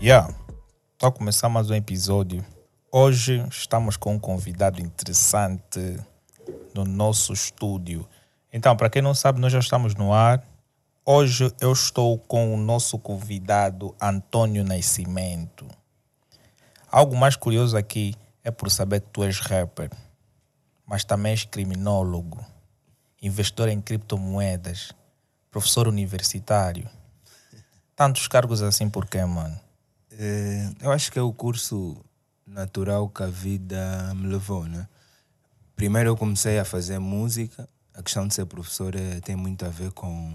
Yeah, para começar mais um episódio. Hoje estamos com um convidado interessante no nosso estúdio. Então, para quem não sabe, nós já estamos no ar. Hoje eu estou com o nosso convidado Antônio Nascimento. Algo mais curioso aqui é por saber que tu és rapper, mas também és criminólogo, investidor em criptomoedas, professor universitário. Tantos cargos assim por quê, mano? É, eu acho que é o curso natural que a vida me levou, né? Primeiro eu comecei a fazer música. A questão de ser professor é, tem muito a ver com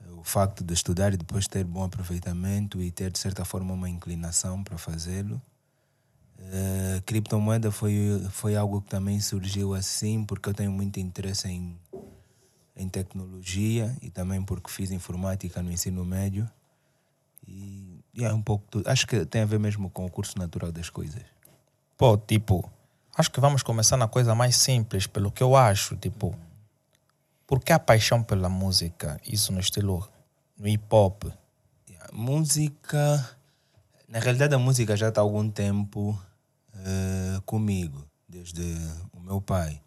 é, o facto de estudar e depois ter bom aproveitamento e ter de certa forma uma inclinação para fazê-lo. Uh, criptomoeda foi, foi algo que também surgiu assim porque eu tenho muito interesse em, em tecnologia e também porque fiz informática no ensino médio. E, e é um pouco tudo. Acho que tem a ver mesmo com o curso natural das coisas. Pô, tipo, acho que vamos começar na coisa mais simples, pelo que eu acho, tipo, por que a paixão pela música? Isso no estilo, no hip hop? Música, na realidade a música já está há algum tempo uh, comigo, desde o meu pai.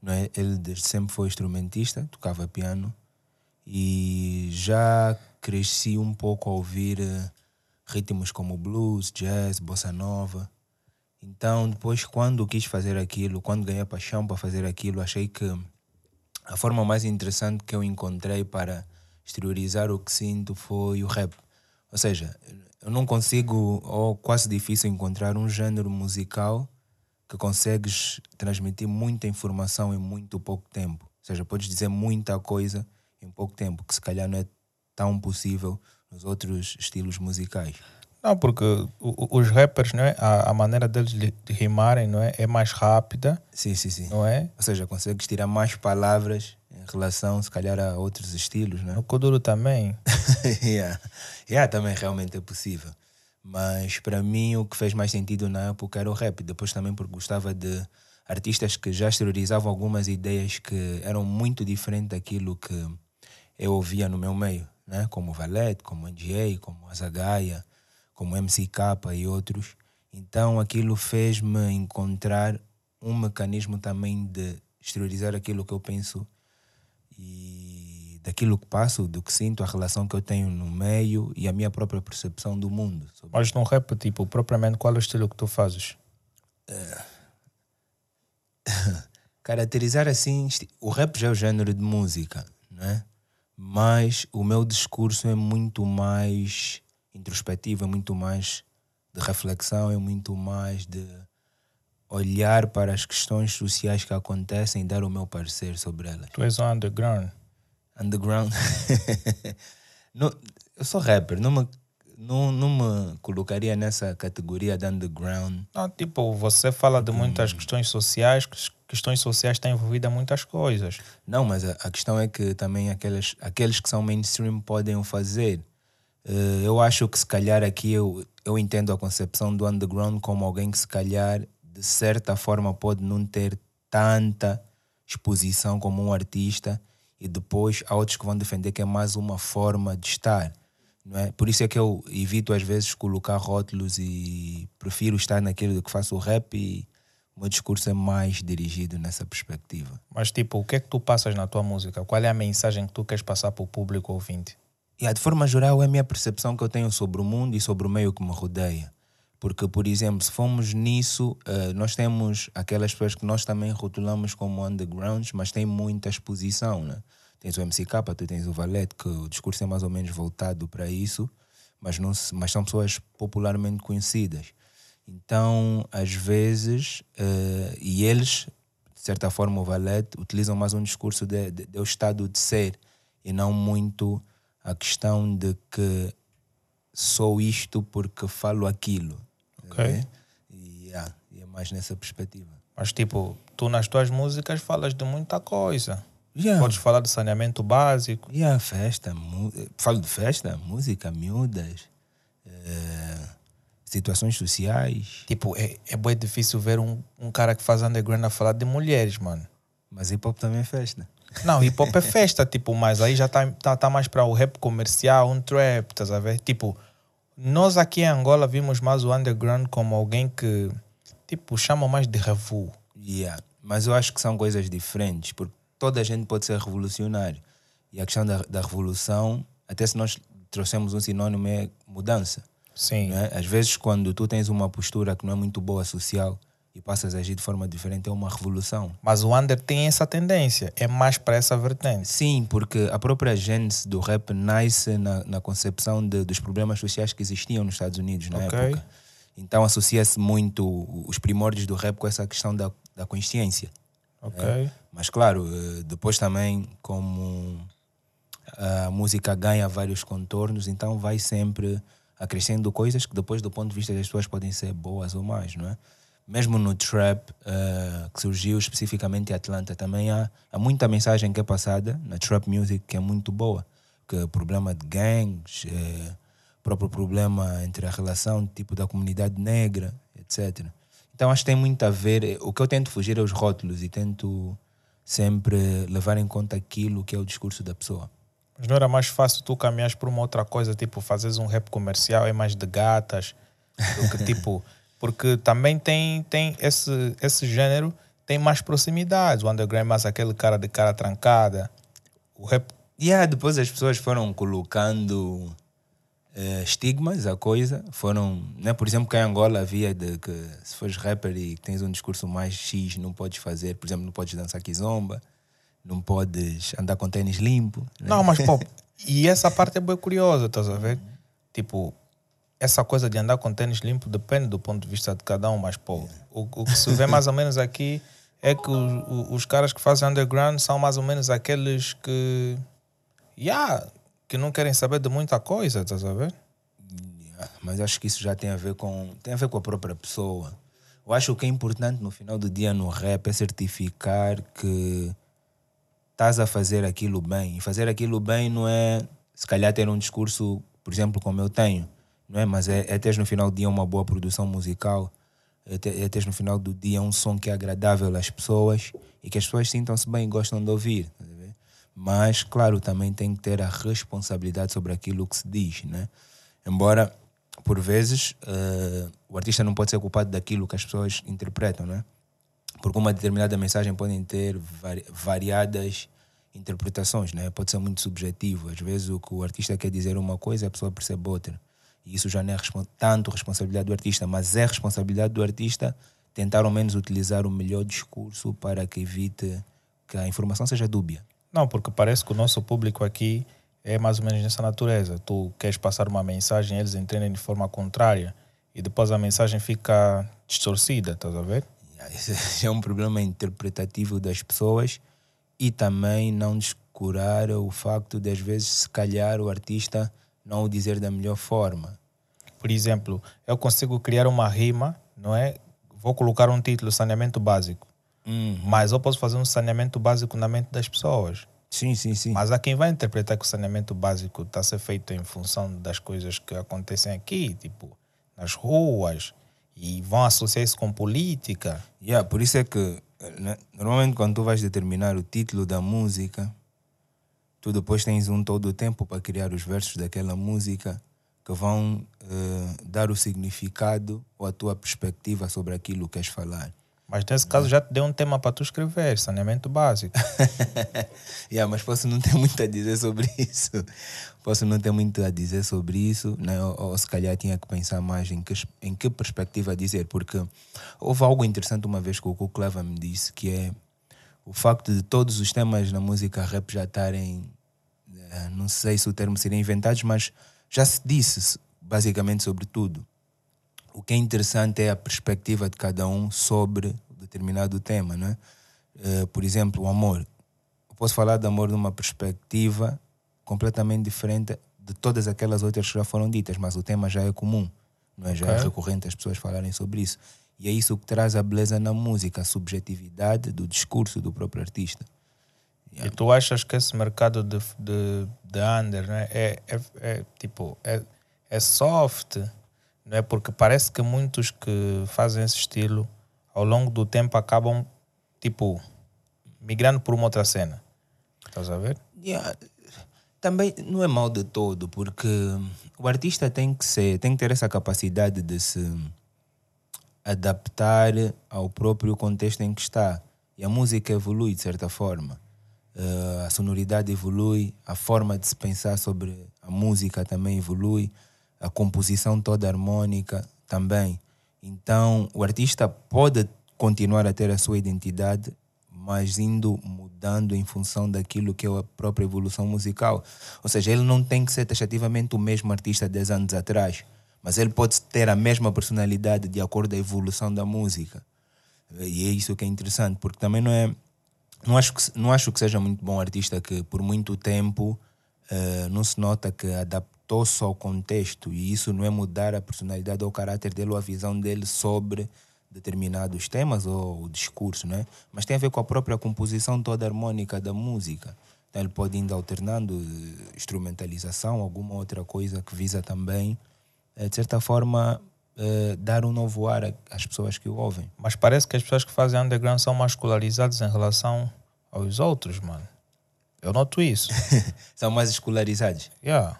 Não é? Ele desde sempre foi instrumentista, tocava piano e já cresci um pouco a ouvir uh, ritmos como blues, jazz, bossa nova. Então, depois, quando quis fazer aquilo, quando ganhei paixão para fazer aquilo, achei que a forma mais interessante que eu encontrei para exteriorizar o que sinto foi o rap. Ou seja, eu não consigo, ou quase difícil, encontrar um género musical que consegues transmitir muita informação em muito pouco tempo. Ou seja, podes dizer muita coisa em pouco tempo, que se calhar não é tão possível nos outros estilos musicais. Não, porque os rappers, não é? A, a maneira deles de, rimarem, não é? É mais rápida. Sim, sim, sim. Não é? Ou seja, consegues tirar mais palavras relação, se calhar, a outros estilos, não é? O Kuduro também. yeah. yeah, também realmente é possível. Mas para mim o que fez mais sentido na época era o rap. Depois também porque gostava de artistas que já exteriorizavam algumas ideias que eram muito diferentes daquilo que eu ouvia no meu meio, né? como Valete, como NGA, como Azagaia, como MCK e outros. Então aquilo fez-me encontrar um mecanismo também de exteriorizar aquilo que eu penso e daquilo que passo, do que sinto, a relação que eu tenho no meio e a minha própria percepção do mundo. Mas no rap, tipo, propriamente qual é o estilo que tu fazes? Uh, caracterizar assim, o rap já é o gênero de música, né? mas o meu discurso é muito mais introspectivo, é muito mais de reflexão, é muito mais de olhar para as questões sociais que acontecem e dar o meu parecer sobre elas. Tu és um underground. Underground? não, eu sou rapper, não me, não, não me colocaria nessa categoria de underground. Não, tipo, você fala de muitas hum. questões sociais, questões sociais estão envolvidas muitas coisas. Não, mas a, a, questão é que também aqueles, aqueles que são mainstream podem o fazer. Uh, eu acho que se calhar aqui eu, eu entendo a concepção do underground como alguém que se calhar de certa forma pode não ter tanta exposição como um artista e depois há outros que vão defender que é mais uma forma de estar. Não é? Por isso é que eu evito às vezes colocar rótulos e prefiro estar naquilo que faço o rap e o meu discurso é mais dirigido nessa perspectiva. Mas tipo, o que é que tu passas na tua música? Qual é a mensagem que tu queres passar para o público ouvinte? De forma geral é a minha percepção que eu tenho sobre o mundo e sobre o meio que me rodeia. Porque, por exemplo, se formos nisso, uh, nós temos aquelas pessoas que nós também rotulamos como undergrounds, mas tem muita exposição, né? Tens o MCK, tu tens o Valete, que o discurso é mais ou menos voltado para isso, mas, não, mas são pessoas popularmente conhecidas. Então, às vezes, uh, e eles, de certa forma, o Valete, utilizam mais um discurso de, de, de, estado de ser e não muito a questão de que sou isto porque falo aquilo. Ok. E, yeah, e é mais nessa perspectiva. Mas, tipo, tu nas tuas músicas falas de muita coisa. Yeah. Podes falar de saneamento básico. E yeah, festa, falo de festa, música, miúdas. Uh, situações sociais. Tipo, é, é bem difícil ver um, um cara que faz underground a falar de mulheres, mano. Mas hip hop também é festa. Não, hip hop é festa, tipo, mas aí já tá, tá, tá mais para o rap comercial, um trap, estás a ver? Tipo, nós aqui em Angola vimos mais o underground como alguém que, tipo, chama mais de revu. Yeah. Mas eu acho que são coisas diferentes, porque toda a gente pode ser revolucionário. E a questão da, da revolução, até se nós trouxemos um sinônimo, é mudança. Sim. não é? Às vezes, quando tu tens uma postura que não é muito boa social e passas a agir de forma diferente, é uma revolução. Mas o under tem essa tendência, é mais para essa vertente. Sim, porque a própria gênese do rap nasce na, na concepção de, dos problemas sociais que existiam nos Estados Unidos na Ok. época. Então associa-se muito os primórdios do rap com essa questão da, da consciência. Ok. Mas claro, eh, depois também como a música ganha vários contornos, então vai sempre acrescendo coisas que depois do ponto de vista das pessoas podem ser boas ou mais, não é? Mesmo no trap, eh, que surgiu especificamente em Atlanta, também há, há muita mensagem que é passada na trap music que é muito boa. Que é problema de gangs, eh, próprio problema entre a relação tipo da comunidade negra, etc. Então acho que tem muito a ver. O que eu tento fugir é os rótulos e tento sempre levar em conta aquilo que é o discurso da pessoa. Mas não era mais fácil tu caminhares por uma outra coisa, tipo, fazes um rap comercial, é mais de gatas, do que tipo. Porque também tem, tem esse, esse gênero, tem mais proximidades. O underground é mais aquele cara de cara trancada. O rap. E yeah, depois as pessoas foram colocando eh, estigmas à coisa. Foram, né? Por exemplo, que em Angola havia de que se fores rapper e tens um discurso mais X, não podes fazer, por exemplo, não podes dançar kizomba, não podes andar com tênis limpo. né? Não, mas pô, e essa parte é bem curiosa, estás a ver? Tipo, essa coisa de andar com tênis limpo depende do ponto de vista de cada um, mas pô, o, o que se vê mais ou menos aqui é que o- o- os caras que fazem underground são mais ou menos aqueles que. Yeah, que não querem saber de muita coisa, estás a ver? Ah, Mas acho que isso já tem a ver com tem a ver com a própria pessoa. Eu acho que é importante no final do dia no rap é certificar que estás a fazer aquilo bem. E fazer aquilo bem não é se calhar ter um discurso, por exemplo, como eu tenho, não é? Mas é, é teres no final do dia uma boa produção musical, é, ter, é no final do dia um som que é agradável às pessoas e que as pessoas sintam-se bem e gostam de ouvir. Mas, claro, também tem que ter a responsabilidade sobre aquilo que se diz, né? Embora, por vezes, eh, o artista não pode ser culpado daquilo que as pessoas interpretam, né? Porque uma determinada mensagem podem ter vari- variadas interpretações, né? Pode ser muito subjetivo. Às vezes o que o artista quer dizer uma coisa, a pessoa percebe outra. E isso já não é respon- tanto responsabilidade do artista, mas é responsabilidade do artista tentar ao menos utilizar o melhor discurso para que evite que a informação seja dúbia. Não, porque parece que o nosso público aqui é mais ou menos nessa natureza. Tu queres passar uma mensagem, eles entendem de forma contrária e depois a mensagem fica distorcida, estás a ver? Esse é um problema interpretativo das pessoas e também não descurar o facto de, às vezes, se calhar o artista não o dizer da melhor forma. Por exemplo, eu consigo criar uma rima, não é? Vou colocar um título, saneamento básico. Mas eu posso fazer um saneamento básico na mente das pessoas. Sim, sim, sim. Mas há quem vai interpretar que o saneamento básico está a ser feito em função das coisas que acontecem aqui, tipo, nas ruas, e vão associar isso com política. Yeah, por isso é que né, normalmente quando tu vais determinar o título da música, tu depois tens um todo o tempo para criar os versos daquela música que vão eh, dar o significado ou a tua perspectiva sobre aquilo que queres falar. Mas nesse caso já te deu um tema para tu escrever, saneamento básico. yeah, mas posso não ter muito a dizer sobre isso. Posso não ter muito a dizer sobre isso, né? ou, ou se calhar tinha que pensar mais em que, em que perspectiva dizer, porque houve algo interessante uma vez que o Cook Leva me disse, que é o facto de todos os temas na música rap já estarem, eh, não sei se o termo seria inventados, mas já se disse basicamente sobre tudo. O que é interessante é a perspectiva de cada um sobre determinado tema, né? Por exemplo, o amor. Eu posso falar de amor de uma perspectiva completamente diferente de todas aquelas outras que já foram ditas, mas o tema já é comum, não é? já é Ok. recorrente as pessoas falarem sobre isso. E é isso que traz a beleza na música, a subjetividade do discurso do próprio artista. E tu achas que esse mercado de, de, de under né, é, é, é tipo, é, é soft Não é porque parece que muitos que fazem esse estilo ao longo do tempo acabam tipo migrando por uma outra cena. Estás a ver? Yeah. Também não é mal de todo, porque o artista tem que ser, tem que ter essa capacidade de se adaptar ao próprio contexto em que está. E a música evolui de certa forma. Uh, a sonoridade evolui, a forma de se pensar sobre a música também evolui, a composição toda harmônica também. Então, o artista pode continuar a ter a sua identidade, mas indo mudando em função daquilo que é a própria evolução musical. Ou seja, ele não tem que ser taxativamente o mesmo artista 10 anos atrás mas ele pode ter a mesma personalidade de acordo com a evolução da música. E é isso que é interessante, porque também não é. Não acho que, não acho que seja muito bom artista que por muito tempo uh, não se nota que adaptou-se ao contexto e isso não é mudar a personalidade ou o caráter dele ou a visão dele sobre determinados temas ou o discurso, né? mas tem a ver com a própria composição toda harmônica da música. Então ele pode ir alternando eh, instrumentalização, alguma outra coisa que visa também de certa forma, uh, dar um novo ar às pessoas que o ouvem. Mas parece que as pessoas que fazem underground são mascularizadas em relação aos outros, mano. Eu noto isso. são mais escolarizados? Yeah.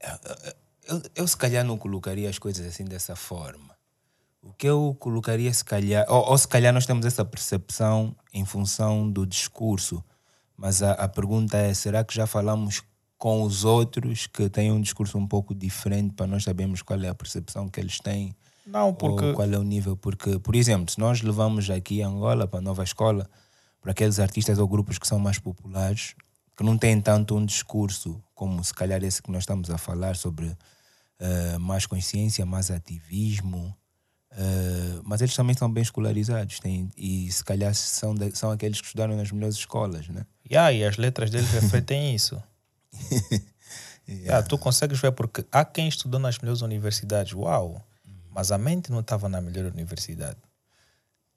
Eu, eu, eu, se calhar não colocaria as coisas assim dessa forma. O que eu colocaria, se calhar, ou, ou se calhar nós temos essa percepção em função do discurso, mas a, a pergunta é: será que já falamos com os outros que têm um discurso um pouco diferente para nós sabermos qual é a percepção que eles têm. Não, porque... qual é o nível. Porque, por exemplo, se nós levamos aqui Angola para a nova escola, para aqueles artistas ou grupos que são mais populares, que não têm tanto um discurso como se calhar esse que nós estamos a falar sobre uh, mais consciência, mais ativismo, uh, mas eles também são bem escolarizados têm, e se calhar são, de, são aqueles que estudaram nas melhores escolas. Né? Yeah, e as letras deles refletem isso. Yeah. ah, tu consegues ver porque há quem estudou nas melhores universidades, uau, mas a mente não estava na melhor universidade.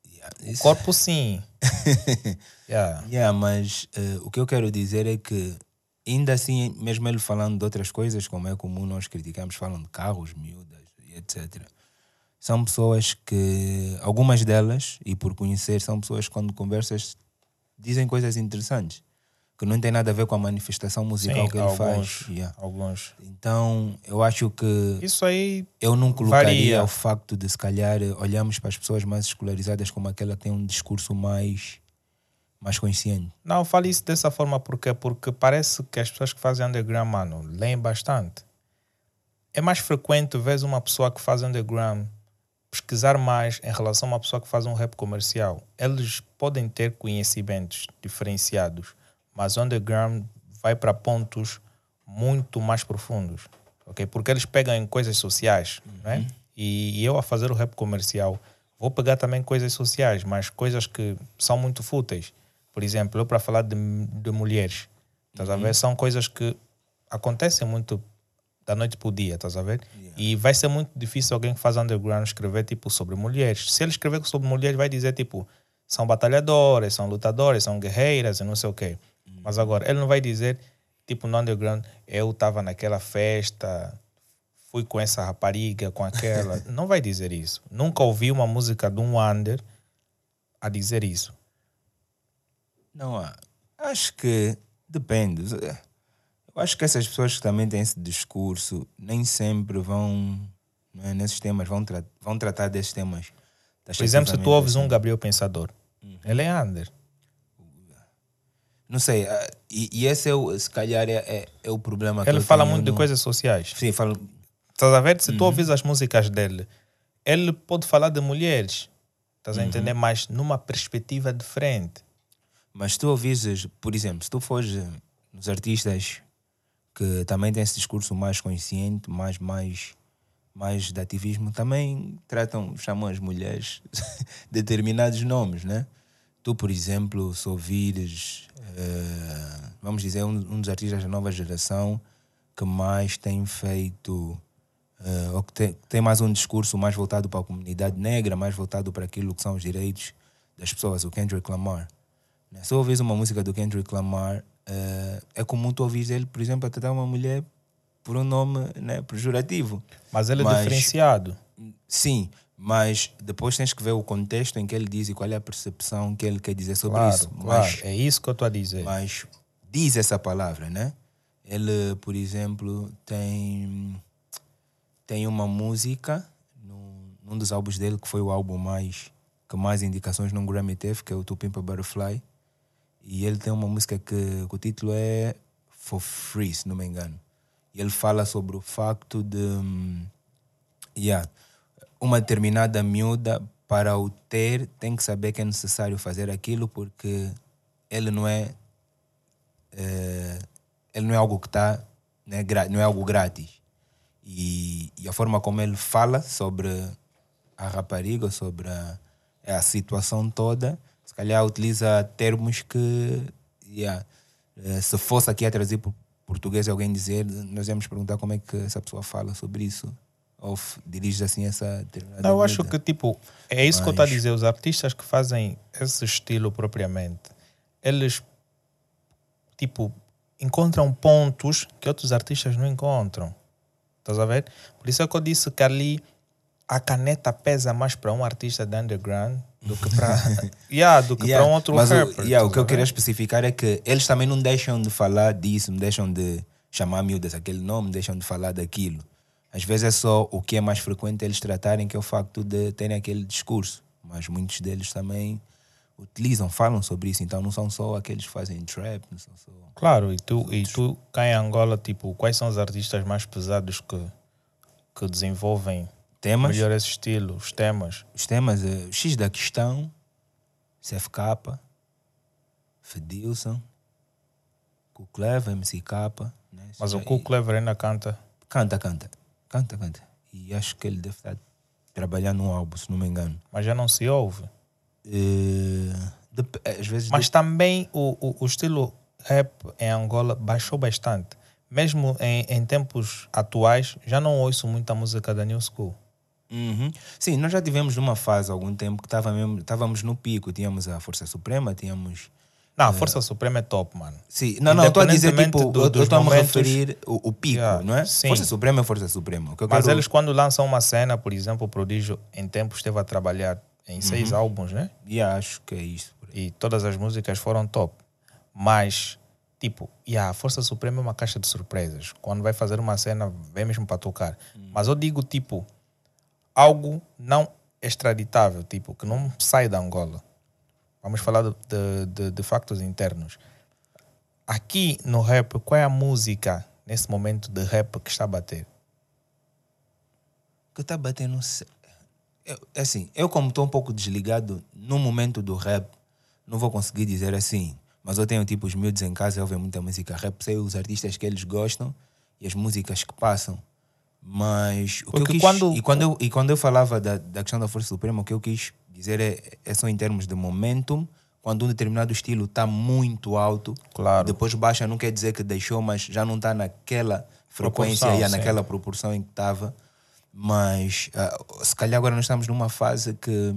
Yeah, o corpo sim. yeah. yeah, mas uh, o que eu quero dizer é que ainda assim, mesmo ele falando de outras coisas, como é comum nós criticamos, falam de carros, miúdas e etc. São pessoas que, algumas delas, e por conhecer, são pessoas que quando conversas dizem coisas interessantes que não tem nada a ver com a manifestação musical Sim, que ele alguns, faz. Yeah. Alguns. Então, eu acho que. Isso aí. Eu não colocaria varia. o facto de, se calhar, olhamos para as pessoas mais escolarizadas como aquela que tem um discurso mais. mais consciente. Não, falo isso dessa forma porque, porque parece que as pessoas que fazem underground, mano, leem bastante. É mais frequente ver uma pessoa que faz underground pesquisar mais em relação a uma pessoa que faz um rap comercial. Eles podem ter conhecimentos diferenciados mas underground vai para pontos muito mais profundos, ok? Porque eles pegam em coisas sociais, uhum. né? E, e, eu a fazer o rap comercial vou pegar também coisas sociais, mas coisas que são muito fúteis. Por exemplo, eu para falar de, de mulheres, estás uhum. a ver? São coisas que acontecem muito da noite para o dia, estás a ver? Yeah. E vai ser muito difícil alguém que faz underground escrever tipo sobre mulheres. Se ele escrever sobre mulheres, vai dizer tipo são batalhadoras, são lutadoras, são guerreiras e não sei o quê. Mas agora, ele não vai dizer, tipo, no underground, eu estava naquela festa, fui com essa rapariga, com aquela. não vai dizer isso. Nunca ouvi uma música de um under a dizer isso. Não, acho que depende. Eu acho que essas pessoas que também têm esse discurso nem sempre vão, é, nesses temas, vão, tra vão tratar desses temas. Por exemplo, se tu ouves um Gabriel Pensador, uhum. ele é under. Não sei, uh, e, e, esse é o, se calhar é, é, é o problema Ele fala muito no... de coisas sociais. Sim, fala. Estás a ver? Se uhum. tu ouvis as músicas dele, ele pode falar de mulheres, estás a uhum. entender? Mas numa perspectiva diferente. Mas tu ouvis, por exemplo, se tu fores eh, nos artistas que também têm esse discurso mais consciente, mais, mais, mais de ativismo, também tratam, chamam as mulheres determinados nomes, né? Tu, por exemplo, se ouvires, uh, vamos dizer, um, um, dos artistas da nova geração que mais tem feito, uh, ou que tem, tem, mais um discurso mais voltado para a comunidade negra, mais voltado para aquilo que são os direitos das pessoas, o Kendrick Lamar. Né? Se ouvis uma música do Kendrick Lamar, uh, é comum tu ouvir ele, por exemplo, a tratar uma mulher por um nome né, pejorativo. Mas ele é diferenciado. Sim, mas depois tens que ver o contexto em que ele diz e qual é a percepção que ele quer dizer sobre claro, isso. Claro, mas, é isso que eu estou a dizer. Mas diz essa palavra, né? Ele, por exemplo, tem, tem uma música num, num dos álbuns dele que foi o álbum mais que mais indicações num Grammy teve, que é o To Pimp a Butterfly. E ele tem uma música que, que o título é For Free, se não me engano. E ele fala sobre o facto de um, yeah, uma determinada miúda, para o ter, tem que saber que é necessário fazer aquilo porque ele não é. é ele não é algo que está. Né, não é algo grátis. E, e, a forma como ele fala sobre a rapariga, sobre a, a situação toda, se calhar utiliza termos que, yeah, eh, se fosse aqui a trazer por português alguém dizer, nós íamos perguntar como é que essa pessoa fala sobre isso. Ou dirige assim essa. Não, eu acho que tipo, é isso Mas... que eu estou a dizer. Os artistas que fazem esse estilo propriamente, eles tipo encontram pontos que outros artistas não encontram. Estás a ver? Por isso é que eu disse que ali a caneta pesa mais para um artista de underground do que para yeah, do que yeah, para um outro mas rapper. O, yeah, o que eu queria especificar é que eles também não deixam de falar disso, não deixam de chamar miúdas aquele nome, deixam de falar daquilo. Às vezes é só o que é mais frequente eles tratarem, que é o facto de terem aquele discurso. Mas muitos deles também utilizam, falam sobre isso. Então não são só aqueles que fazem trap. Não são só claro, e tu, e tu cá em Angola, tipo, quais são os artistas mais pesados que, que desenvolvem Temas? Melhor esse estilo, os temas. Os temas, é X da questão, CFK, Fedilson, Clever, MCK. Né? Mas o Clever ainda canta? Canta, canta. Canta, canta. E acho que ele deve estar trabalhando num álbum, se não me engano. Mas já não se ouve? Uh, às vezes Mas de... também o, o, o estilo rap em Angola baixou bastante. Mesmo em, em tempos atuais, já não ouço muita música da New School. Uhum. Sim, nós já tivemos numa fase há algum tempo que tava mesmo, estávamos no pico, tínhamos a Força Suprema, tínhamos. Não, a eh, Força uh, Suprema é top, mano. Sim, não, não, estou a dizer tipo, do, eu estou a me referir o, o pico, yeah, não é? Sim. Força Suprema é Força Suprema. Mas quero... eles, quando lançam uma cena, por exemplo, o Prodígio, em tempo esteve a trabalhar em uhum. seis álbuns, né? E yeah, acho que é isso. E todas as músicas foram top. Mas, tipo, yeah, a Força Suprema é uma caixa de surpresas. Quando vai fazer uma cena, vem mesmo para tocar. Uhum. Mas eu digo, tipo algo não extraditável, tipo, que não sai da Angola. Vamos falar de, de, de factos internos. Aqui no rap, qual é a música nesse momento de rap que está a bater? Que está batendo. Eu, é assim, eu como estou um pouco desligado no momento do rap, não vou conseguir dizer assim. Mas eu tenho tipo os miúdos em casa, ouvem muita música rap, sei os artistas que eles gostam e as músicas que passam. Mas o que eu quis, quando... E, quando eu, e quando eu falava da, da questão da Força Suprema, o que eu quis dizer é, é só em termos de momentum. Quando um determinado estilo está muito alto, claro. depois baixa, não quer dizer que deixou, mas já não está naquela frequência e naquela proporção em que estava. Mas uh, se calhar agora nós estamos numa fase que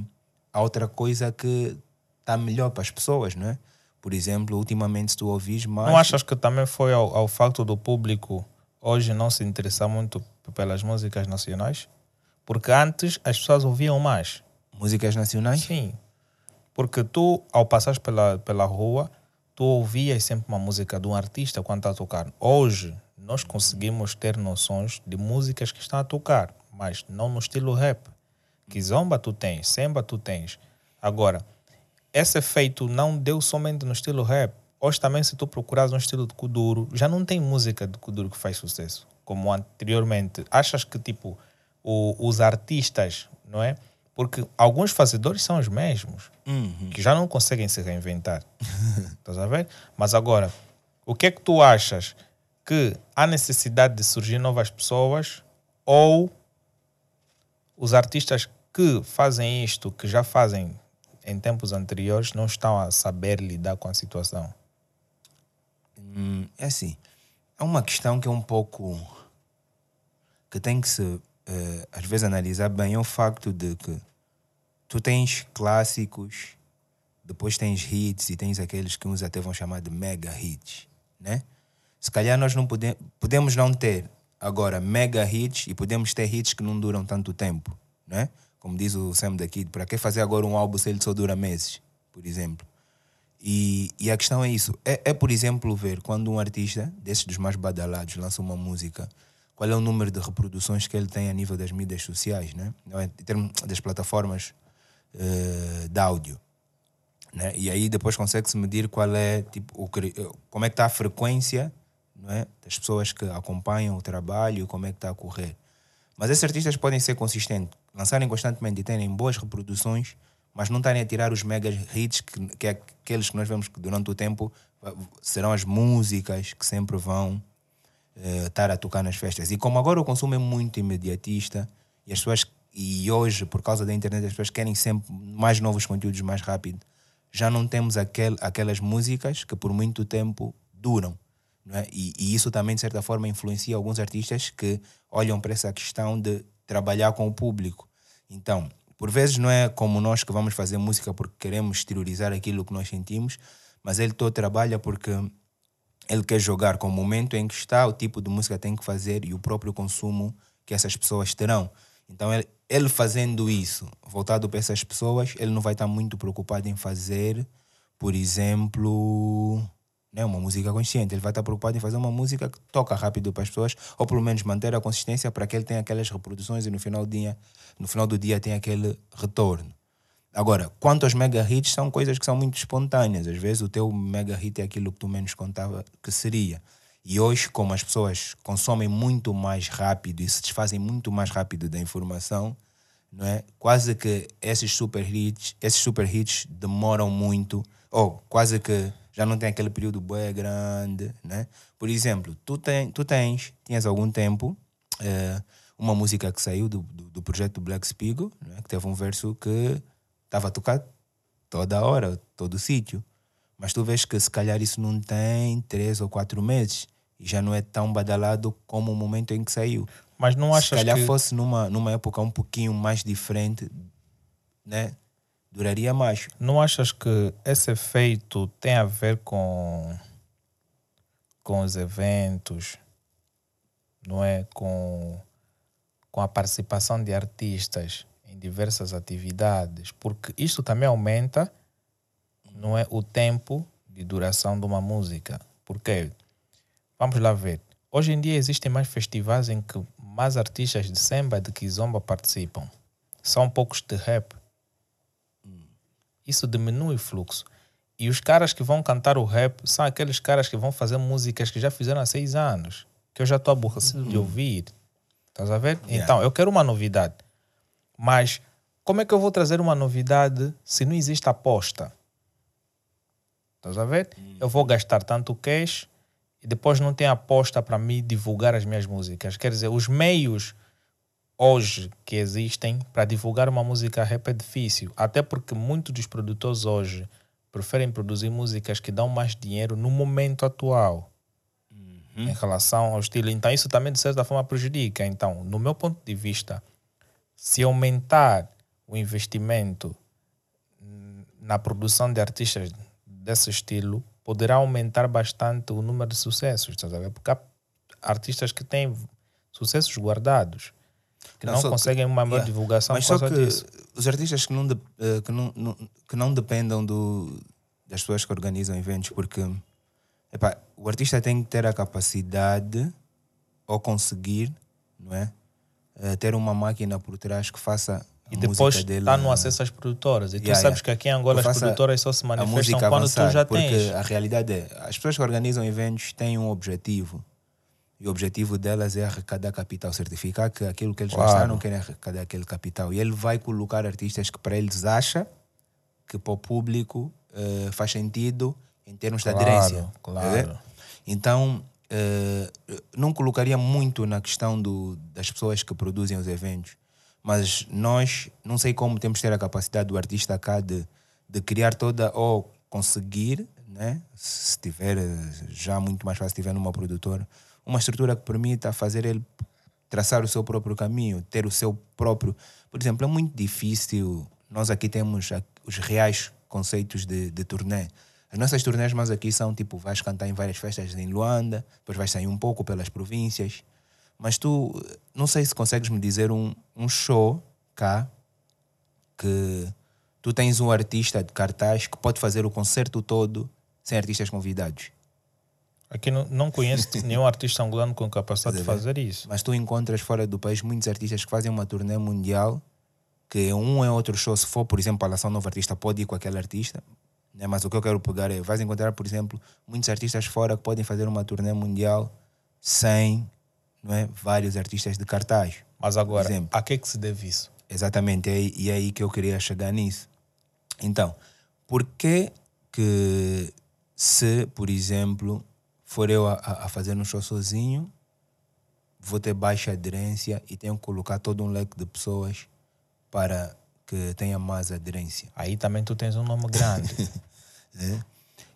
há outra coisa que está melhor para as pessoas, não é? Por exemplo, ultimamente se tu ouvis mais. Não achas que também foi ao, ao facto do público hoje não se interessar muito pelas músicas nacionais? Porque antes as pessoas ouviam mais. Músicas nacionais? Sim. Porque tu, ao passares pela, pela rua, tu ouvias sempre uma música de um artista quando está a tocar. Hoje, nós conseguimos ter noções de músicas que estão a tocar, mas não no estilo rap. Kizomba tu tens, Semba tu tens. Agora, esse efeito não deu somente no estilo rap. Hoje também, se tu procurares um estilo de Kuduro, já não tem música de Kuduro que faz sucesso como anteriormente, achas que tipo o, os artistas, não é? Porque alguns fazedores são os mesmos, uhum. que já não conseguem se reinventar. Estás a ver? Mas agora, o que é que tu achas que há necessidade de surgir novas pessoas ou os artistas que fazem isto, que já fazem em tempos anteriores, não estão a saber lidar com a situação? Hum, é assim, é uma questão que é um pouco que tem que se uh, às vezes analisar bem é o facto de que tu tens clássicos, depois tens hits e tens aqueles que uns até vão chamar de mega hits, né? Se calhar nós não podemos, podemos não ter agora mega hits e podemos ter hits que não duram tanto tempo, né? Como diz o Sam daqui, para que fazer agora um álbum se ele só dura meses, por exemplo? E, e a questão é isso. É, é, por exemplo, ver quando um artista, desses dos mais badalados, lança uma música, qual é o número de reproduções que ele tem a nível das mídias sociais, né? em termos das plataformas uh, de áudio. Né? E aí depois consegue-se medir qual é, tipo, o, como é que está a frequência não é? das pessoas que acompanham o trabalho, como é que está a correr. Mas esses artistas podem ser consistentes, lançarem constantemente e terem boas reproduções, mas não estarem a tirar os mega hits, que, que é aqueles que nós vemos que durante o tempo serão as músicas que sempre vão uh, estar a tocar nas festas. E como agora o consumo é muito imediatista e as pessoas e hoje por causa da internet as pessoas querem sempre mais novos conteúdos mais rápido, já não temos aquel, aquelas músicas que por muito tempo duram. É? E, e, isso também, de certa forma, influencia alguns artistas que olham para essa questão de trabalhar com o público. Então, por vezes não é como nós que vamos fazer música porque queremos exteriorizar aquilo que nós sentimos, mas ele todo trabalha porque ele quer jogar com o momento em que está, o tipo de música tem que fazer e o próprio consumo que essas pessoas terão. Então, ele, ele fazendo isso, voltado para essas pessoas, ele não vai estar muito preocupado em fazer, por exemplo, né, uma música consciente. Ele vai estar preocupado em fazer uma música que toca rápido para as pessoas, ou pelo menos manter a consistência para que ele tenha aquelas reproduções e no final do dia, no final do dia tenha aquele retorno. Agora, quanto aos mega hits, são coisas que são muito espontâneas. Às vezes o teu mega hit é aquilo que tu menos contava que seria. E hoje, como as pessoas consomem muito mais rápido e se desfazem muito mais rápido da informação, não é? Quase que esses super hits, esses super hits demoram muito, ou quase que já não tem aquele período bem grande, né? Por exemplo, tu, tem, tu tens, tinhas algum tempo, é, uma música que saiu do, do, do projeto Black Spigo, né? que teve um verso que estava a tocar toda hora, todo o sítio. Mas tu vês que se calhar isso não tem três ou quatro meses e já não é tão badalado como o momento em que saiu. Mas não achas Se calhar que... fosse numa, numa época um pouquinho mais diferente, né? Duraria mais. Não achas que esse efeito tem a ver com, com os eventos, não é? Com, com a participação de artistas diversas atividades, porque isto também aumenta, não é, o tempo de duração de uma música. Porque vamos lá ver. Hoje em dia existem mais festivais em que mais artistas de samba de kizomba participam. São poucos de rap. Isso diminui o fluxo. E os caras que vão cantar o rap são aqueles caras que vão fazer músicas que já fizeram há seis anos, que eu já estou aborrecido uhum. de ouvir. Estás a ver? Yeah. Então, eu quero uma novidade. Mas como é que eu vou trazer uma novidade se não existe aposta? Estás a ver? Uhum. Eu vou gastar tanto cash e depois não tem aposta para me divulgar as minhas músicas. Quer dizer, os meios hoje que existem para divulgar uma música rap é difícil, até porque muitos dos produtores hoje preferem produzir músicas que dão mais dinheiro no momento atual uhum. em relação ao estilo. Então isso também de certa forma prejudica. Então, no meu ponto de vista, se aumentar o investimento na produção de artistas desse estilo, poderá aumentar bastante o número de sucessos, porque há artistas que têm sucessos guardados que não, não conseguem uma maior yeah. divulgação Mas por causa que disso. Os artistas que não, de, eh, que não, não, que não dependam do, das pessoas que organizam eventos, porque epá, o artista tem que ter a capacidade ou conseguir, não é? Eh, ter uma máquina por trás que faça e depois está no acesso às produtoras. E tu yeah, sabes yeah. que aqui em Angola as produtoras só se manifestam quando avançar, tu já porque tens. Porque a realidade é, as pessoas que organizam eventos têm um objetivo. E o objetivo delas é arrecadar capital, certificar que aquilo que eles claro. gastaram querem arrecadar aquele capital. E ele vai colocar artistas que para eles acha que para o público uh, faz sentido em termos claro, de aderência. Claro. Então, uh, não colocaria muito na questão do, das pessoas que produzem os eventos, mas nós, não sei como temos que ter a capacidade do artista cá de, de criar toda, ou conseguir, né? se tiver já muito mais fácil, se tiver numa produtora, uma estrutura que permita fazer ele traçar o seu próprio caminho, ter o seu próprio. Por exemplo, é muito difícil. Nós aqui temos os reais conceitos de, de turnê. As nossas turnês mais aqui são tipo, vais cantar em várias festas em Luanda, depois vais sair um pouco pelas províncias, Mas tu, não sei se consegues me dizer um, um show cá que tu tens um artista de cartaz que pode fazer o concerto todo sem artistas convidados. Aqui não, não conheço nenhum artista angolano com capacidade de fazer isso. Mas tu encontras fora do país muitos artistas que fazem uma turnê mundial que um é outro show, se for, por exemplo, para lançar um novo artista, pode ir com aquele artista. Né? Mas o que eu quero pegar é, vais encontrar, por exemplo, muitos artistas fora que podem fazer uma turnê mundial sem não é, vários artistas de cartaz. Mas agora, a que é que se deve isso? Exatamente, e é aí que eu queria chegar nisso. Então, por que que se, por exemplo, for eu a, a fazer um show sozinho, vou ter baixa aderência e tenho que colocar todo um leque de pessoas para que tenha mais aderência. Aí também tu tens um nome grande. é?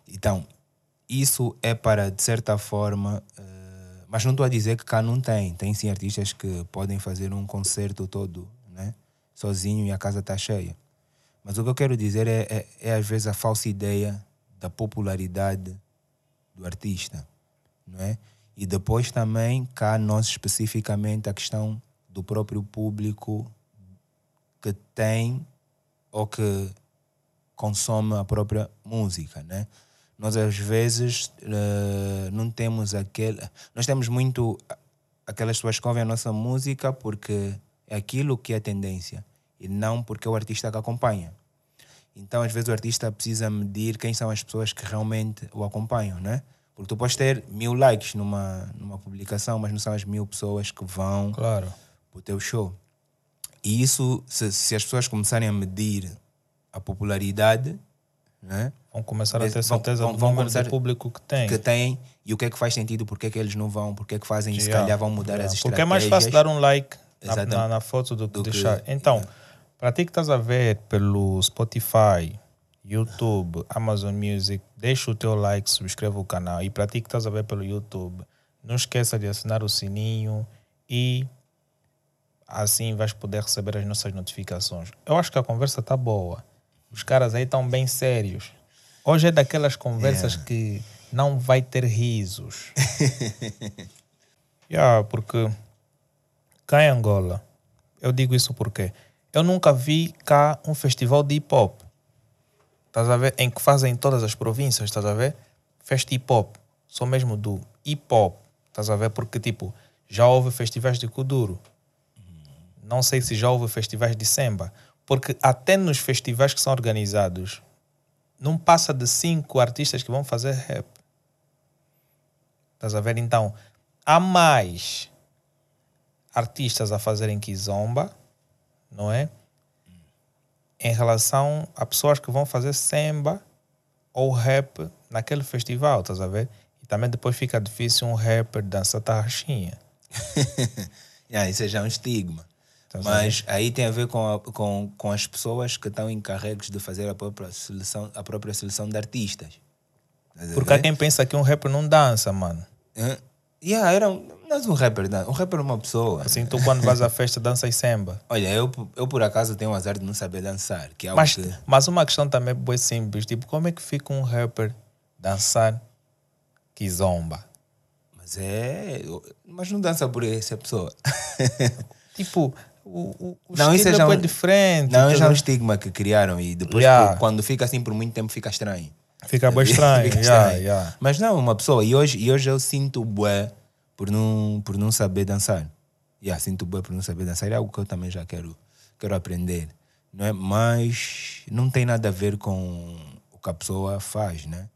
Então, isso é para, de certa forma, uh, mas não estou a dizer que cá não tem. Tem sim artistas que podem fazer um concerto todo, né? sozinho e a casa está cheia. Mas o que eu quero dizer é, é, é às vezes a falsa ideia da popularidade do artista, não é? E depois também cá nós especificamente a questão do próprio público que tem ou que consome a própria música, né? Nós às vezes uh, não temos aquele, nós temos muito aquelas pessoas que ouvem a nossa música porque é aquilo que é tendência e não porque é o artista que acompanha. Então, às vezes, o artista precisa medir quem são as pessoas que realmente o acompanham, né? Porque tu podes ter mil likes numa, numa publicação, mas não são as mil pessoas que vão claro. para o teu show. E isso, se, se, as pessoas começarem a medir a popularidade, né? vão começar a ter certeza vão, vão, do número de público que tem. Que tem e o que é que faz sentido, porque é que eles não vão, porque é que fazem, yeah. se calhar vão mudar yeah. as estratégias. Porque é mais fácil dar um like na, na, na foto do que do deixar. Que, então, yeah. para ti que estás a ver pelo Spotify, YouTube, Amazon Music, deixa o teu like, subscreva o canal. E para ti que estás a ver pelo YouTube, não esqueça de assinar o sininho e assim vais poder receber as nossas notificações. Eu acho que a conversa está boa. Os caras aí estão bem sérios. Hoje é daquelas conversas yeah. que não vai ter risos. yeah, porque cá em Angola, eu digo isso porque eu nunca vi cá um festival de hip hop. Estás a ver? Em que fazem todas as províncias, estás a ver? Festa hip hop. Sou mesmo do hip hop. Estás a ver? Porque, tipo, já houve festivais de Kuduro. Não sei se já houve festivais de samba. Porque até nos festivais que são organizados, não passa de cinco artistas que vão fazer rap. Estás a ver? Então, há mais artistas a fazerem kizomba, não é? em relação a pessoas que vão fazer samba ou rap naquele festival, estás a ver? E também depois fica difícil um rapper dançar tarraxinha. yeah, isso é já um estigma. Mas aí tem a ver com, a, com, com as pessoas que estão encarregues de fazer a própria seleção, a própria seleção de artistas. Porque há quem pensa que um rapper não dança, mano. Uh, yeah, era um, mas um rapper, não. um rapper é uma pessoa. Assim, tu quando vais à festa danças samba. Olha, eu, eu por acaso tenho o azar de não saber dançar. Que é mas, que... mas uma questão também bem simples. Tipo, como é que fica um rapper dançar que zomba? Mas é... Mas não dança por essa pessoa. tipo, o, o, não, isso é, já um, diferente. Não, é já um estigma que criaram e depois yeah. quando fica assim por muito tempo fica estranho. Fica bem estranho. fica estranho. Yeah, yeah. Mas não, uma pessoa. E hoje, e hoje eu sinto bué por não, por não saber dançar. Yeah, sinto bem por não saber dançar. É algo que eu também já quero, quero aprender. Não é? Mas não tem nada a ver com o que a pessoa faz, né?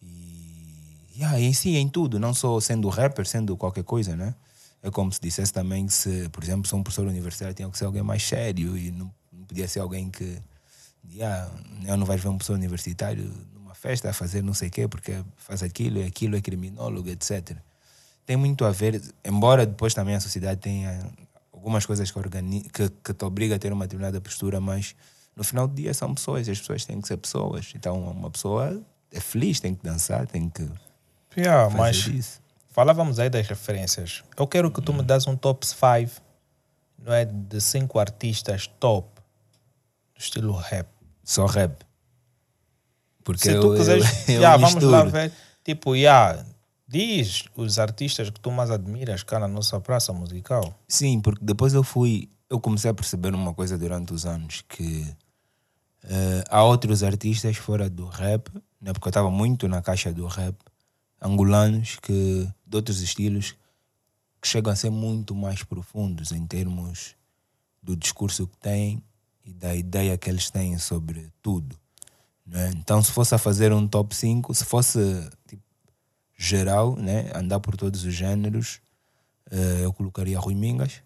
E yeah, em si, em tudo, não só sendo rapper, sendo qualquer coisa, né? É como se dissesse também que se, por exemplo, sou um professor universitário, tinha que ser alguém mais sério e não, não podia ser alguém que yeah, eu não vais ver um professor universitário numa festa a fazer não sei o quê porque faz aquilo e aquilo é criminólogo, etc tem muito a ver, embora depois também a sociedade tenha algumas coisas que, organiza, que, que te obriga a ter uma determinada postura, mas no final do dia são pessoas e as pessoas têm que ser pessoas. Então uma pessoa é feliz, tem que dançar, tem que. Yeah, fazer mas isso. Falávamos aí das referências. Eu quero que tu me das um top 5, não é? De cinco artistas top do estilo rap. Só rap. Porque Se eu, tu quiseres, eu, eu yeah, vamos lá ver. Tipo, yeah, Diz os artistas que tu mais admiras cá na nossa praça musical. Sim, porque depois eu fui. Eu comecei a perceber uma coisa durante os anos que eh, há outros artistas fora do rap, né, porque eu estava muito na caixa do rap, angolanos que de outros estilos que chegam a ser muito mais profundos em termos do discurso que têm e da ideia que eles têm sobre tudo. Né? Então, se fosse a fazer um top 5, se fosse tipo, geral, né? andar por todos os géneros, eh, eu colocaria Rui Mingas. Não,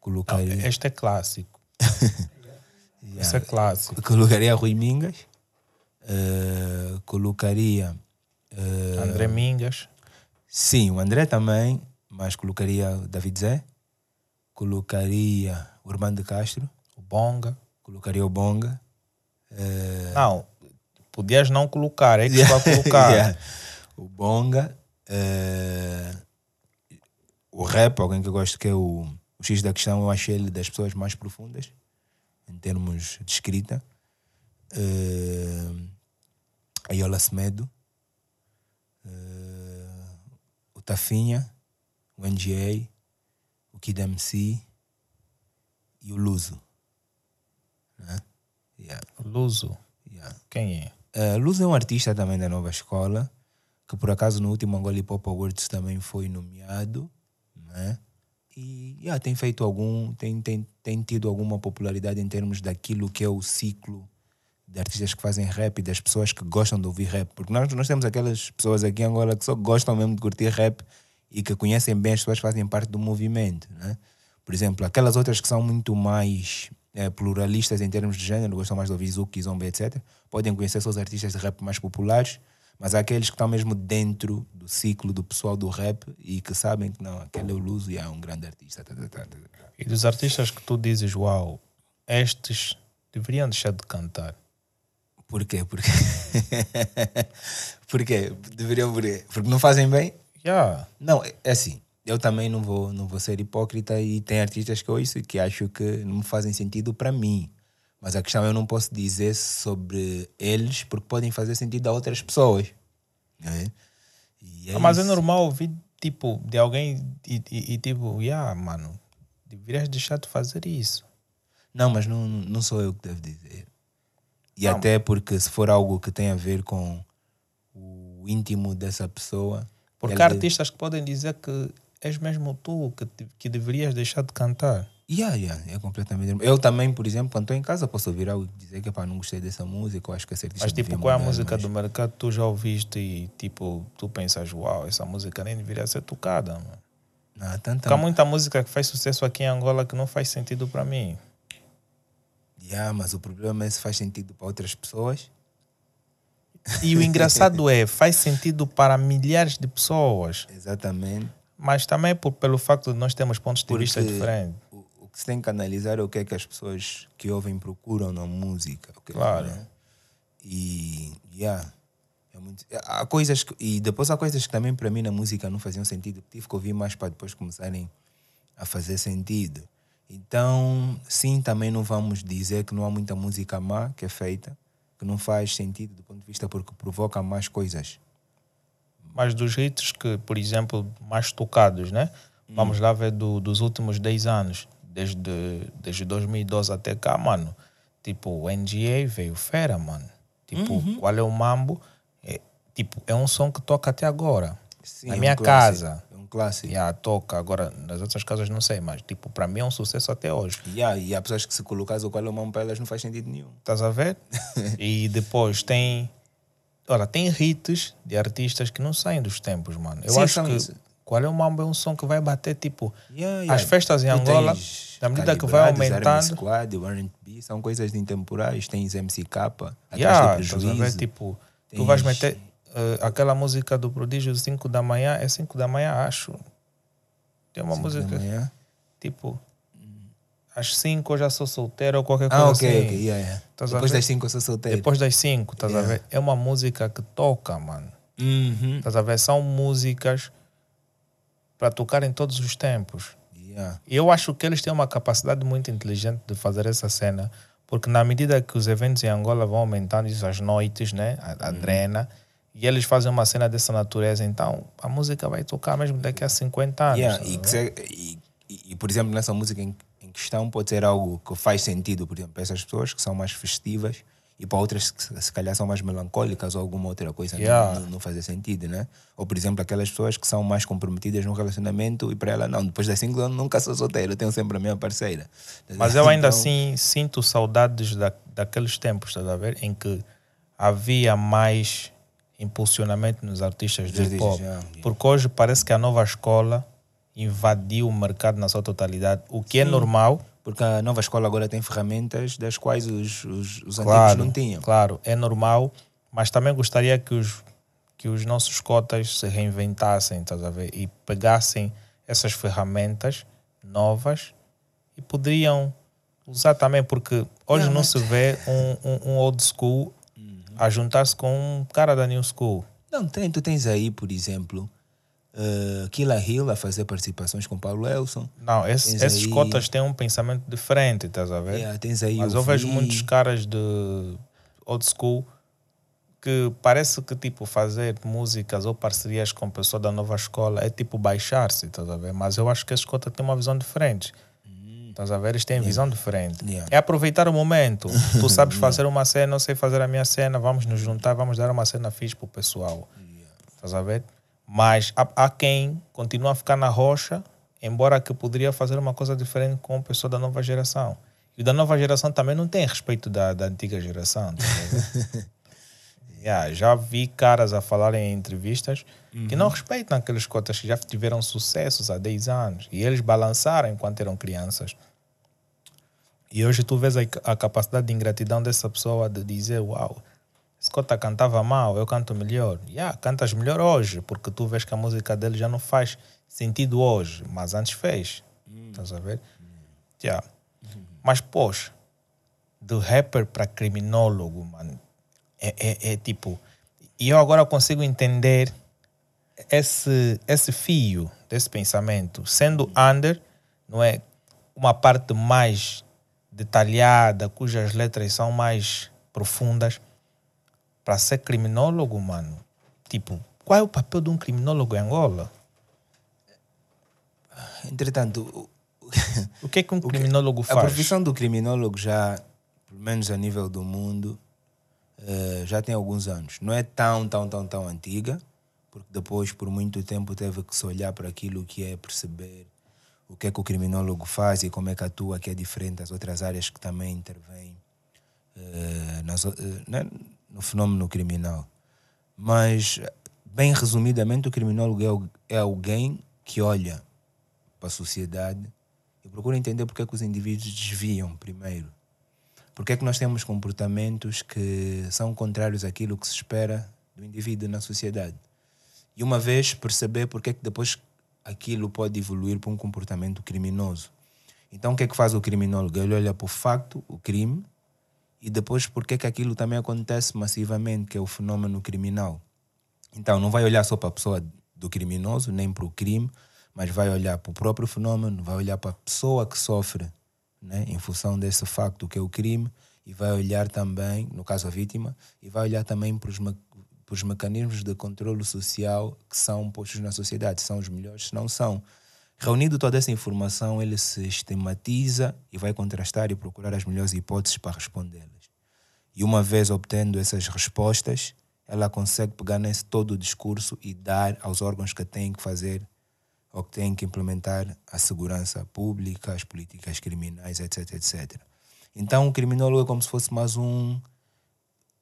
Colocaria, este é clássico. Esse é clássico. colocaria Rui Mingas. eh, colocaria. eh, André Mingas. Sim, o André também, mas colocaria o David Zé. Colocaria o Urbano de Castro. O Bonga. Colocaria o Bonga. eh, Não, podias não colocar, é que se vai colocar. Yeah. O Bonga. eh, o rap, alguém que eu gosto que é o, o X da questão, eu achei ele das pessoas mais profundas em termos de escrita. Uh, a Yola Semedo, eh, o Tafinha, o NGA, o Kid MC e o Luso. Né? Yeah, Luso. yeah. Quem é? Uh, Luz é um artista também da nova escola, que por acaso no último Angola Hip Hop Awards também foi nomeado, né? E yeah, tem feito algum, tem, tem, tem tido alguma popularidade em termos daquilo que é o ciclo de artistas que fazem rap e das pessoas que gostam de ouvir rap. Porque nós, nós temos aquelas pessoas aqui em Angola que só gostam mesmo de curtir rap e que conhecem bem as pessoas que fazem parte do movimento, né? Por exemplo, aquelas outras que são muito mais eh, pluralistas em termos de género, gostam mais de ouvir Zuki, Zomba, etc., podem conhecer só os artistas de rap mais populares, mas há aqueles que estão mesmo dentro do ciclo do pessoal do rap e que sabem que não, aquele é o Luso e é um grande artista. tá, tá, tá. E dos artistas que tu dizes, uau, estes deveriam deixar de cantar. Por quê? Porque... Por quê? Deveriam quê? Porque não fazem bem? Yeah. Não, é assim. Eu também não vou, não vou ser hipócrita e tem artistas que eu ouço que acho que não fazem sentido para mim. Mas a questão é eu não posso dizer sobre eles porque podem fazer sentido a outras pessoas. né? E é Mas é isso. normal ouvir, tipo, de alguém e, e- e, tipo, yeah, mano, deverias deixar de fazer isso. Não, mas não, não sou eu que devo dizer. E Não. até porque se for algo que tem a ver com o íntimo dessa pessoa. Porque há artistas que podem dizer que és mesmo tu que, te- que deverias deixar de cantar. Yeah, yeah, é completamente. Eu também, por exemplo, quando estou em casa, posso ouvir algo e dizer que pá, não gostei dessa música, eu acho que esse artista Mas, tipo, qual é a música mas- do mercado que tu já ouviste e, tipo, tu pensas, uau, essa música nem deveria ser tocada, mano. Não, tanta... Há muita música que faz sucesso aqui em Angola que não faz sentido para mim. Yeah, mas o problema é se faz sentido para outras pessoas. E o engraçado é, faz sentido para milhares de pessoas, Exatamente. mas também por, pelo facto de nós termos pontos de vista Porque diferentes. O, o que se tem que analisar é o que é que as pessoas que ouvem procuram na música. ok? Claro. Né? E, yeah, é muito, há coisas que, e depois há coisas que também para mim na música não faziam sentido, tive que ouvir mais para depois começarem a fazer sentido. Então, sim, também não vamos dizer que não há muita música má que é feita, que não faz sentido do ponto de vista porque provoca mais coisas. Mas dos hits que, por exemplo, mais tocados, né? Hum. Vamos lá ver do- dos últimos 10 anos, desde, desde 2012 até cá, mano. Tipo, o NGA veio fera, mano. Tipo, Uhum. qual é o mambo? É, tipo, é um som que toca até agora. Sim, Na é minha casa. Clássico. Yeah, toca. Agora, nas outras casas não sei, mas tipo, para mim é um sucesso até hoje. Yeah, e há pessoas que se colocares o qual é o mão para elas não faz sentido nenhum. Estás a ver? e depois tem. Olha, tem hits de artistas que não saem dos tempos, mano. Eu Sim, acho que isso. Qual é o Mambo é um som que vai bater tipo. Yeah, yeah. As festas em Angola, na medida que vai aumentando. Squad, R&B, são coisas intemporais. Tens MCK, atrás Yeah, do estás a ver? Tipo, tu vais meter aquela música do Prodígio 5 da manhã, é 5 da manhã, acho. Tem uma música, tipo, às 5 eu já sou solteiro ou qualquer coisa Ah, ok, assim. ok. Yeah, yeah. A Depois das 5 eu sou solteiro. Depois das 5, estás a Yeah. ver? É uma música que toca, mano. Uhum. Estás a ver? São músicas para tocar em todos os tempos. Yeah. E eu acho que eles têm uma capacidade muito inteligente de fazer essa cena, porque na medida que os eventos em Angola vão aumentando, isso às noites, né? A, a drena, e eles fazem uma cena dessa natureza, então a música vai tocar mesmo daqui a 50 anos. Yeah, tá e, e- e- por exemplo, nessa música em, em questão pode ser algo que faz sentido, por exemplo, para essas pessoas que são mais festivas e para outras que se, calhar são mais melancólicas ou alguma outra coisa Yeah. não, não, fazer sentido, né? Ou, por exemplo, aquelas pessoas que são mais comprometidas num relacionamento e para ela, não, depois das cinco anos nunca sou solteiro, eu tenho sempre a minha parceira. Mas eu ainda Então, assim sinto saudades da, daqueles tempos, estás a ver? Em que havia mais impulsionamento nos artistas de hip hop. Porque hoje parece que a nova escola invadiu o mercado na sua totalidade, o que é normal. Porque a nova escola agora tem ferramentas das quais os, os, os antigos Claro, não tinham. claro, é normal, mas também gostaria que os, que os nossos cotas se reinventassem, estás a ver? E pegassem essas ferramentas novas e poderiam usar também, porque hoje não se vê um, um, um old school a juntar-se com um cara da new school. Não, tem, tu tens aí, por exemplo, uh, Killa Hill a fazer participações com Paulo Elson. Não, esse- esses aí- cotas têm um pensamento diferente, estás a ver? Yeah, tens aí Mas eu vejo muitos caras de old school que parece que tipo fazer músicas ou parcerias com pessoas da nova escola é tipo baixar-se, estás a ver? Mas eu acho que esses cotas têm uma visão diferente. Estás a ver? Eles têm visão diferente. Yeah. É aproveitar o momento. Tu sabes fazer uma cena, eu sei fazer a minha cena, vamos nos juntar, vamos dar uma cena fixe pro pessoal. Estás a ver? Mas há, há quem continua a ficar na rocha, embora que poderia fazer uma coisa diferente com o pessoal da nova geração. E o da nova geração também não tem respeito da, da antiga geração. ver? Yeah, já vi caras a falarem em entrevistas que não respeitam aqueles cotas que já tiveram sucessos há 10 anos e eles balançaram enquanto eram crianças. E hoje tu vês a, a capacidade de ingratidão dessa pessoa de dizer: Uau, esse cota cantava mal, eu canto melhor. Yeah, cantas melhor hoje, porque tu vês que a música dele já não faz sentido hoje, mas antes fez. Estás a ver? Yeah. Mas, poxa, do rapper para criminólogo, mano, é, é, é tipo. E eu agora consigo entender esse, esse fio desse pensamento, sendo under, não é? Uma parte mais detalhada, cujas letras são mais profundas, para ser criminólogo, mano. Tipo, qual é o papel de um criminólogo em Angola? Entretanto, o- O que é que um criminólogo a faz? profissão do criminólogo já, pelo menos a nível do mundo, eh, já tem alguns anos. Não é tão, tão, tão, tão antiga, porque depois, por muito tempo, teve que se olhar para aquilo que é perceber o que é que o criminólogo faz e como é que atua, que é diferente das outras áreas que também intervêm eh, nas eh, né, no fenômeno criminal. Mas, bem resumidamente, o criminólogo é, é alguém que olha para a sociedade e procura entender porque é que os indivíduos desviam primeiro. Porque é que nós temos comportamentos que são contrários àquilo que se espera do indivíduo na sociedade. E uma vez perceber porque é que depois aquilo pode evoluir para um comportamento criminoso. Então o que é que faz o criminólogo? Ele olha para o facto, o crime, e depois porque é que aquilo também acontece massivamente, que é o fenômeno criminal. Então não vai olhar só para a pessoa do criminoso, nem para o crime, mas vai olhar para o próprio fenômeno, vai olhar para a pessoa que sofre né, em função desse facto que é o crime, e vai olhar também, no caso a vítima, e vai olhar também para os, me- os mecanismos de controle social que são postos na sociedade, são os melhores, não são. Reunido toda essa informação, ele se e vai contrastar e procurar as melhores hipóteses para respondê-las. E uma vez obtendo essas respostas, ela consegue pegar nesse todo o discurso e dar aos órgãos que têm que fazer ou que têm que implementar a segurança pública, as políticas criminais, etc, etc. Então, o criminólogo é como se fosse mais um.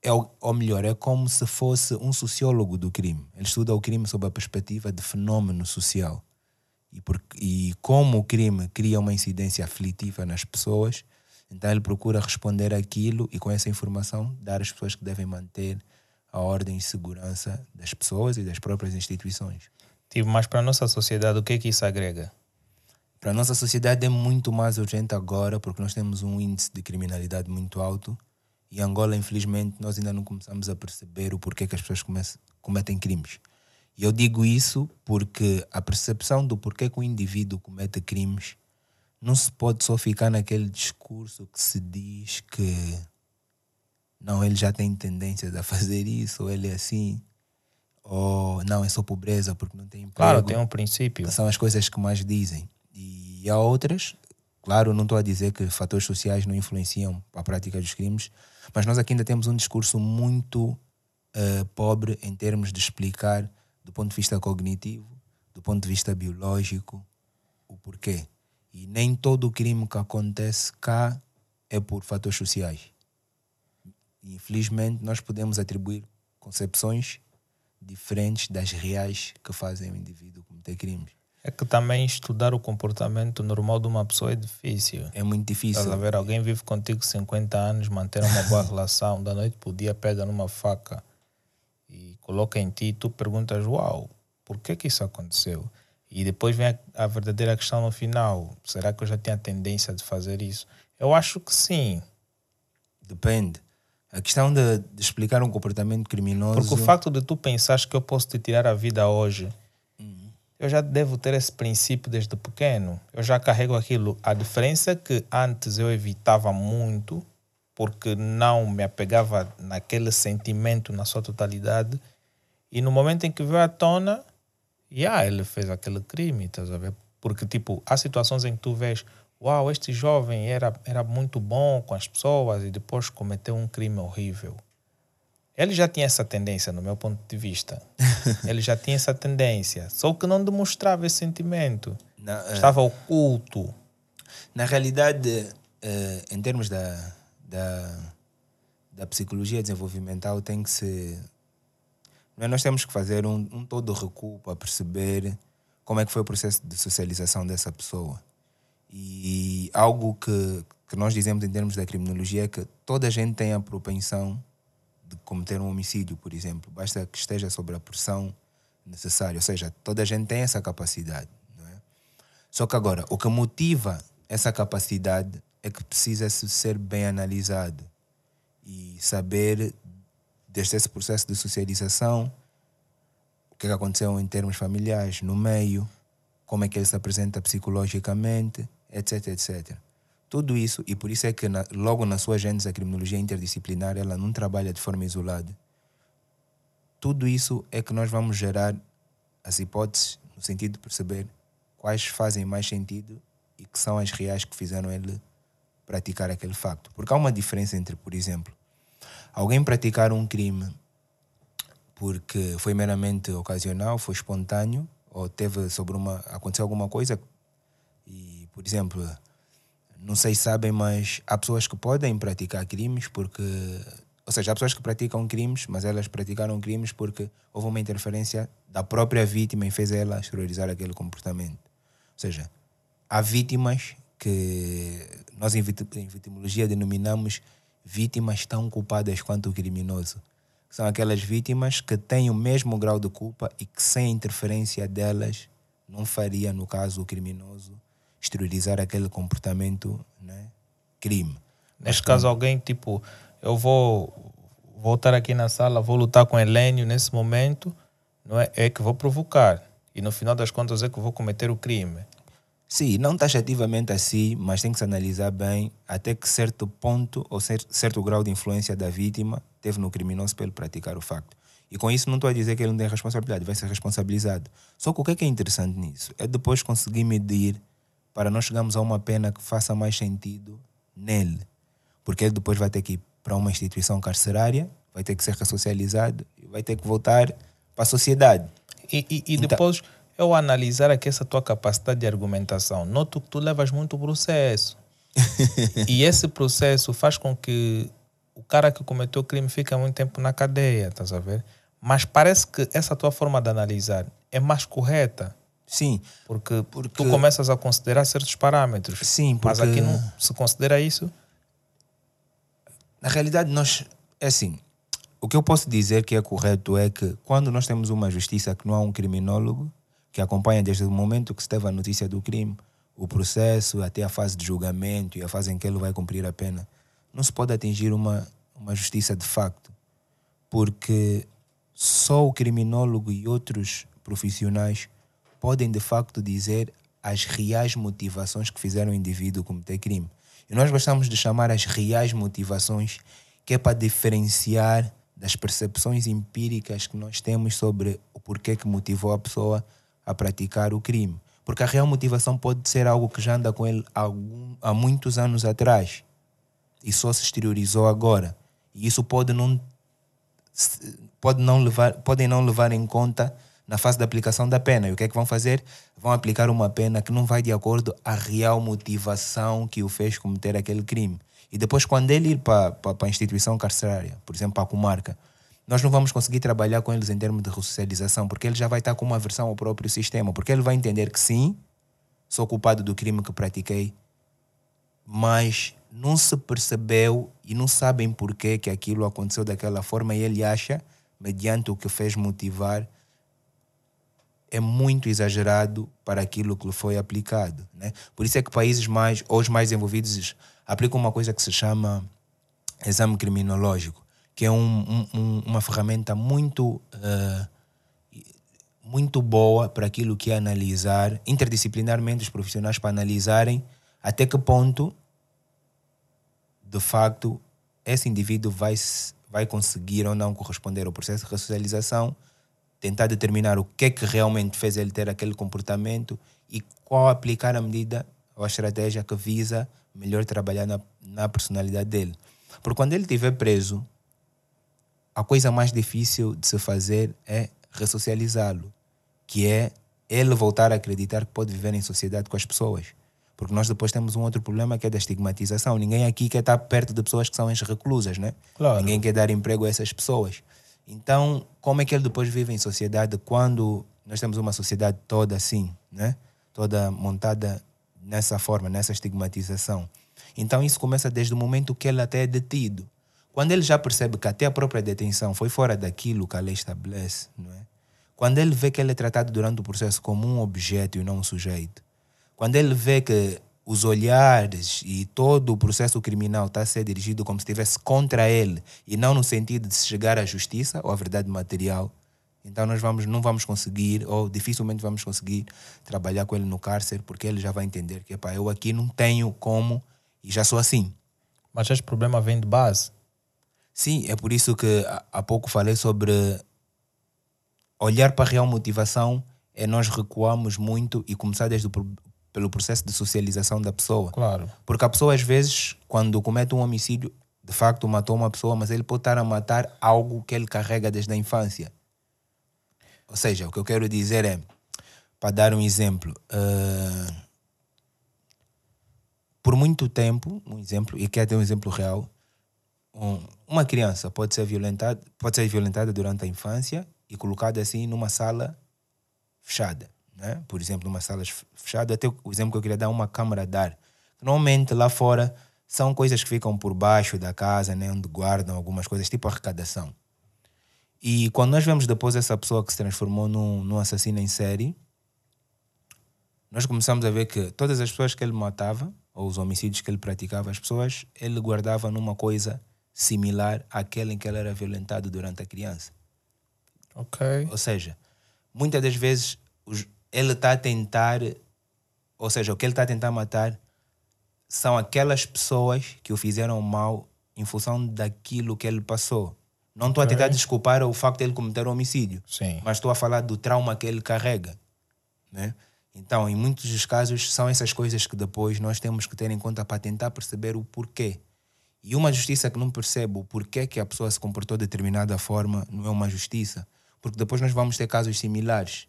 É, ou melhor, é como se fosse um sociólogo do crime. Ele estuda o crime sob a perspectiva de fenômeno social. E, por, e como o crime cria uma incidência aflitiva nas pessoas, então ele procura responder aquilo e com essa informação dar às pessoas que devem manter a ordem e segurança das pessoas e das próprias instituições. Tipo, mas para a nossa sociedade, o que é que isso agrega? Para a nossa sociedade é muito mais urgente agora porque nós temos um índice de criminalidade muito alto e Angola, infelizmente, nós ainda não começamos a perceber o porquê que as pessoas comece- cometem crimes. E eu digo isso porque a percepção do porquê que o indivíduo comete crimes não se pode só ficar naquele discurso que se diz que não, ele já tem tendências a fazer isso, ou ele é assim. ou não, é só pobreza porque não tem emprego. Claro, tem um princípio. São as coisas que mais dizem. E há outras, claro, não estou a dizer que fatores sociais não influenciam a prática dos crimes, mas nós aqui ainda temos um discurso muito uh, pobre em termos de explicar, do ponto de vista cognitivo, do ponto de vista biológico, o porquê. E nem todo o crime que acontece cá é por fatores sociais. Infelizmente, nós podemos atribuir concepções diferentes das reais que fazem o indivíduo cometer crimes. É que também estudar o comportamento normal de uma pessoa é difícil. É muito difícil. Estás a ver? Alguém vive contigo 50 anos, manter uma boa relação, da noite para o dia pega numa faca e coloca em ti e tu perguntas, uau, por que que isso aconteceu? E depois vem a, a verdadeira questão no final, será que eu já tinha tendência de fazer isso? Eu acho que sim. Depende. A questão de, de, explicar um comportamento criminoso. Porque o facto de tu pensares que eu posso te tirar a vida hoje. Eu já devo ter esse princípio desde pequeno. Eu já carrego aquilo. A diferença é que antes eu evitava muito, porque não me apegava naquele sentimento na sua totalidade. E no momento em que veio à tona, yeah, ele fez aquele crime, estás a ver? Porque, tipo, há situações em que tu vês uau, este jovem era, era muito bom com as pessoas e depois cometeu um crime horrível. Ele já tinha essa tendência, no meu ponto de vista. Ele já tinha essa tendência, só que não demonstrava esse sentimento. Não, uh, Estava oculto. Na realidade, uh, em termos da, da, da psicologia desenvolvimental, tem que ser. Nós temos que fazer um, um todo recuo para perceber como é que foi o processo de socialização dessa pessoa. E algo que, que nós dizemos em termos da criminologia é que toda a gente tem a propensão de cometer um homicídio, por exemplo. Basta que esteja sob a pressão necessária. Ou seja, toda a gente tem essa capacidade. É? Só que agora, o que motiva essa capacidade é que precisa ser bem analisado e saber, desde esse processo de socialização, o que aconteceu em termos familiares, no meio, como é que ele se apresenta psicologicamente, etc, etc. Tudo isso, e por isso é que na, logo na sua gênese a criminologia interdisciplinar ela não trabalha de forma isolada. Tudo isso é que nós vamos gerar as hipóteses no sentido de perceber quais fazem mais sentido e que são as reais que fizeram ele praticar aquele facto. Porque há uma diferença entre, por exemplo, alguém praticar um crime porque foi meramente ocasional, foi espontâneo, ou teve sobre uma aconteceu alguma coisa e por exemplo, não sei se sabem, mas há pessoas que podem praticar crimes porque. Ou seja, há pessoas que praticam crimes, mas elas praticaram crimes porque houve uma interferência da própria vítima e fez ela exteriorizar aquele comportamento. Ou seja, há vítimas que nós em vitimologia denominamos vítimas tão culpadas quanto o criminoso. São aquelas vítimas que têm o mesmo grau de culpa e que sem interferência delas não faria, no caso, o criminoso exteriorizar aquele comportamento, né? crime. Neste caso, alguém tipo, eu vou voltar aqui na sala, vou lutar com Helênio nesse momento, não é, é que vou provocar. E no final das contas é que vou cometer o crime. Sim, não taxativamente assim, mas tem que se analisar bem até que certo ponto ou certo grau de influência da vítima teve no criminoso para ele praticar o facto. E com isso não estou a dizer que ele não tem responsabilidade, vai ser responsabilizado. Só que o que é, que é interessante nisso? É depois conseguir medir para nós chegarmos a uma pena que faça mais sentido nele. Porque ele depois vai ter que ir para uma instituição carcerária, vai ter que ser ressocializado e vai ter que voltar para a sociedade. E, e, e então, depois eu analisar aqui essa tua capacidade de argumentação, noto que tu levas muito processo. e esse processo faz com que o cara que cometeu o crime fique muito tempo na cadeia, estás a ver? Mas parece que essa tua forma de analisar é mais correta. Sim. Porque, porque tu começas a considerar certos parâmetros. Sim, porque... Mas aqui não se considera isso? Na realidade, nós. É assim. O que eu posso dizer que é correto é que quando nós temos uma justiça que não há um criminólogo que acompanha desde o momento que se teve a notícia do crime, o processo, até a fase de julgamento e a fase em que ele vai cumprir a pena, não se pode atingir uma, uma justiça de facto. Porque só o criminólogo e outros profissionais podem de facto dizer as reais motivações que fizeram o indivíduo cometer crime. E nós gostamos de chamar as reais motivações, que é para diferenciar das percepções empíricas que nós temos sobre o porquê que motivou a pessoa a praticar o crime. Porque a real motivação pode ser algo que já anda com ele há, algum, há muitos anos atrás e só se exteriorizou agora. E isso pode não, pode não levar, podem não levar em conta na fase da aplicação da pena. E o que é que vão fazer? Vão aplicar uma pena que não vai de acordo à real motivação que o fez cometer aquele crime. E depois, quando ele ir para, para, a instituição carcerária, por exemplo, para a comarca, nós não vamos conseguir trabalhar com eles em termos de ressocialização, porque ele já vai estar com uma aversão ao próprio sistema, porque ele vai entender que sim, sou culpado do crime que pratiquei, mas não se percebeu e não sabem porquê que aquilo aconteceu daquela forma e ele acha, mediante o que fez motivar, é muito exagerado para aquilo que lhe foi aplicado. Né? Por isso é que países mais, ou os mais envolvidos, aplicam uma coisa que se chama exame criminológico, que é um, um, uma ferramenta muito, uh, muito boa para aquilo que é analisar, interdisciplinarmente, os profissionais para analisarem até que ponto, de facto, esse indivíduo vai, vai conseguir ou não corresponder ao processo de ressocialização tentar determinar o que é que realmente fez ele ter aquele comportamento e qual aplicar a medida ou a estratégia que visa melhor trabalhar na, na personalidade dele. Porque quando ele estiver preso, a coisa mais difícil de se fazer é ressocializá-lo, que é ele voltar a acreditar que pode viver em sociedade com as pessoas. Porque nós depois temos um outro problema que é da estigmatização. Ninguém aqui quer estar perto de pessoas que são ex-reclusas, né? Claro. Ninguém quer dar emprego a essas pessoas. Então, como é que ele depois vive em sociedade quando nós temos uma sociedade toda assim, né? Toda montada nessa forma, nessa estigmatização. Então, isso começa desde o momento que ele até é detido. Quando ele já percebe que até a própria detenção foi fora daquilo que a lei estabelece, não é? Quando ele vê que ele é tratado durante o processo como um objeto e não um sujeito. Quando ele vê que os olhares e todo o processo criminal está a ser dirigido como se estivesse contra ele e não no sentido de se chegar à justiça ou à verdade material, então nós vamos, não vamos conseguir, ou dificilmente vamos conseguir trabalhar com ele no cárcere, porque ele já vai entender que eu aqui não tenho como e já sou assim. Mas esse problema vem de base? Sim, é por isso que há pouco falei sobre olhar para a real motivação é nós recuamos muito e começar desde o pelo processo de socialização da pessoa. Claro. Porque a pessoa, às vezes, quando comete um homicídio, de facto matou uma pessoa, mas ele pode estar a matar algo que ele carrega desde a infância. Ou seja, o que eu quero dizer é, para dar um exemplo, uh, por muito tempo, um exemplo, e quer ter um exemplo real, um, uma criança pode ser violentada, pode ser violentada durante a infância e colocada assim numa sala fechada né? por exemplo, numa sala fechada. Até o exemplo que eu queria dar é uma câmara de ar. Normalmente lá fora são coisas que ficam por baixo da casa, né? onde guardam algumas coisas, tipo arrecadação. E quando nós vemos depois essa pessoa que se transformou num, num assassino em série, nós começamos a ver que todas as pessoas que ele matava, ou os homicídios que ele praticava, as pessoas, ele guardava numa coisa similar àquela em que ele era violentado durante a criança. Ok. Ou seja, muitas das vezes os, ele está a tentar, ou seja, o que ele está a tentar matar são aquelas pessoas que o fizeram mal em função daquilo que ele passou. Não estou okay. a tentar desculpar o facto de ele cometer um homicídio, Sim. mas estou a falar do trauma que ele carrega. Né? Então, em muitos dos casos, são essas coisas que depois nós temos que ter em conta para tentar perceber o porquê. E uma justiça que não percebe o porquê que a pessoa se comportou de determinada forma não é uma justiça. Porque depois nós vamos ter casos similares.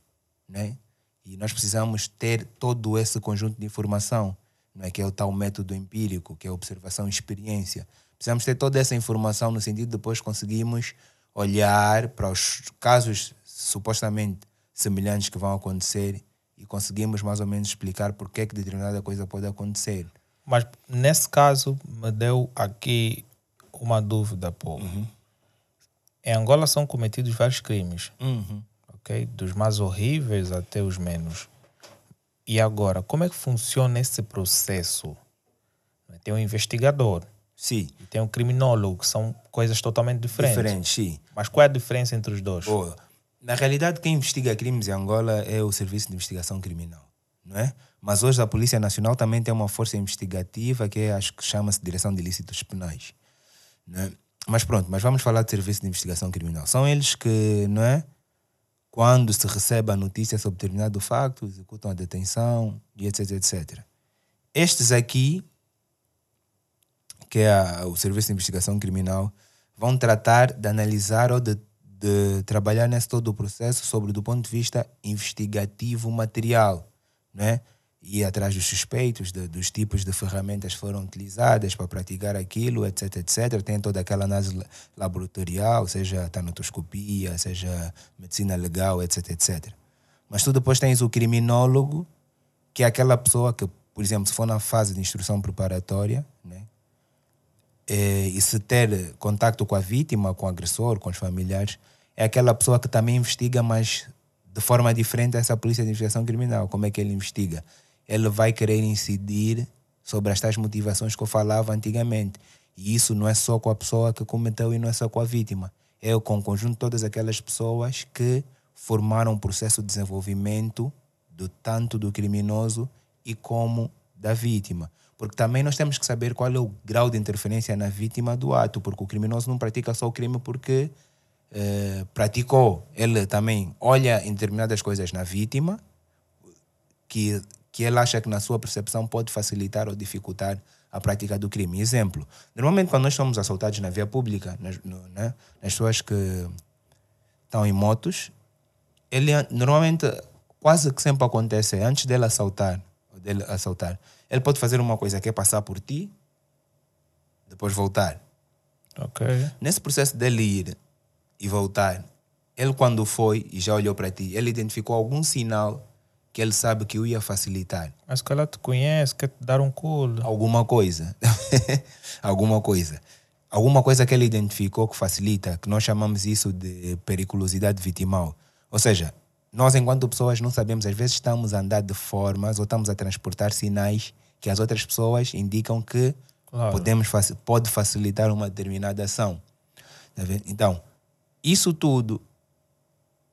Né? E nós precisamos ter todo esse conjunto de informação, não é? que é o tal método empírico, que é a observação e experiência. Precisamos ter toda essa informação no sentido de depois conseguirmos olhar para os casos supostamente semelhantes que vão acontecer e conseguimos mais ou menos explicar por que, é que determinada coisa pode acontecer. Mas nesse caso me deu aqui uma dúvida, pô. Uhum. Em Angola são cometidos vários crimes. Uhum ok? Dos mais horríveis até os menos. E agora, como é que funciona esse processo? Tem um investigador. Sim. E tem um criminólogo, que são coisas totalmente diferentes. Diferentes, sim. Mas qual é a diferença entre os dois? Na realidade, quem investiga crimes em Angola é o Serviço de Investigação Criminal, não é? Mas hoje a Polícia Nacional também tem uma força investigativa que é, acho que chama-se Direção de Ilícitos Penais. Não é? mas pronto, mas vamos falar de serviço de investigação criminal. São eles que, não é? Quando se recebe a notícia sobre determinado facto, executam a detenção etc, etc. Estes aqui, que é a, o Serviço de Investigação Criminal, vão tratar de analisar ou de, de trabalhar nesse todo o processo sobre do ponto de vista investigativo material, não é? Ir atrás dos suspeitos, de, dos tipos de ferramentas que foram utilizadas para praticar aquilo, etc, etc. Tem toda aquela análise laboratorial, seja tanatoscopia, seja medicina legal, etc, etc. Mas tu depois tens o criminólogo, que é aquela pessoa que, por exemplo, se for na fase de instrução preparatória, né, é, e se ter contato com a vítima, com o agressor, com os familiares, é aquela pessoa que também investiga, mas de forma diferente essa polícia de investigação criminal. Como é que ele investiga? Ele vai querer incidir sobre as tais motivações que eu falava antigamente. E isso não é só com a pessoa que cometeu e não é só com a vítima. É com o conjunto de todas aquelas pessoas que formaram um processo de desenvolvimento do tanto do criminoso e como da vítima. Porque também nós temos que saber qual é o grau de interferência na vítima do ato, porque o criminoso não pratica só o crime porque eh, praticou. Ele também olha em determinadas coisas na vítima que que ele acha que na sua percepção pode facilitar ou dificultar a prática do crime. Exemplo, normalmente quando nós somos assaltados na via pública, nas, no, né, nas pessoas que estão em motos, ele normalmente quase que sempre acontece antes dele assaltar, dele assaltar, ele pode fazer uma coisa que é passar por ti, depois voltar. Ok. Nesse processo dele ir e voltar, ele quando foi e já olhou para ti, ele identificou algum sinal que ele sabe que eu ia facilitar. Mas que ela te conhece, quer te dar um colo. Alguma coisa. Alguma coisa. Alguma coisa que ele identificou que facilita, que nós chamamos isso de periculosidade vitimal. Ou seja, nós, enquanto pessoas, não sabemos, às vezes estamos a andar de formas ou estamos a transportar sinais que as outras pessoas indicam que claro. podemos, pode facilitar uma determinada ação. Tá então, isso tudo,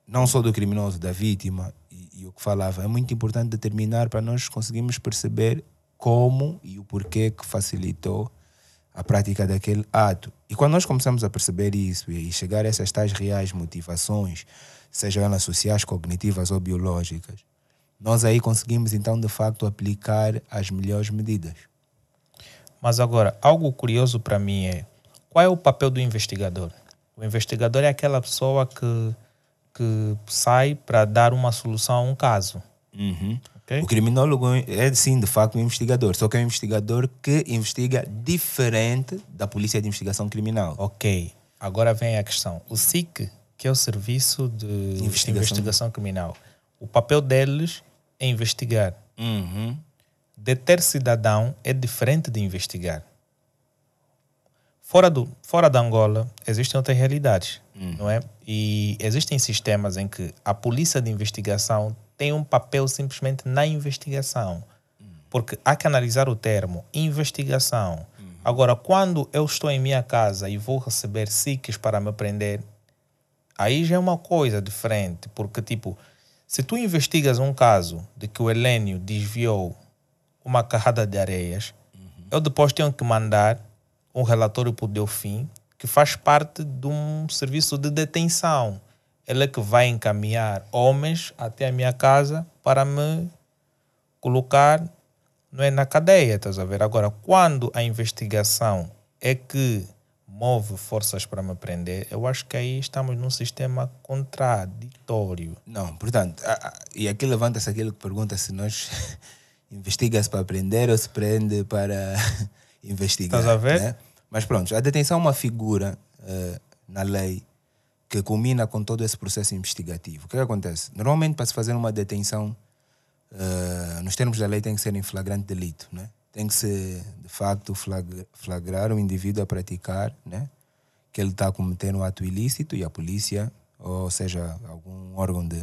não só do criminoso, da vítima, e o que falava, é muito importante determinar para nós conseguirmos perceber como e o porquê que facilitou a prática daquele ato. E quando nós começamos a perceber isso e chegar a essas tais reais motivações, sejam elas sociais, cognitivas ou biológicas, nós aí conseguimos então de facto aplicar as melhores medidas. Mas agora, algo curioso para mim é qual é o papel do investigador? O investigador é aquela pessoa que que sai para dar uma solução a um caso. Uhum. Okay? O criminólogo é sim, de facto, um investigador, só que é um investigador que investiga diferente da polícia de investigação criminal. Ok. Agora vem a questão. O SIC, que é o Serviço de Investigação, investigação Criminal, o papel deles é investigar. Uhum. Deter cidadão é diferente de investigar. Fora, do, fora da Angola, existem outras realidades, hum. não é? E existem sistemas em que a polícia de investigação tem um papel simplesmente na investigação. Hum. Porque há que analisar o termo investigação. Hum. Agora, quando eu estou em minha casa e vou receber SICs para me prender, aí já é uma coisa diferente. Porque, tipo, se tu investigas um caso de que o Helênio desviou uma carrada de areias, uhum. eu depois tenho que mandar um relatório para o Delfim, que faz parte de um serviço de detenção. Ele é que vai encaminhar homens até a minha casa para me colocar não é, na cadeia, estás a ver? Agora, quando a investigação é que move forças para me prender, eu acho que aí estamos num sistema contraditório. Não, portanto, e aqui levanta-se aquilo que pergunta se nós investiga-se para prender ou se prende para investigar. Estás a ver? Né? Mas pronto, a detenção é uma figura uh, na lei que culmina com todo esse processo investigativo. O que, é que acontece? Normalmente, para se fazer uma detenção, uh, nos termos da lei, tem que ser em flagrante delito. Né? Tem que se, de facto, flagrar o indivíduo a praticar, né? que ele está a cometer um ato ilícito e a polícia, ou seja, algum órgão de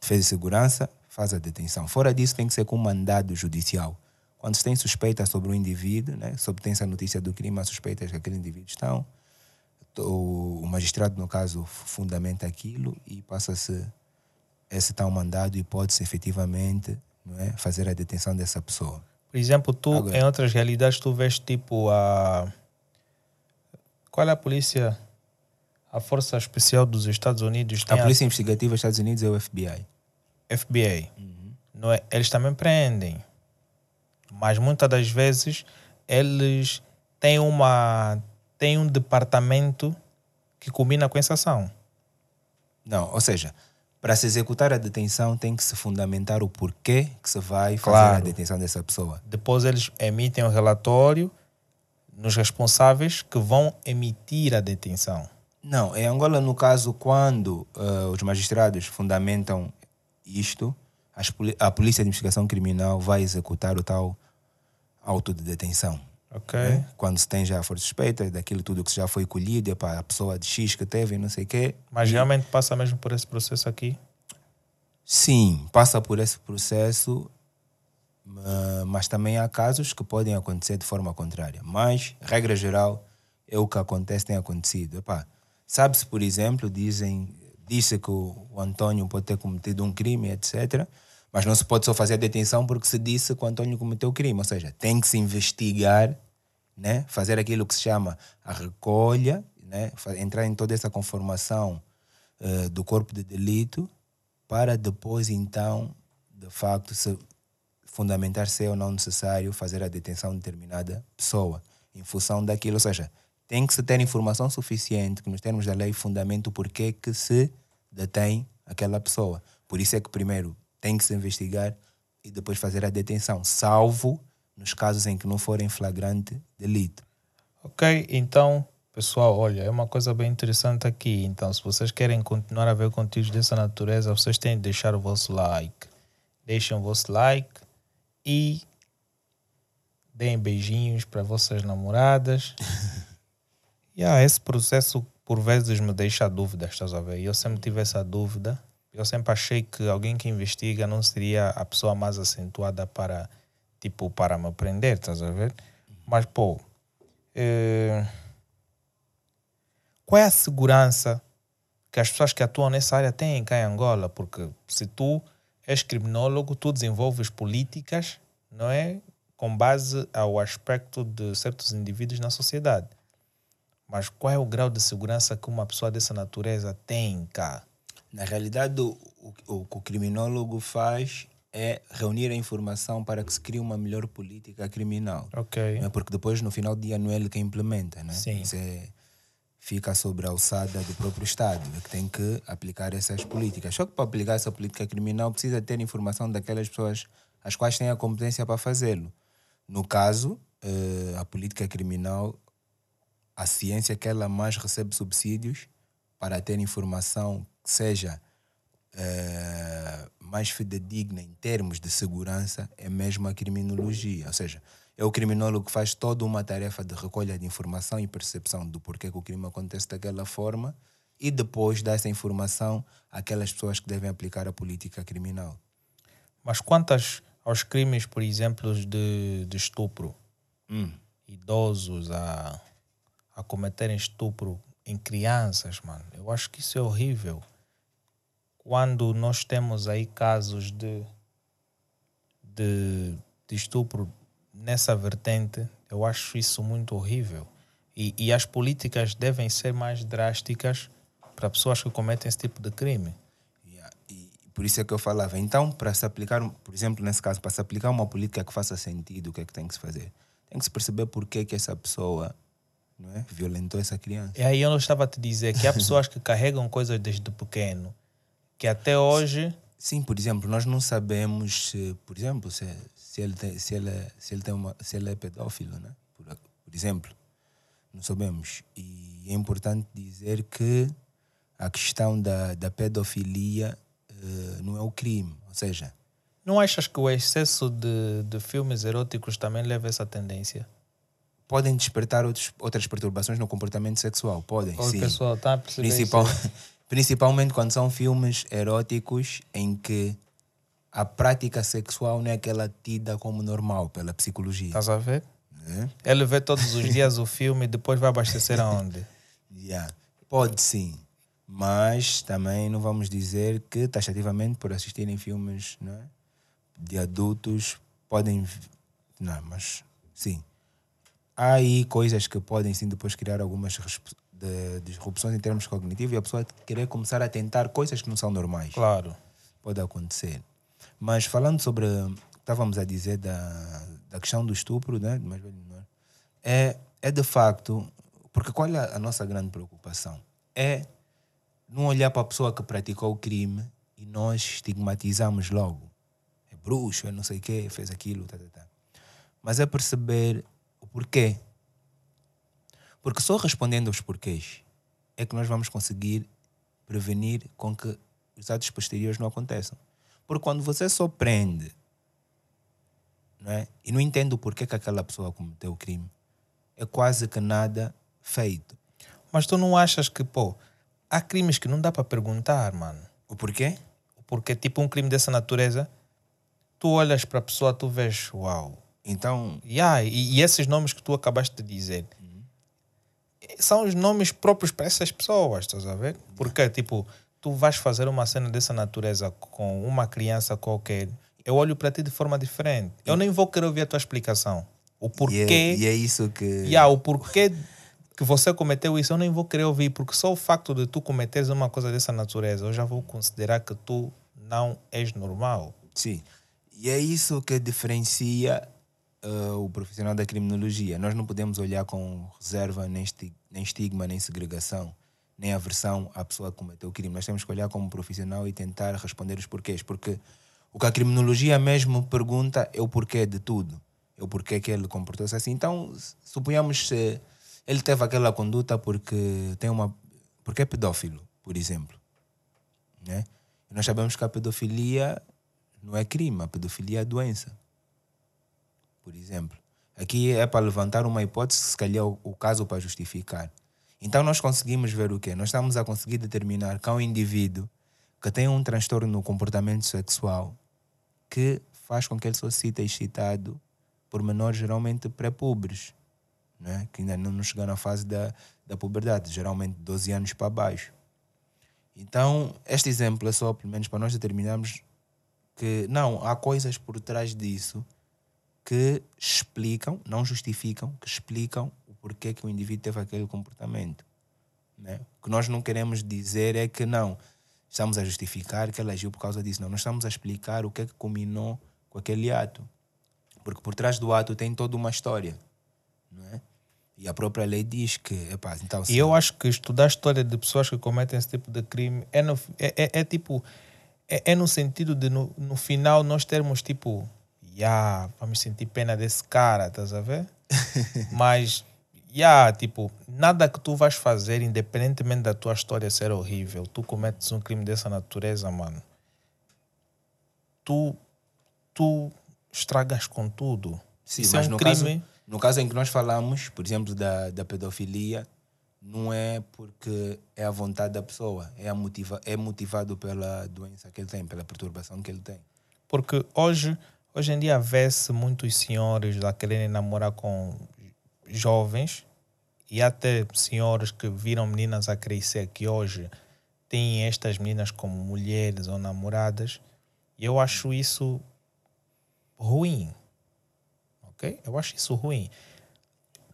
defesa e segurança, faz a detenção. Fora disso, tem que ser com mandado judicial. Quando se tem suspeita sobre um indivíduo, né, se obtém essa notícia do crime, há suspeitas que aquele indivíduo estão, o, magistrado, no caso, fundamenta aquilo e passa-se esse tal mandado e pode-se efetivamente não é, fazer a detenção dessa pessoa. Por exemplo, tu, Agora, em outras realidades, tu vês tipo a. Qual é a polícia? A Força Especial dos Estados Unidos A tem Polícia Investigativa dos Estados Unidos é o FBI. a FBI. Não é? Eles também prendem. Mas muitas das vezes eles têm uma têm um departamento que combina com essa ação. Não, ou seja, para se executar a detenção tem que se fundamentar o porquê que se vai fazer Claro. a detenção dessa pessoa. Depois eles emitem o relatório nos responsáveis que vão emitir a detenção. Não, em Angola, no caso, quando eh, os magistrados fundamentam isto, a Polícia de Investigação Criminal vai executar o tal auto de detenção. Ok? né? Quando se tem já a força suspeita daquilo tudo que já foi colhido, para a pessoa de X que teve não sei o quê. Mas realmente passa mesmo por esse processo aqui? Sim, passa por esse processo, ma- mas também há casos que podem acontecer de forma contrária. Mas, regra geral, é o que acontece, tem acontecido. Sabe-se, por exemplo, dizem, disse que o, o Antônio pode ter cometido um crime, etc. Mas não se pode só fazer a detenção porque se disse que o Antônio cometeu crime. Ou seja, tem que se investigar, né? fazer aquilo que se chama a recolha, né? entrar em toda essa conformação eh, do corpo de delito para depois, então, de facto, se fundamentar se é ou não necessário fazer a detenção de determinada pessoa em função daquilo. Ou seja, tem que se ter informação suficiente que, nos termos da lei, fundamenta o porquê que se detém aquela pessoa. Por isso é que, primeiro, tem que se investigar e depois fazer a detenção, salvo nos casos em que não for em flagrante delito. Ok, então, pessoal, olha, é uma coisa bem interessante aqui. Então, se vocês querem continuar a ver conteúdos dessa natureza, vocês têm de deixar o vosso like. Deixem o vosso like e deem beijinhos para vossas namoradas. e ah, esse processo, por vezes, me deixa dúvidas, estás a ver? Eu sempre tive essa dúvida. Eu sempre achei que alguém que investiga não seria a pessoa mais acentuada para, tipo, para me prender, estás a ver? Mas, pô, eh, qual é a segurança que as pessoas que atuam nessa área têm cá em Angola? Porque se tu és criminólogo, tu desenvolves políticas, não é? Com base ao aspecto de certos indivíduos na sociedade. Mas qual é o grau de segurança que uma pessoa dessa natureza tem cá? Na realidade, o, o, o que o criminólogo faz é reunir a informação para que se crie uma melhor política criminal. Ok. É? Porque depois, no final do dia, não é ele que implementa. Né? Sim. É, fica sobre a alçada do próprio Estado, é que tem que aplicar essas políticas. Só que para aplicar essa política criminal precisa ter informação daquelas pessoas as quais têm a competência para fazê-lo. No caso, eh, a política criminal, a ciência que ela mais recebe subsídios para ter informação que seja eh, mais fidedigna em termos de segurança é mesmo a criminologia. Ou seja, é o criminólogo que faz toda uma tarefa de recolha de informação e percepção do porquê que o crime acontece daquela forma e depois dá essa informação àquelas pessoas que devem aplicar a política criminal. Mas quantas aos crimes, por exemplo, de, de estupro? Hum. Idosos a, a cometerem estupro em crianças, mano. Eu acho que isso é horrível. Quando nós temos aí casos de, de, de estupro nessa vertente, eu acho isso muito horrível. E, e as políticas devem ser mais drásticas para pessoas que cometem esse tipo de crime. Yeah. E por isso é que eu falava. Então, para se aplicar, por exemplo, nesse caso, para se aplicar uma política que faça sentido, o que é que tem que se fazer? Tem que se perceber por que, que essa pessoa não é, violentou essa criança. E aí eu estava a te dizer que há pessoas que carregam coisas desde pequeno, que até hoje Sim, por exemplo, nós não sabemos, se, por exemplo, se, se, ele, tem, se, ele, se, ele tem uma, se ele é pedófilo, né? por, por exemplo. Não sabemos. E é importante dizer que a questão da, da pedofilia eh, não é o crime. Ou seja, não achas que o excesso de, de filmes eróticos também leva a essa tendência? podem despertar outros, outras perturbações no comportamento sexual. Podem, O sim. pessoal está a perceber Principal, isso? principalmente quando são filmes eróticos em que a prática sexual não é aquela tida como normal pela psicologia. Estás a ver? né? Ele vê todos os dias o filme e depois vai abastecer aonde? Yeah. Pode sim, mas também não vamos dizer que taxativamente por assistirem filmes é? de adultos podem. Não, mas sim. há aí coisas que podem sim depois criar algumas de- disrupções em termos cognitivos e a pessoa querer começar a tentar coisas que não são normais. Claro. Pode acontecer. Mas falando sobre, estávamos a dizer da, da questão do estupro, né? mais velho menor, é, é de facto, porque qual é a nossa grande preocupação? É não olhar para a pessoa que praticou o crime e nós estigmatizamos logo. É bruxo, é não sei o quê, fez aquilo, tá, tá, tá. Mas é perceber o porquê. Porque só respondendo aos porquês é que nós vamos conseguir prevenir com que os atos posteriores não aconteçam. Porque quando você só prende não é? e não entende o porquê que aquela pessoa cometeu o crime, é quase que nada feito. Mas tu não achas que, pô, há crimes que não dá para perguntar, mano? O porquê? Porque, tipo, um crime dessa natureza, tu olhas para a pessoa, tu vês, uau. Então, Yeah, e, e esses nomes que tu acabaste de dizer são os nomes próprios para essas pessoas, estás a ver? Porque, tipo, tu vais fazer uma cena dessa natureza com uma criança qualquer, eu olho para ti de forma diferente. Eu nem vou querer ouvir a tua explicação. O e porquê. é, e é isso que. Yeah, o porquê que você cometeu isso, eu nem vou querer ouvir, porque só o facto de tu cometeres uma coisa dessa natureza, eu já vou considerar que tu não és normal. Sim. E é isso que diferencia eh, o profissional da criminologia. Nós não podemos olhar com reserva, nem, esti- nem estigma, nem segregação, nem aversão à pessoa que cometeu o crime. Nós temos que olhar como profissional e tentar responder os porquês. Porque o que a criminologia mesmo pergunta é o porquê de tudo. É o porquê que ele comportou-se assim. Então, suponhamos se ele teve aquela conduta porque tem uma. porque é pedófilo, por exemplo né? E nós sabemos que a pedofilia não é crime, a pedofilia é doença. Por exemplo. Aqui é para levantar uma hipótese, se calhar o, caso para justificar. Então nós conseguimos ver o quê? Nós estamos a conseguir determinar que há um indivíduo que tem um transtorno no comportamento sexual que faz com que ele só se sinta excitado por menores geralmente pré-pubres, né? que ainda não chegaram à fase da, da puberdade, geralmente 12 anos para baixo. Então, este exemplo é só, pelo menos, para nós determinarmos que não, há coisas por trás disso que explicam, não justificam, que explicam o porquê que o indivíduo teve aquele comportamento. Né? O que nós não queremos dizer é que não, estamos a justificar que ele agiu por causa disso. Não, nós estamos a explicar o que é que culminou com aquele ato. Porque por trás do ato tem toda uma história. Não é? E a própria lei diz que, epá, então, E eu acho que estudar a história de pessoas que cometem esse tipo de crime é, no, é, é, é tipo. É, é no sentido de no, no final nós termos tipo. Ya, vamos sentir pena desse cara, estás a ver? Mas, ya, tipo, nada que tu vais fazer, independentemente da tua história ser horrível, tu cometes um crime dessa natureza, mano. Tu. Tu estragas com tudo. Sim, Isso é mas um no, crime. caso, no caso em que nós falamos, por exemplo, da, da pedofilia, não é porque é a vontade da pessoa, é, a motiva, é motivado pela doença que ele tem, pela perturbação que ele tem. Porque hoje, hoje em dia vê-se muitos senhores a quererem namorar com jovens e até senhores que viram meninas a crescer que hoje têm estas meninas como mulheres ou namoradas. E eu acho isso ruim. Ok? Eu acho isso ruim.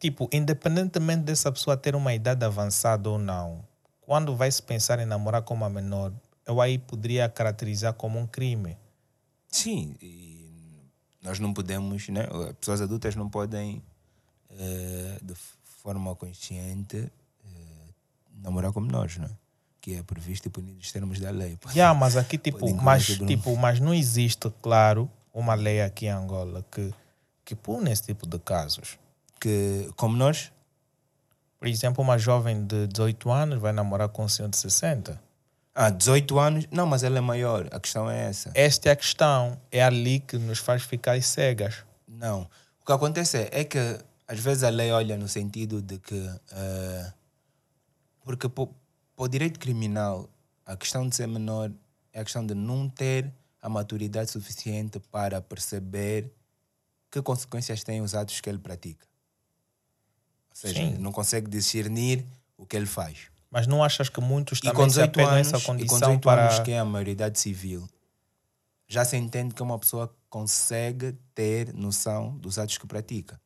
Tipo, independentemente dessa pessoa ter uma idade avançada ou não, quando vai se pensar em namorar com uma menor, eu aí poderia caracterizar como um crime. Sim, nós não podemos, né? Pessoas adultas não podem, eh, de forma consciente, eh, namorar com menores, né? Que é previsto e punido nos termos da lei. Yeah, mas aqui tipo, Podem mas, cometer tipo, mas não existe, claro, uma lei aqui em Angola que, que pune esse tipo de casos. Que, como nós, Por exemplo, uma jovem de 18 anos vai namorar com um senhor de 60. Há 18 anos, não, mas ela é maior, a questão é essa. Esta é a questão. É ali que nos faz ficar cegas. Não. O que acontece é, é que às vezes a lei olha no sentido de que. eh, porque para o direito criminal, a questão de ser menor é a questão de não ter a maturidade suficiente para perceber que consequências têm os atos que ele pratica. Ou seja, Sim. não consegue discernir o que ele faz. Mas não achas que muitos E com também se 18 apegam a anos, essa e com condição 18 para... anos, que é a maioridade civil, já se entende que uma pessoa consegue ter noção dos atos que pratica.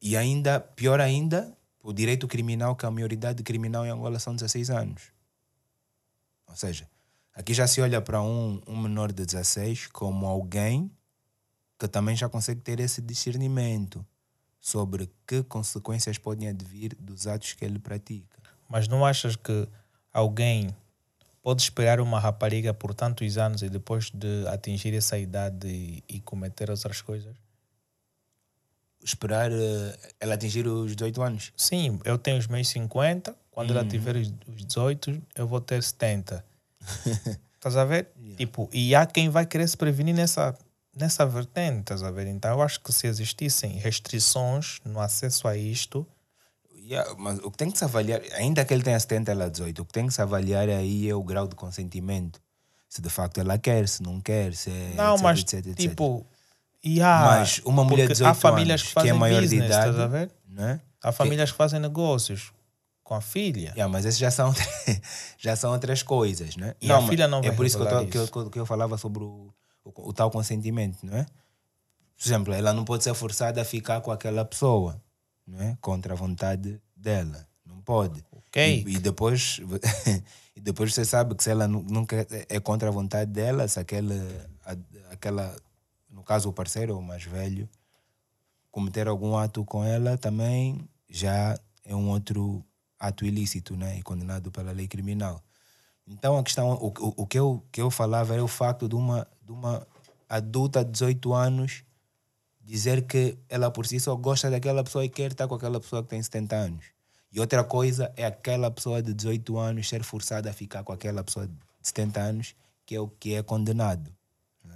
E ainda, pior ainda, o direito criminal, que a maioridade criminal em Angola são 16 anos. Ou seja, aqui já se olha para um, um menor de 16 como alguém que também já consegue ter esse discernimento sobre que consequências podem advir dos atos que ele pratica. Mas não achas que alguém pode esperar uma rapariga por tantos anos e depois de atingir essa idade e, e cometer outras coisas? Esperar uh, ela atingir os 18 anos? Sim, eu tenho os meus 50, quando ela tiver os 18, eu vou ter 70. Estás a ver? Yeah. Tipo, e há quem vai querer se prevenir nessa, nessa vertente, estás a ver? Então eu acho que se existissem restrições no acesso a isto. Yeah, mas o que tem que se avaliar, ainda que ele tenha 70 ela 18, o que tem que se avaliar aí é o grau de consentimento. Se de facto ela quer, se não quer, se é. Não, etc, mas etc, etc. tipo. Yeah, mas uma mulher de 18 há famílias anos que, fazem que é maior business, de idade. Estás a ver? Né? Há famílias que fazem negócios com a filha. Yeah, mas esses já são, já são outras coisas, né? E a filha não É por isso que eu, tô- que, eu, isso. que eu- que eu falava sobre o, o, o tal consentimento, não é? Por exemplo, ela não pode ser forçada a ficar com aquela pessoa, não é? Contra a vontade dela. Não pode. Ok. E, e depois, e depois você sabe que se ela nu- nunca é contra a vontade dela, se aquele, a- aquela, no caso o parceiro ou o mais velho, cometer algum ato com ela também já é um outro ato ilícito né? e condenado pela lei criminal. Então a questão, o, o, o que, eu, que eu falava era o facto de uma, de uma adulta de 18 anos dizer que ela por si só gosta daquela pessoa e quer estar com aquela pessoa que tem 70 anos. E outra coisa é aquela pessoa de 18 anos ser forçada a ficar com aquela pessoa de 70 anos, que é o que é condenado.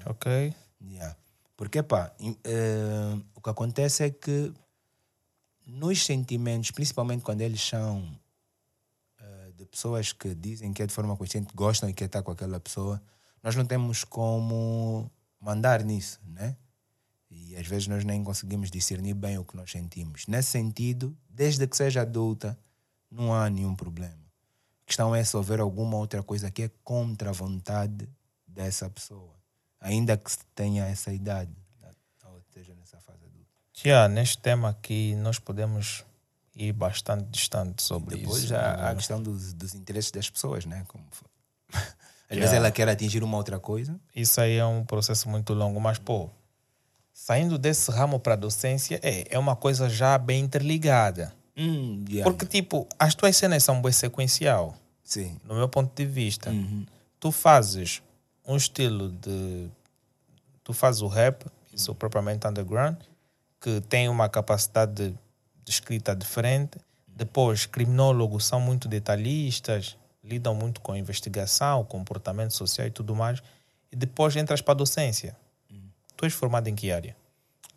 Ok. Yeah. Porque, pá, eh, o que acontece é que nos sentimentos, principalmente quando eles são eh, de pessoas que dizem que é de forma consciente, gostam e quer estar com aquela pessoa, nós não temos como mandar nisso, né? E às vezes nós nem conseguimos discernir bem o que nós sentimos. Nesse sentido, desde que seja adulta, não há nenhum problema. A questão é se houver alguma outra coisa que é contra a vontade dessa pessoa, ainda que tenha essa idade, ou esteja nessa fase adulta. Já, neste tema aqui nós podemos ir bastante distante sobre Depois isso. há há a questão dos, dos interesses das pessoas, né? Como foi. Às Yeah. vezes ela quer atingir uma outra coisa. Isso aí é um processo muito longo, mas pô, saindo desse ramo para a docência, é, é uma coisa já bem interligada. Hum, yeah, Porque, tipo, as tuas cenas são bem sequencial, Sim. no meu ponto de vista. Uhum. Tu fazes um estilo de. Tu fazes o rap, isso propriamente underground, que tem uma capacidade de, de escrita diferente. Depois, criminólogos são muito detalhistas, lidam muito com investigação, comportamento social e tudo mais. E depois entras para a docência. Tu és formado em que área?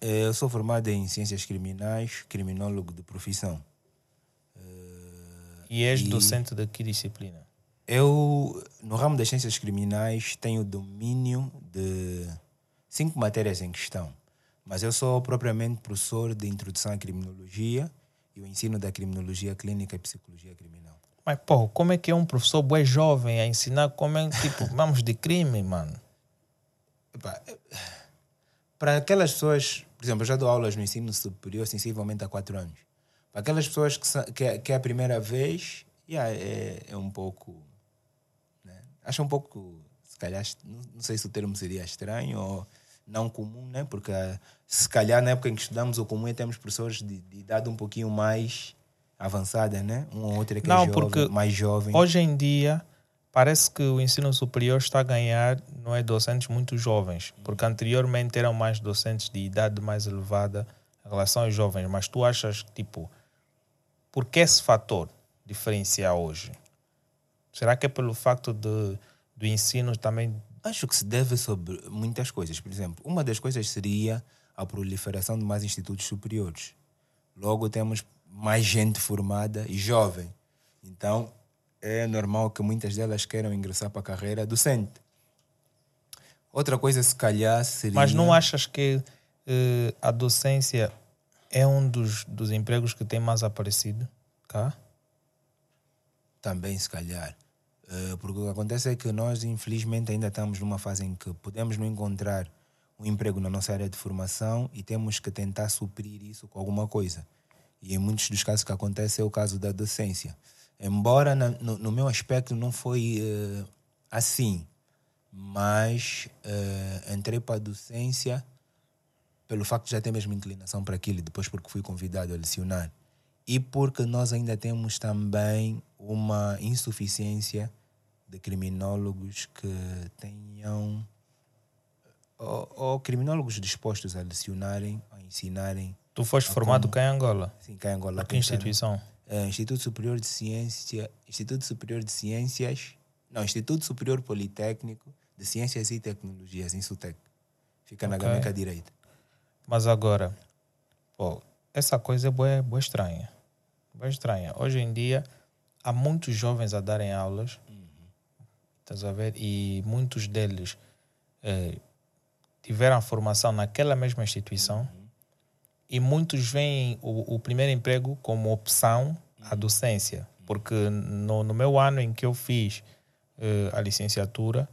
Eh, Eu sou formado em ciências criminais, criminólogo de profissão. E és E- docente de que disciplina? Eu, no ramo das ciências criminais, tenho domínio de cinco matérias em questão. Mas eu sou propriamente professor de introdução à criminologia e o ensino da criminologia clínica e psicologia criminal. Mas, pô, como é que é um professor bué jovem a ensinar como é, tipo, vamos de crime, mano? Para aquelas pessoas, por exemplo, eu já dou aulas no ensino superior sensivelmente há quatro anos. Para aquelas pessoas que, sa- que, é, que é a primeira vez, yeah, é, é um pouco. Né? Acho um pouco, se calhar, não, não sei se o termo seria estranho ou não comum, né? porque ah, se calhar na época em que estudamos o comum é termos professores de, de idade um pouquinho mais avançada, né? um ou outro é que é Não, jovem, porque mais jovem. Hoje em dia, parece que o ensino superior está a ganhar, não é, docentes muito jovens, porque anteriormente eram mais docentes de idade mais elevada em relação aos jovens. Mas tu achas, tipo, por que esse fator diferencia hoje? Será que é pelo facto de, do ensino também Acho que se deve sobre muitas coisas. Por exemplo, uma das coisas seria a proliferação de mais institutos superiores. Logo, temos mais gente formada e jovem. Então, é normal que muitas delas queiram ingressar para a carreira docente. Outra coisa, se calhar, seria. Mas não achas que eh, a docência é um dos, dos empregos que tem mais aparecido cá? Também, se calhar. Eh, porque o que acontece é que nós, infelizmente, ainda estamos numa fase em que podemos não encontrar um emprego na nossa área de formação e temos que tentar suprir isso com alguma coisa. E em muitos dos casos que acontece é o caso da docência. Embora na, no, no, meu aspecto não foi uh, assim, mas uh, entrei para a docência pelo facto de já ter mesmo inclinação para aquilo, depois porque fui convidado a lecionar. E porque nós ainda temos também uma insuficiência de criminólogos que tenham ou, ou, criminólogos dispostos a lecionarem, a ensinarem. Tu foste formado como... cá em Angola? Sim, cá em Angola. Que instituição? É, Instituto Superior de Ciência, Instituto Superior de Ciências, não, Instituto Superior Politécnico de Ciências e Tecnologias, Insutec. Fica na Gameca direita. Mas agora, pô, essa coisa é boa, boa estranha. Boa estranha. Hoje em dia, há muitos jovens a darem aulas, uhum. estás a ver? E muitos deles eh, tiveram formação naquela mesma instituição uhum. E muitos veem o, o, primeiro emprego como opção à uhum. docência. Porque no, no meu ano em que eu fiz uh, a licenciatura,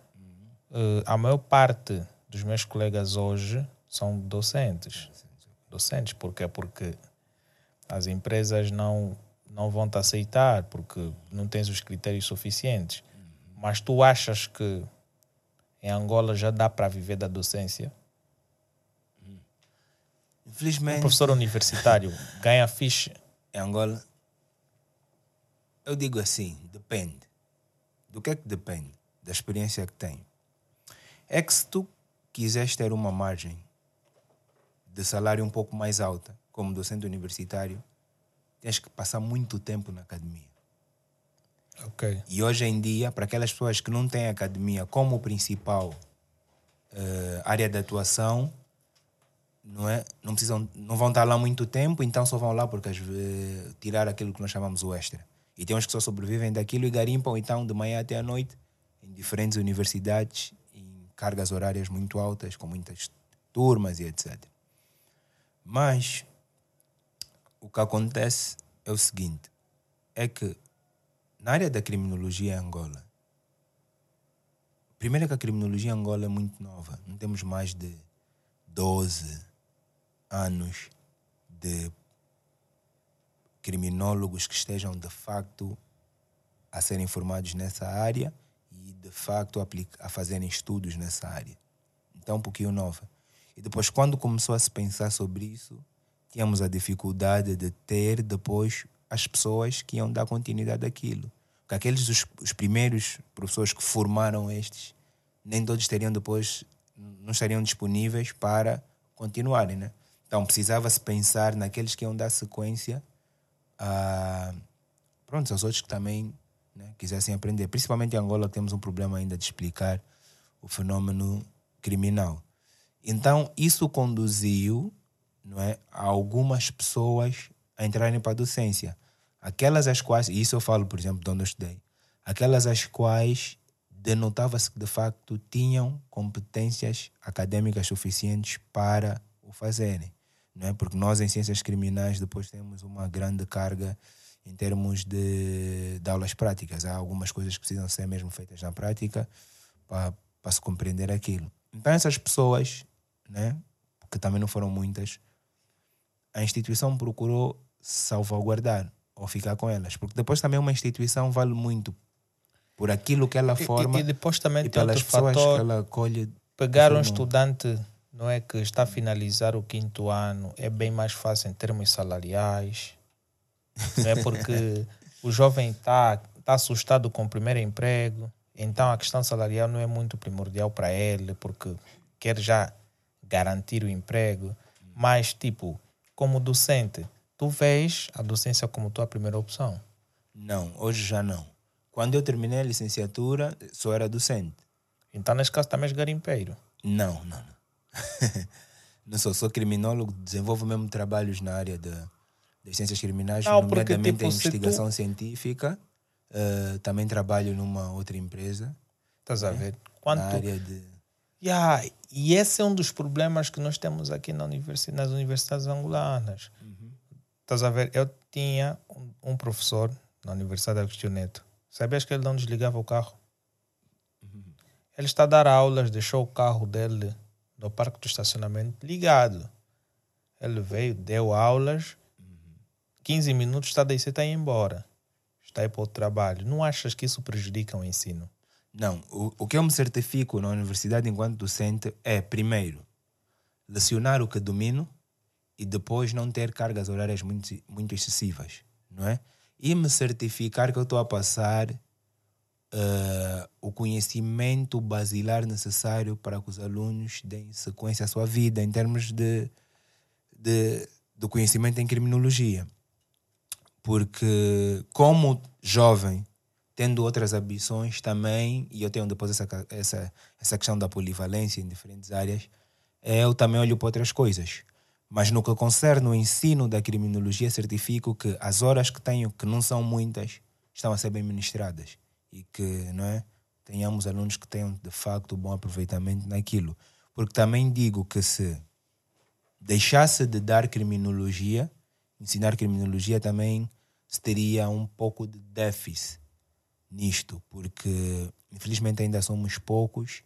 uh, a maior parte dos meus colegas hoje são docentes. Docentes, porque Porque as empresas não, não vão te aceitar, porque não tens os critérios suficientes. Uhum. Mas tu achas que em Angola já dá para viver da docência? Infelizmente. Um professor universitário ganha ficha. Em Angola, eu digo assim: depende. Do que é que depende? Da experiência que tem. É que se tu quiseres ter uma margem de salário um pouco mais alta, como docente universitário, tens que passar muito tempo na academia. Okay. E hoje em dia, para aquelas pessoas que não têm academia como principal uh, área de atuação, não é? Não precisam, não vão estar lá muito tempo, então só vão lá porque uh, tirar aquilo que nós chamamos o extra. E tem uns que só sobrevivem daquilo e garimpam então de manhã até à noite em diferentes universidades em cargas horárias muito altas, com muitas turmas e etc. Mas o que acontece é o seguinte: é que na área da criminologia em Angola, primeiro que a criminologia em Angola é muito nova, não temos mais de 12 anos de criminólogos que estejam de facto a serem formados nessa área e de facto a, fazerem estudos nessa área. Então, um pouquinho nova. E depois, quando começou a se pensar sobre isso, tínhamos a dificuldade de ter depois as pessoas que iam dar continuidade àquilo. Porque aqueles os, os primeiros professores que formaram estes, nem todos teriam depois, não estariam disponíveis para continuarem, né? Então precisava-se pensar naqueles que iam dar sequência a pronto, aos outros que também né, quisessem aprender. Principalmente em Angola temos um problema ainda de explicar o fenômeno criminal. Então isso conduziu não é, a algumas pessoas a entrarem para a docência. Aquelas as quais, e isso eu falo, por exemplo, de onde eu estudei, aquelas as quais denotava-se que de facto tinham competências acadêmicas suficientes para o fazerem. Não é? Porque nós, em ciências criminais, depois temos uma grande carga em termos de, de aulas práticas. Há algumas coisas que precisam ser mesmo feitas na prática para, para se compreender aquilo. Então, essas pessoas, né, que também não foram muitas, a instituição procurou salvaguardar ou ficar com elas. Porque depois também uma instituição vale muito por aquilo que ela forma e, e depois também e pelas pessoas fator, que ela acolhe. Pegar um estudante não é que está a finalizar o quinto ano é bem mais fácil em termos salariais. Não é porque o jovem está tá assustado com o primeiro emprego, então a questão salarial não é muito primordial para ele, porque quer já garantir o emprego. Mas, tipo, como docente, tu vês a docência como tua primeira opção? Não, hoje já não. Quando eu terminei a licenciatura, só era docente. Então, nesse caso, também és garimpeiro? Não, não, não. não sou, sou criminólogo, desenvolvo mesmo trabalhos na área de, das ciências criminais, não, nomeadamente tipo, a investigação tu... científica. Uh, também trabalho numa outra empresa. Estás a né? ver? Quanto... Na área de. Yeah, e esse é um dos problemas que nós temos aqui na universidade, nas universidades angolanas. Uhum. Estás a ver? Eu tinha um, um professor na Universidade de Agostinho Neto. Sabias que ele não desligava o carro? Uhum. Ele está a dar aulas, deixou o carro dele no parque do estacionamento ligado. Ele veio, deu aulas, 15 minutos está daí, você está indo embora. Está aí para o trabalho. Não achas que isso prejudica o ensino? Não, o, o que eu me certifico na universidade enquanto docente é, primeiro, lecionar o que domino e depois não ter cargas horárias muito, muito excessivas, não é? E me certificar que eu estou a passar uh, o conhecimento basilar necessário para que os alunos deem sequência à sua vida em termos de, de, do conhecimento em criminologia. Porque, como jovem, tendo outras ambições também, e eu tenho depois essa, essa, essa questão da polivalência em diferentes áreas, eu também olho para outras coisas. Mas no que concerne o ensino da criminologia, certifico que as horas que tenho, que não são muitas, estão a ser bem ministradas. E que não é, tenhamos alunos que tenham de facto bom aproveitamento naquilo. Porque também digo que se deixasse de dar criminologia, ensinar criminologia também se teria um pouco de déficit nisto, porque infelizmente ainda somos poucos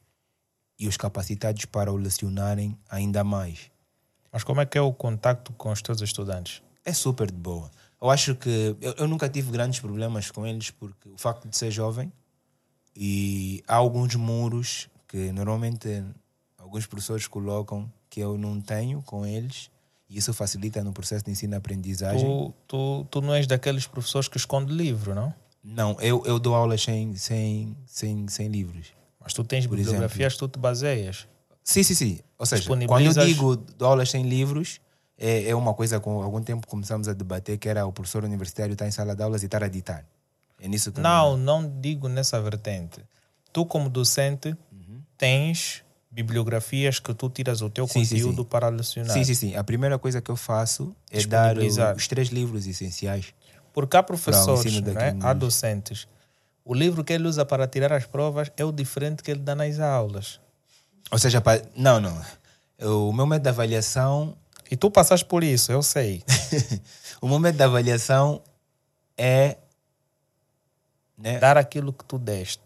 e os capacitados para o lecionarem ainda mais. Mas como é que é o contato com os teus estudantes? É super de boa. Eu acho que eu, eu nunca tive grandes problemas com eles porque o facto de ser jovem e há alguns muros que normalmente alguns professores colocam que eu não tenho com eles e isso facilita no processo de ensino-aprendizagem. Tu, tu, tu não és daqueles professores que esconde livro, não? Não, eu, eu dou aulas sem, sem, sem, sem livros. Mas tu tens bibliografias, tu te baseias. Sim, sim, sim. Ou seja, quando eu digo dou aulas sem livros, é, é uma coisa com algum tempo começamos a debater que era o professor universitário estar em sala de aulas e estar a ditar. É nisso que Não, não digo nessa vertente. Tu, como docente, uhum. tens bibliografias que tu tiras o teu sim, conteúdo sim, sim. para lecionar. Sim, sim, sim. A primeira coisa que eu faço é dar os três livros essenciais porque há professores, né? há docentes. O livro que ele usa para tirar as provas é o diferente que ele dá nas aulas. Ou seja, não, não. O meu método de avaliação. E tu passas por isso, eu sei. o método de avaliação é. Né? Dar aquilo que tu deste.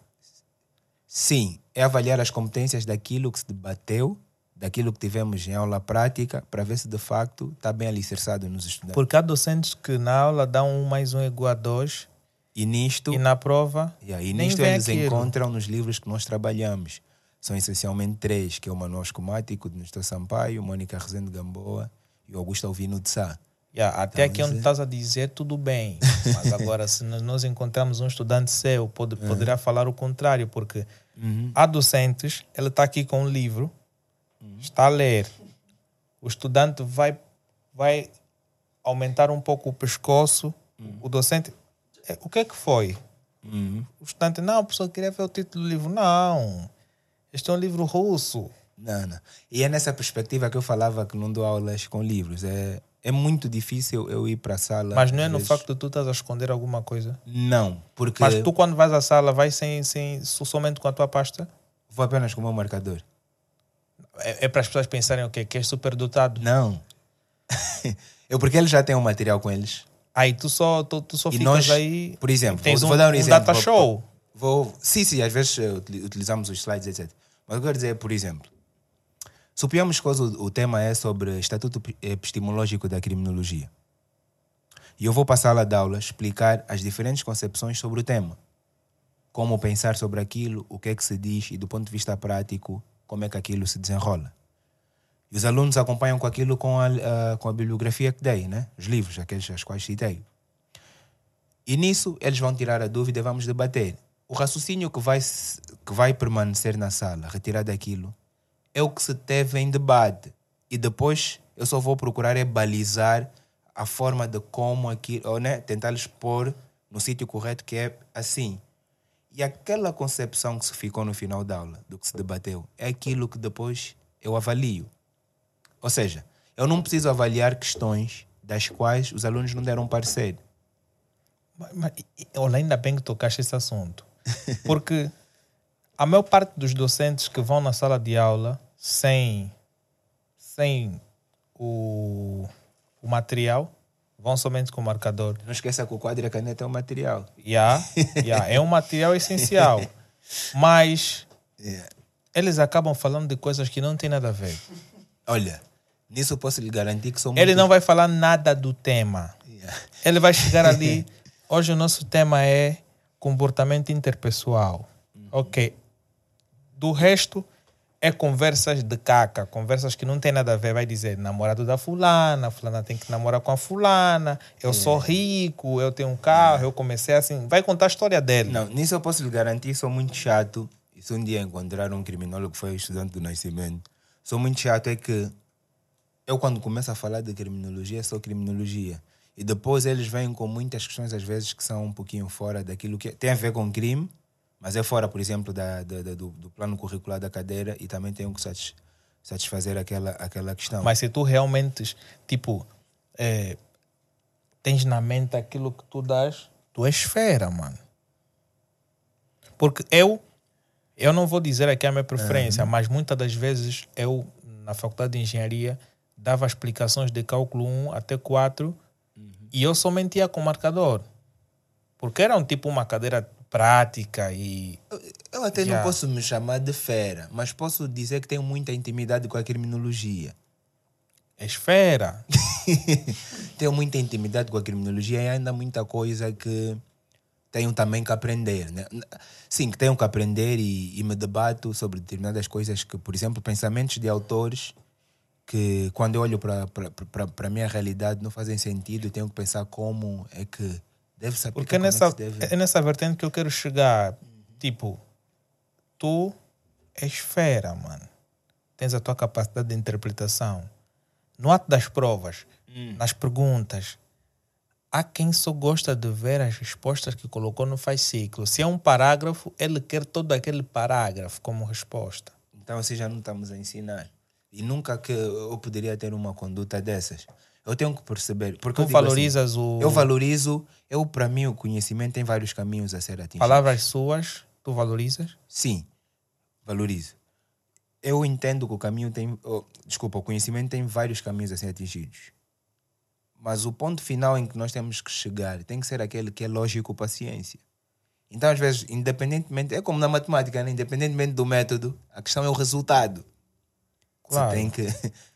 Sim, é avaliar as competências daquilo que se debateu daquilo que tivemos em aula prática para ver se de facto está bem alicerçado nos estudantes. Porque há docentes que na aula dão um mais um igual a dois e nisto e na prova yeah, e nisto eles aquilo. encontram nos livros que nós trabalhamos. São essencialmente três, que é o Manual Escomático de Nestor Sampaio, Mônica Rezende Gamboa e Augusto Alvino de Sá. Yeah, até então, aqui onde estás a dizer tudo bem, mas agora se nós encontramos um estudante seu, pode, uhum. poderá falar o contrário, porque uhum. há docentes, ele está aqui com um livro, está a ler, o estudante vai, vai aumentar um pouco o pescoço, uhum. o docente, é, o que é que foi? Uhum. O estudante, não, a pessoa queria ver o título do livro. Não, este é um livro russo. Não, não. E é nessa perspectiva que eu falava que não dou aulas com livros. É, é muito difícil eu ir para a sala. Mas não é no vezes... facto de tu estás a esconder alguma coisa? Não, porque. Mas tu, quando vais à sala, vais sem, sem, somente com a tua pasta? Vou apenas com o meu marcador. É, é para as pessoas pensarem o quê? Que és super dotado? Não. eu porque eles já têm um material com eles. Aí tu só, tu, tu só e ficas nós, aí. Por exemplo, tens vou, um, vou dar um, um exemplo. data show. Vou, vou, sim, sim, às vezes utilizamos os slides, etc. Mas eu quero dizer, por exemplo, suponhamos que o, o tema é sobre estatuto epistemológico da criminologia. E eu vou passar lá de aula explicar as diferentes concepções sobre o tema. Como pensar sobre aquilo, o que é que se diz e do ponto de vista prático, como é que aquilo se desenrola. E os alunos acompanham com aquilo com a, a, com a bibliografia que dei, né? os livros, aqueles aos quais citei. E nisso eles vão tirar a dúvida e vamos debater. O raciocínio que vai, que vai permanecer na sala, retirar daquilo, é o que se teve em debate. E depois eu só vou procurar é balizar a forma de como aquilo, ou, né, tentar pôr no sítio correto, que é assim. E aquela concepção que se ficou no final da aula, do que se debateu, é aquilo que depois eu avalio. Ou seja, eu não preciso avaliar questões das quais os alunos não deram parecer. Mas, mas olha, ainda bem que tocaste esse assunto. Porque a maior parte dos docentes que vão na sala de aula sem, sem o, o material vão somente com o marcador. Não esqueça que o quadro e a caneta é um material. Yeah, yeah, é um material essencial. Mas yeah. eles acabam falando de coisas que não têm nada a ver. Olha, nisso eu posso lhe garantir que sou Ele muito- não vai falar nada do tema. Yeah. Ele vai chegar ali. Hoje o nosso tema é comportamento interpessoal. Ok. Do resto é conversas de caca, conversas que não tem nada a ver. Vai dizer namorado da fulana, fulana tem que namorar com a fulana, eu sou rico, eu tenho um carro, eu comecei assim. Vai contar a história dele. Não, nisso eu posso lhe garantir, sou muito chato. E se um dia encontrar um criminólogo que foi estudante do nascimento, sou muito chato é que eu quando começo a falar de criminologia, é só criminologia. E depois eles vêm com muitas questões, às vezes, que são um pouquinho fora daquilo que tem a ver com crime, mas é fora, por exemplo, da, da- da- do, do plano curricular da cadeira e também tenho que satis- satisfazer aquela, aquela questão. Mas se tu realmente, tipo, é, tens na mente aquilo que tu dás, tu és fera, mano. Porque eu, eu não vou dizer aqui a minha preferência, mas muitas das vezes eu, na faculdade de engenharia, dava explicações de cálculo 1 até 4 e eu somente ia com marcador. Porque era um tipo uma cadeira prática e Eu até Já. não posso me chamar de fera, mas posso dizer que tenho muita intimidade com a criminologia. és fera. tenho muita intimidade com a criminologia e ainda muita coisa que tenho também que aprender. Né? Sim, que tenho que aprender e, e me debato sobre determinadas coisas que, por exemplo, pensamentos de autores que quando eu olho para a minha realidade não fazem sentido e tenho que pensar como é que deve aplicar, Porque é nessa, é se deve... é nessa vertente que eu quero chegar. Tipo, tu és fera, mano. Tens a tua capacidade de interpretação. No ato das provas, nas perguntas, há quem só gosta de ver as respostas que colocou no fascículo. Se é um parágrafo, ele quer todo aquele parágrafo como resposta. Então assim já não estamos a ensinar. E nunca que eu poderia ter uma conduta dessas. Eu tenho que perceber. Porque Tu assim, valorizas o. Eu valorizo, eu para mim o conhecimento tem vários caminhos a ser atingido. Palavras suas, tu valorizas? Sim, valorizo. Eu entendo que o caminho tem, oh, desculpa, o conhecimento tem vários caminhos a ser atingidos. Mas o ponto final em que nós temos que chegar tem que ser aquele que é lógico para a ciência. Então, às vezes, independentemente, é como na matemática, né? independentemente do método, a questão é o resultado. Claro. Você tem que.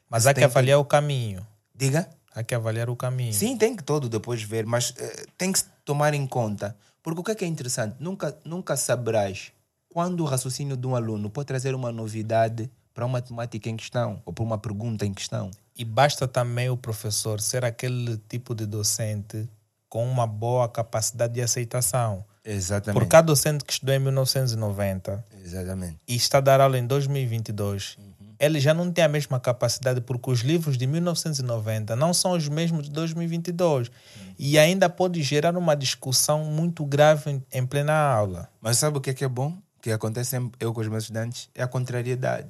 Mas há que avaliar o caminho. Diga? Há que avaliar o caminho. Sim, tem que todo depois ver, mas eh, tem que tomar em conta. Porque o que é que é interessante? Nunca, nunca saberás quando o raciocínio de um aluno pode trazer uma novidade para uma temática em questão ou para uma pergunta em questão. E basta também o professor ser aquele tipo de docente com uma boa capacidade de aceitação. Exatamente. Porque há docente que estudou em 1990 Exatamente. e está a dar aula em 2022, ele já não tem a mesma capacidade porque os livros de 1990 não são os mesmos de 2022 e ainda pode gerar uma discussão muito grave em, em plena aula. Mas sabe o que é que é bom? O que acontece sempre eu com os meus estudantes é a contrariedade.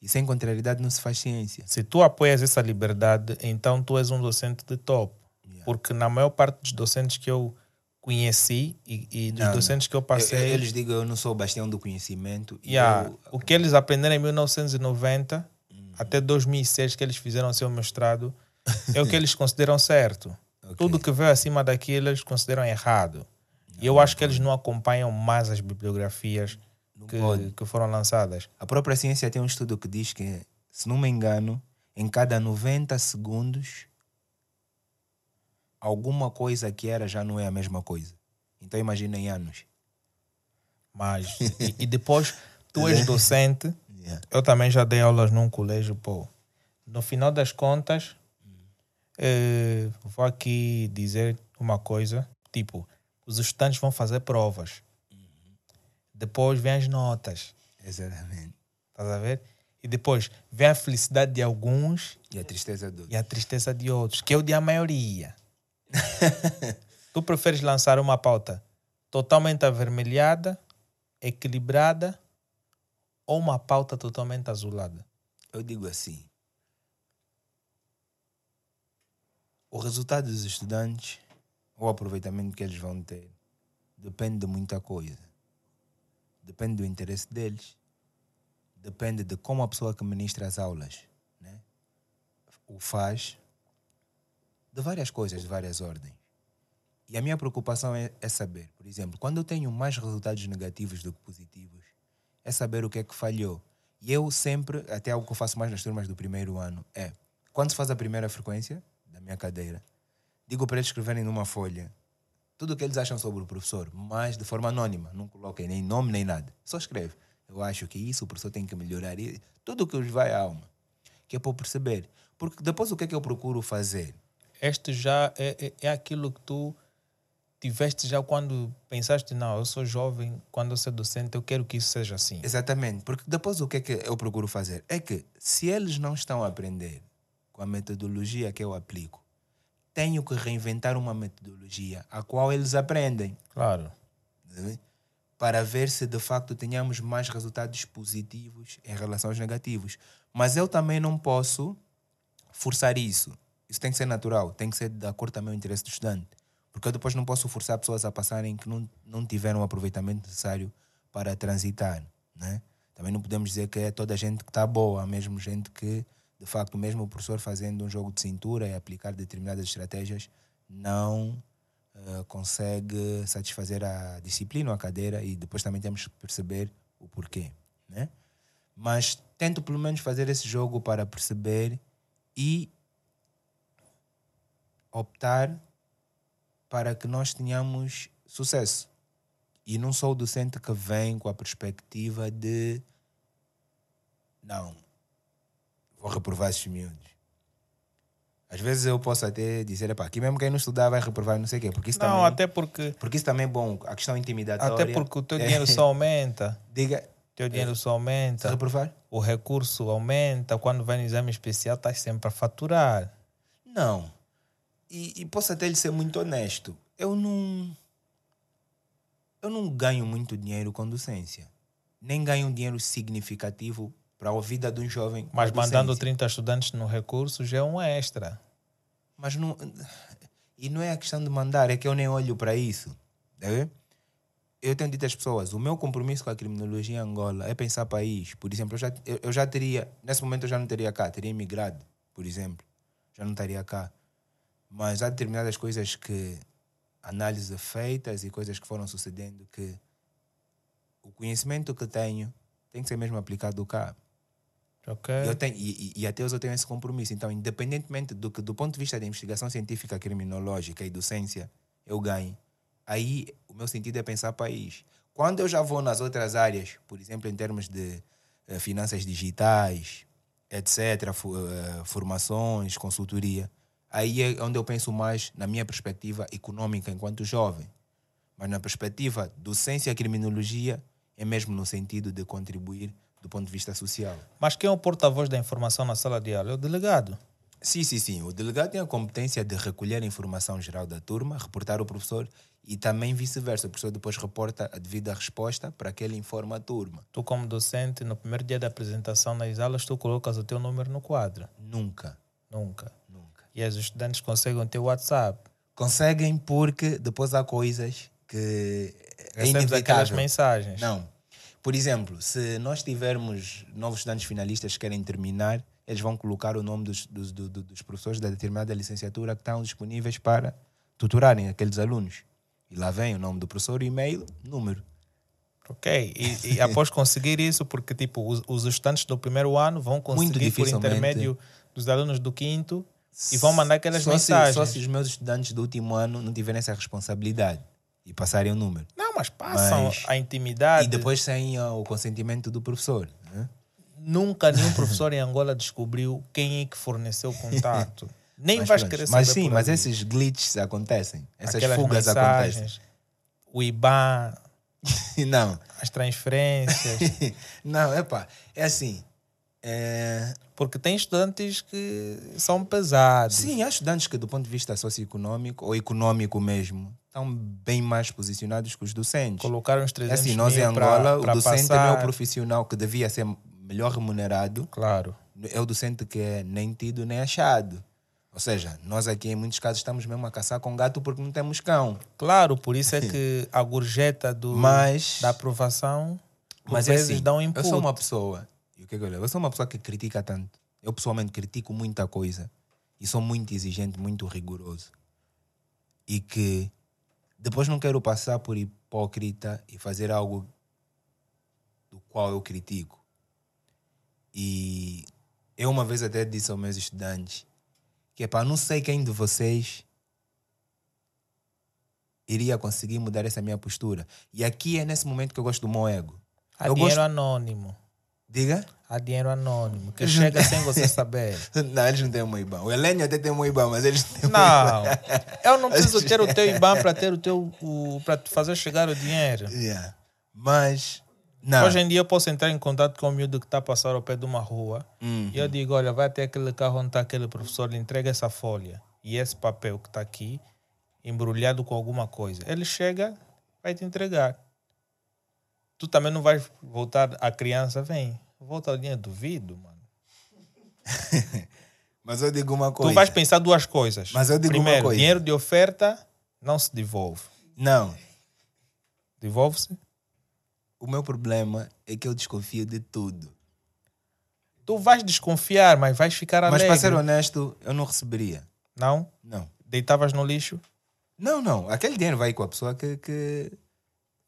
E sem contrariedade não se faz ciência. Se tu apoias essa liberdade, então tu és um docente de top. Porque na maior parte dos docentes que eu conheci e, e dos Não, não. docentes que eu Eu- passei, eu- eles digam eu não sou o bastião do conhecimento. e yeah, eu- o que eles aprenderam em 1990 até 2006 que eles fizeram seu mestrado é o que eles consideram certo. Ok. Tudo que veio acima daquilo eles consideram errado. E eu acho que eles não acompanham mais as bibliografias que, que foram lançadas. A própria ciência tem um estudo que diz que, se não me engano, em cada 90 segundos, alguma coisa que era já não é a mesma coisa. Então imagina em anos. Mas, e, e depois, tu és docente, Yeah. eu também já dei aulas num colégio, pô. No final das contas, eh, vou aqui dizer uma coisa, tipo, os estudantes vão fazer provas. Depois vem as notas, Exatamente. estás a ver? E depois vem a felicidade de alguns E a tristeza do. e a tristeza de outros, que é o de a maioria. tu preferes lançar uma pauta totalmente avermelhada, equilibrada, ou uma pauta totalmente azulada? Eu digo assim. O resultado dos estudantes, o aproveitamento que eles vão ter, depende de muita coisa. Depende do interesse deles. Depende de como a pessoa que ministra as aulas né, o faz. De várias coisas, de várias ordens. E a minha preocupação é, é saber, por exemplo, quando eu tenho mais resultados negativos do que positivos, é saber o que é que falhou. E eu sempre, até algo que eu faço mais nas turmas do primeiro ano, é quando se faz a primeira frequência da minha cadeira, digo para eles escreverem numa folha tudo o que eles acham sobre o professor, mas de forma anônima, não coloquem nem nome nem nada. Só escreve. Eu acho que isso o professor tem que melhorar. Tudo o que os vai à alma. Que é para perceber. Porque depois o que é que eu procuro fazer? Este já é, é, é aquilo que tu tiveste já quando pensaste, não, eu sou jovem, quando eu sou docente, eu quero que isso seja assim. Exatamente, porque depois o que é que eu procuro fazer? É que se eles não estão a aprender com a metodologia que eu aplico, tenho que reinventar uma metodologia a qual eles aprendem. Claro. Para ver se de facto tenhamos mais resultados positivos em relação aos negativos. Mas eu também não posso forçar isso. Isso tem que ser natural, tem que ser de acordo também com o interesse do estudante. Porque eu depois não posso forçar pessoas a passarem que não, não tiveram o aproveitamento necessário para transitar. Né? Também não podemos dizer que é toda a gente que está boa, mesmo gente que, de facto, mesmo o professor fazendo um jogo de cintura e aplicar determinadas estratégias, não uh, consegue satisfazer a disciplina ou a cadeira e depois também temos que perceber o porquê. Né? Mas tento pelo menos fazer esse jogo para perceber e optar para que nós tenhamos sucesso. E não sou o docente que vem com a perspectiva de não, vou reprovar esses miúdos. Às vezes eu posso até dizer, aqui mesmo quem não estudar vai reprovar não sei o quê. Porque isso não, também, até porque. Porque isso também é bom, a questão intimidatória. Até porque o teu dinheiro só aumenta. Diga. O teu dinheiro só aumenta. Reprovar? O recurso aumenta. Quando vai no exame especial, estás sempre a faturar. Não. E, e posso até lhe ser muito honesto eu não. Eu não ganho muito dinheiro com docência. Nem ganho um dinheiro significativo para a vida de um jovem. Mas mandando 30 estudantes no recurso já é um extra. Mas não. E não é a questão de mandar, é que eu nem olho para isso. Tá eu tenho dito às pessoas: o meu compromisso com a criminologia em Angola é pensar país. Por exemplo, eu já, eu já teria. Nesse momento eu já não teria cá, teria imigrado, por exemplo. Já não estaria cá. Mas há determinadas coisas que análises feitas e coisas que foram sucedendo que o conhecimento que tenho tem que ser mesmo aplicado cá. Okay. Eu tenho, e, e, até hoje eu tenho esse compromisso. Então, independentemente do que, do ponto de vista da investigação científica, criminológica e docência, eu ganho, aí o meu sentido é pensar país. Quando eu já vou nas outras áreas, por exemplo, em termos de uh, finanças digitais, etc., uh, formações, consultoria, Aí é onde eu penso mais na minha perspectiva econômica enquanto jovem. Mas na perspectiva docência e criminologia, é mesmo no sentido de contribuir do ponto de vista social. Mas quem é o porta-voz da informação na sala de aula? É o delegado. Sim, sim, sim. O delegado tem a competência de recolher a informação geral da turma, reportar ao professor e também vice-versa. O professor depois reporta a devida resposta para que ele informe a turma. Tu, como docente, no primeiro dia da apresentação nas aulas, tu colocas o teu número no quadro? Nunca. Nunca. E os estudantes conseguem ter WhatsApp. Conseguem porque depois há coisas que é Recebes aquelas mensagens. Não. Por exemplo, se nós tivermos novos estudantes finalistas que querem terminar, eles vão colocar o nome dos, dos, dos, dos professores da determinada licenciatura que estão disponíveis para tutorarem aqueles alunos. E lá vem o nome do professor, e-mail, número. Ok, e, e após conseguir isso, porque tipo, os, os, estudantes do primeiro ano vão conseguir por intermédio dos alunos do quinto e vão mandar aquelas só mensagens. Se, só se os meus estudantes do último ano não tiverem essa responsabilidade e passarem o número. Não, mas passam mas, a intimidade. E depois sem o consentimento do professor. Né? Nunca nenhum professor em Angola descobriu quem é que forneceu o contato. Nem mas, vais querer saber. Mas sim, mas esses glitches acontecem. Essas Aquelas fugas acontecem. O IBAN. não. As transferências. não, epá, é assim. É... Porque tem estudantes que são pesados. Sim, há estudantes que, do ponto de vista socioeconômico ou econômico mesmo, estão bem mais posicionados que os docentes. Colocaram os 300 é assim, nós em Angola, pra, o docente passar... não é o profissional que devia ser melhor remunerado. Claro. É o docente que é nem tido nem achado. Ou seja, nós aqui em muitos casos estamos mesmo a caçar com gato porque não temos cão. Claro, por isso é que a gorjeta do, mas, da aprovação mas é vezes assim, dá um input. Eu sou uma pessoa que é que eu levo? Eu sou uma pessoa que critica tanto. Eu pessoalmente critico muita coisa. E sou muito exigente, muito rigoroso. E que depois não quero passar por hipócrita e fazer algo do qual eu critico. E eu uma vez até disse aos meus estudantes que é para não sei quem de vocês iria conseguir mudar essa minha postura. E aqui é nesse momento que eu gosto do meu ego. Dinheiro gosto... anônimo. Diga? Há dinheiro anônimo, que chega sem você saber. Não, eles não têm um IBAN. O Helênio até tem um IBAN, mas eles não têm um Não, eu não preciso ter o teu IBAN para ter o teu para te fazer chegar o dinheiro. Yeah. Mas não. Hoje em dia eu posso entrar em contato com o miúdo que está a passar ao pé de uma rua Uhum. e eu digo, olha, vai até aquele carro onde está aquele professor, lhe entrega essa folha e esse papel que está aqui, embrulhado com alguma coisa. Ele chega, vai te entregar. Tu também não vais voltar, a criança vem, volta ao dinheiro, duvido, mano. Mas eu digo uma coisa. Tu vais pensar duas coisas. Mas eu digo uma Primeiro, coisa. dinheiro de oferta não se devolve. Não. Devolve-se? O meu problema é que eu desconfio de tudo. Tu vais desconfiar, mas vais ficar Mas alegre. para ser honesto, eu não receberia. Não? Não. Deitavas no lixo? Não, não. Aquele dinheiro vai com a pessoa que, que,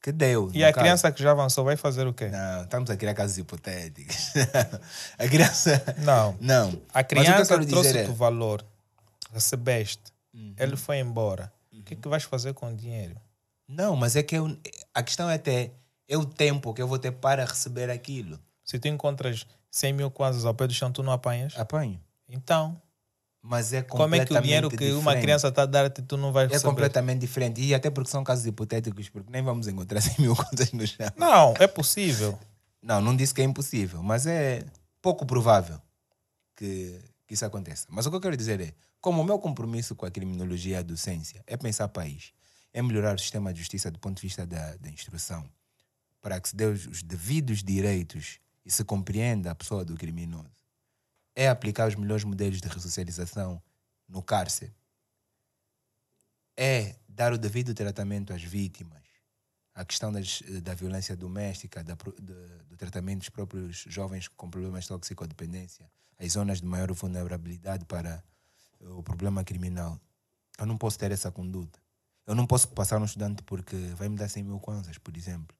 que deu. E a caso. criança que já avançou vai fazer o quê? Não, estamos a criar casos hipotéticos. a criança. Não. Não. A que criança quero trouxe dizer é- o valor, recebeste, Uhum. ele foi embora. O que é que vais fazer com o dinheiro? Não, mas é que eu, a questão é até é o tempo que eu vou ter para receber aquilo. Se tu encontras 100 mil kwanzas ao pé do chão, tu não apanhas? Apanho. Então, Mas é como é que o dinheiro completamente que uma diferente. criança está a dar-te, tu não vais É receber? completamente diferente. E até porque são casos hipotéticos, porque nem vamos encontrar 100 mil contas no chão. Não, é possível. Não, não disse que é impossível, mas é pouco provável que, que isso aconteça. Mas o que eu quero dizer é, como o meu compromisso com a criminologia e a docência é pensar país, é melhorar o sistema de justiça do ponto de vista da, da instrução, para que se dê os, os devidos direitos e se compreenda a pessoa do criminoso, é aplicar os melhores modelos de ressocialização no cárcere, é dar o devido tratamento às vítimas, a questão das, eh, da violência doméstica, da, de- do tratamento dos próprios jovens com problemas de toxicodependência, as zonas de maior vulnerabilidade para eh, o problema criminal. Eu não posso ter essa conduta. Eu não posso passar um estudante porque vai me dar 100 mil kwanzas, por exemplo.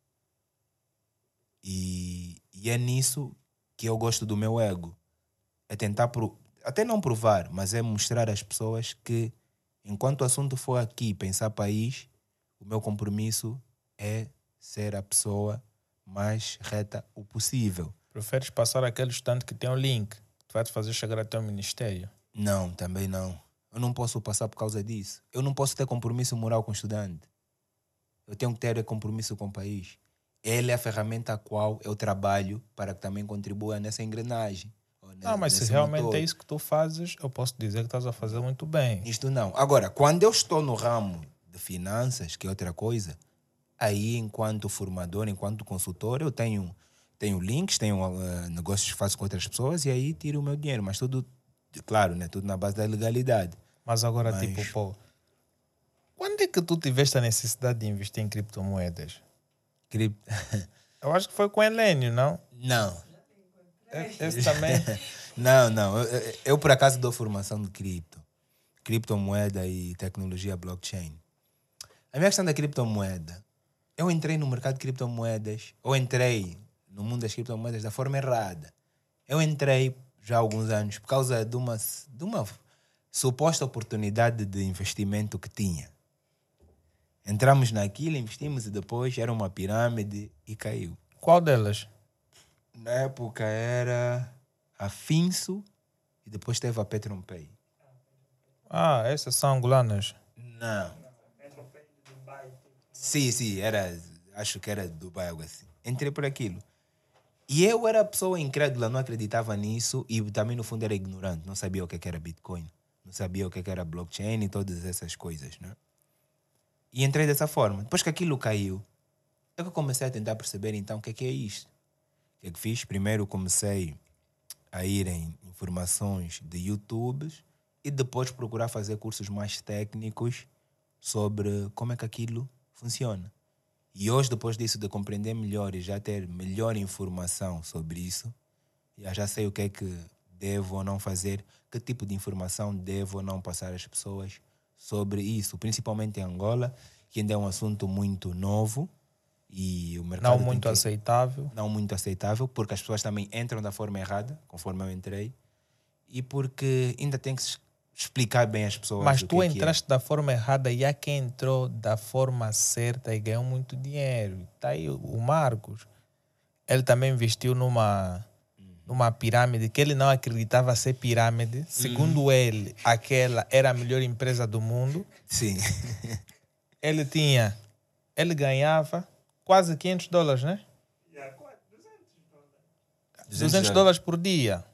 E, e é nisso que eu gosto do meu ego. É tentar, pro, até não provar, mas é mostrar às pessoas que, enquanto o assunto for aqui, pensar país, o meu compromisso é ser a pessoa mais reta o possível. Preferes passar aquele estudante que tem o link, que vai te fazer chegar até o ministério. Não, também não. Eu não posso passar por causa disso. Eu não posso ter compromisso moral com o estudante. Eu tenho que ter compromisso com o país. Ele é a ferramenta a qual eu trabalho para que também contribua nessa engrenagem. Ne- Não, mas se realmente motor. é isso que tu fazes, eu posso dizer que estás a fazer muito bem. Isto não. Agora, quando eu estou no ramo de finanças, que é outra coisa, aí, enquanto formador, enquanto consultor, eu tenho, tenho links, tenho eh, negócios que faço com outras pessoas e aí tiro o meu dinheiro. Mas tudo, claro, né, tudo na base da legalidade. Mas agora, Mas- tipo, pô, quando é que tu tiveste a necessidade de investir em criptomoedas? Crip- Eu acho que foi com o Helênio, não? Não. E- Esse também. Não, não. Eu, eu- eu, por acaso, dou formação de cripto. Criptomoeda e tecnologia blockchain. A minha questão da criptomoeda. Eu entrei no mercado de criptomoedas, ou entrei no mundo das criptomoedas da forma errada. Eu entrei já há alguns anos por causa de uma, de uma suposta oportunidade de investimento que tinha. Entramos naquilo, investimos e depois era uma pirâmide e caiu. Qual delas? Na época era a Finso e depois teve a PetronPay. Ah, essas são angolanas. Não. Sim, sim, era, acho que era Dubai, algo assim. Entrei por aquilo. E eu era pessoa incrédula, não acreditava nisso e também no fundo era ignorante, não sabia o que é era Bitcoin, não sabia o que é que era blockchain e todas essas coisas, né? E entrei dessa forma. Depois que aquilo caiu, é que eu comecei a tentar perceber então o que é que é isto. O que é que fiz? Primeiro comecei a ir em informações de YouTube e depois procurar fazer cursos mais técnicos sobre como é que aquilo funciona. E hoje, depois disso, de compreender melhor e já ter melhor informação sobre isso, já, sei o que é que devo ou não fazer, que tipo de informação devo ou não passar às pessoas sobre isso, principalmente em Angola, que ainda é um assunto muito novo E o mercado Não muito que- aceitável. não muito aceitável, porque as pessoas também entram da forma errada, conforme eu entrei, e porque ainda tem que se explicar bem às pessoas. Mas tu que é que é. entraste da forma errada e há quem entrou da forma certa e ganhou muito dinheiro. Tá aí o- Marcos. Ele também investiu numa, numa pirâmide que ele não acreditava ser pirâmide. Segundo ele, aquela era a melhor empresa do mundo. Sim. Ele tinha, ele ganhava quase 500 dólares, né? 200 dólares por dia.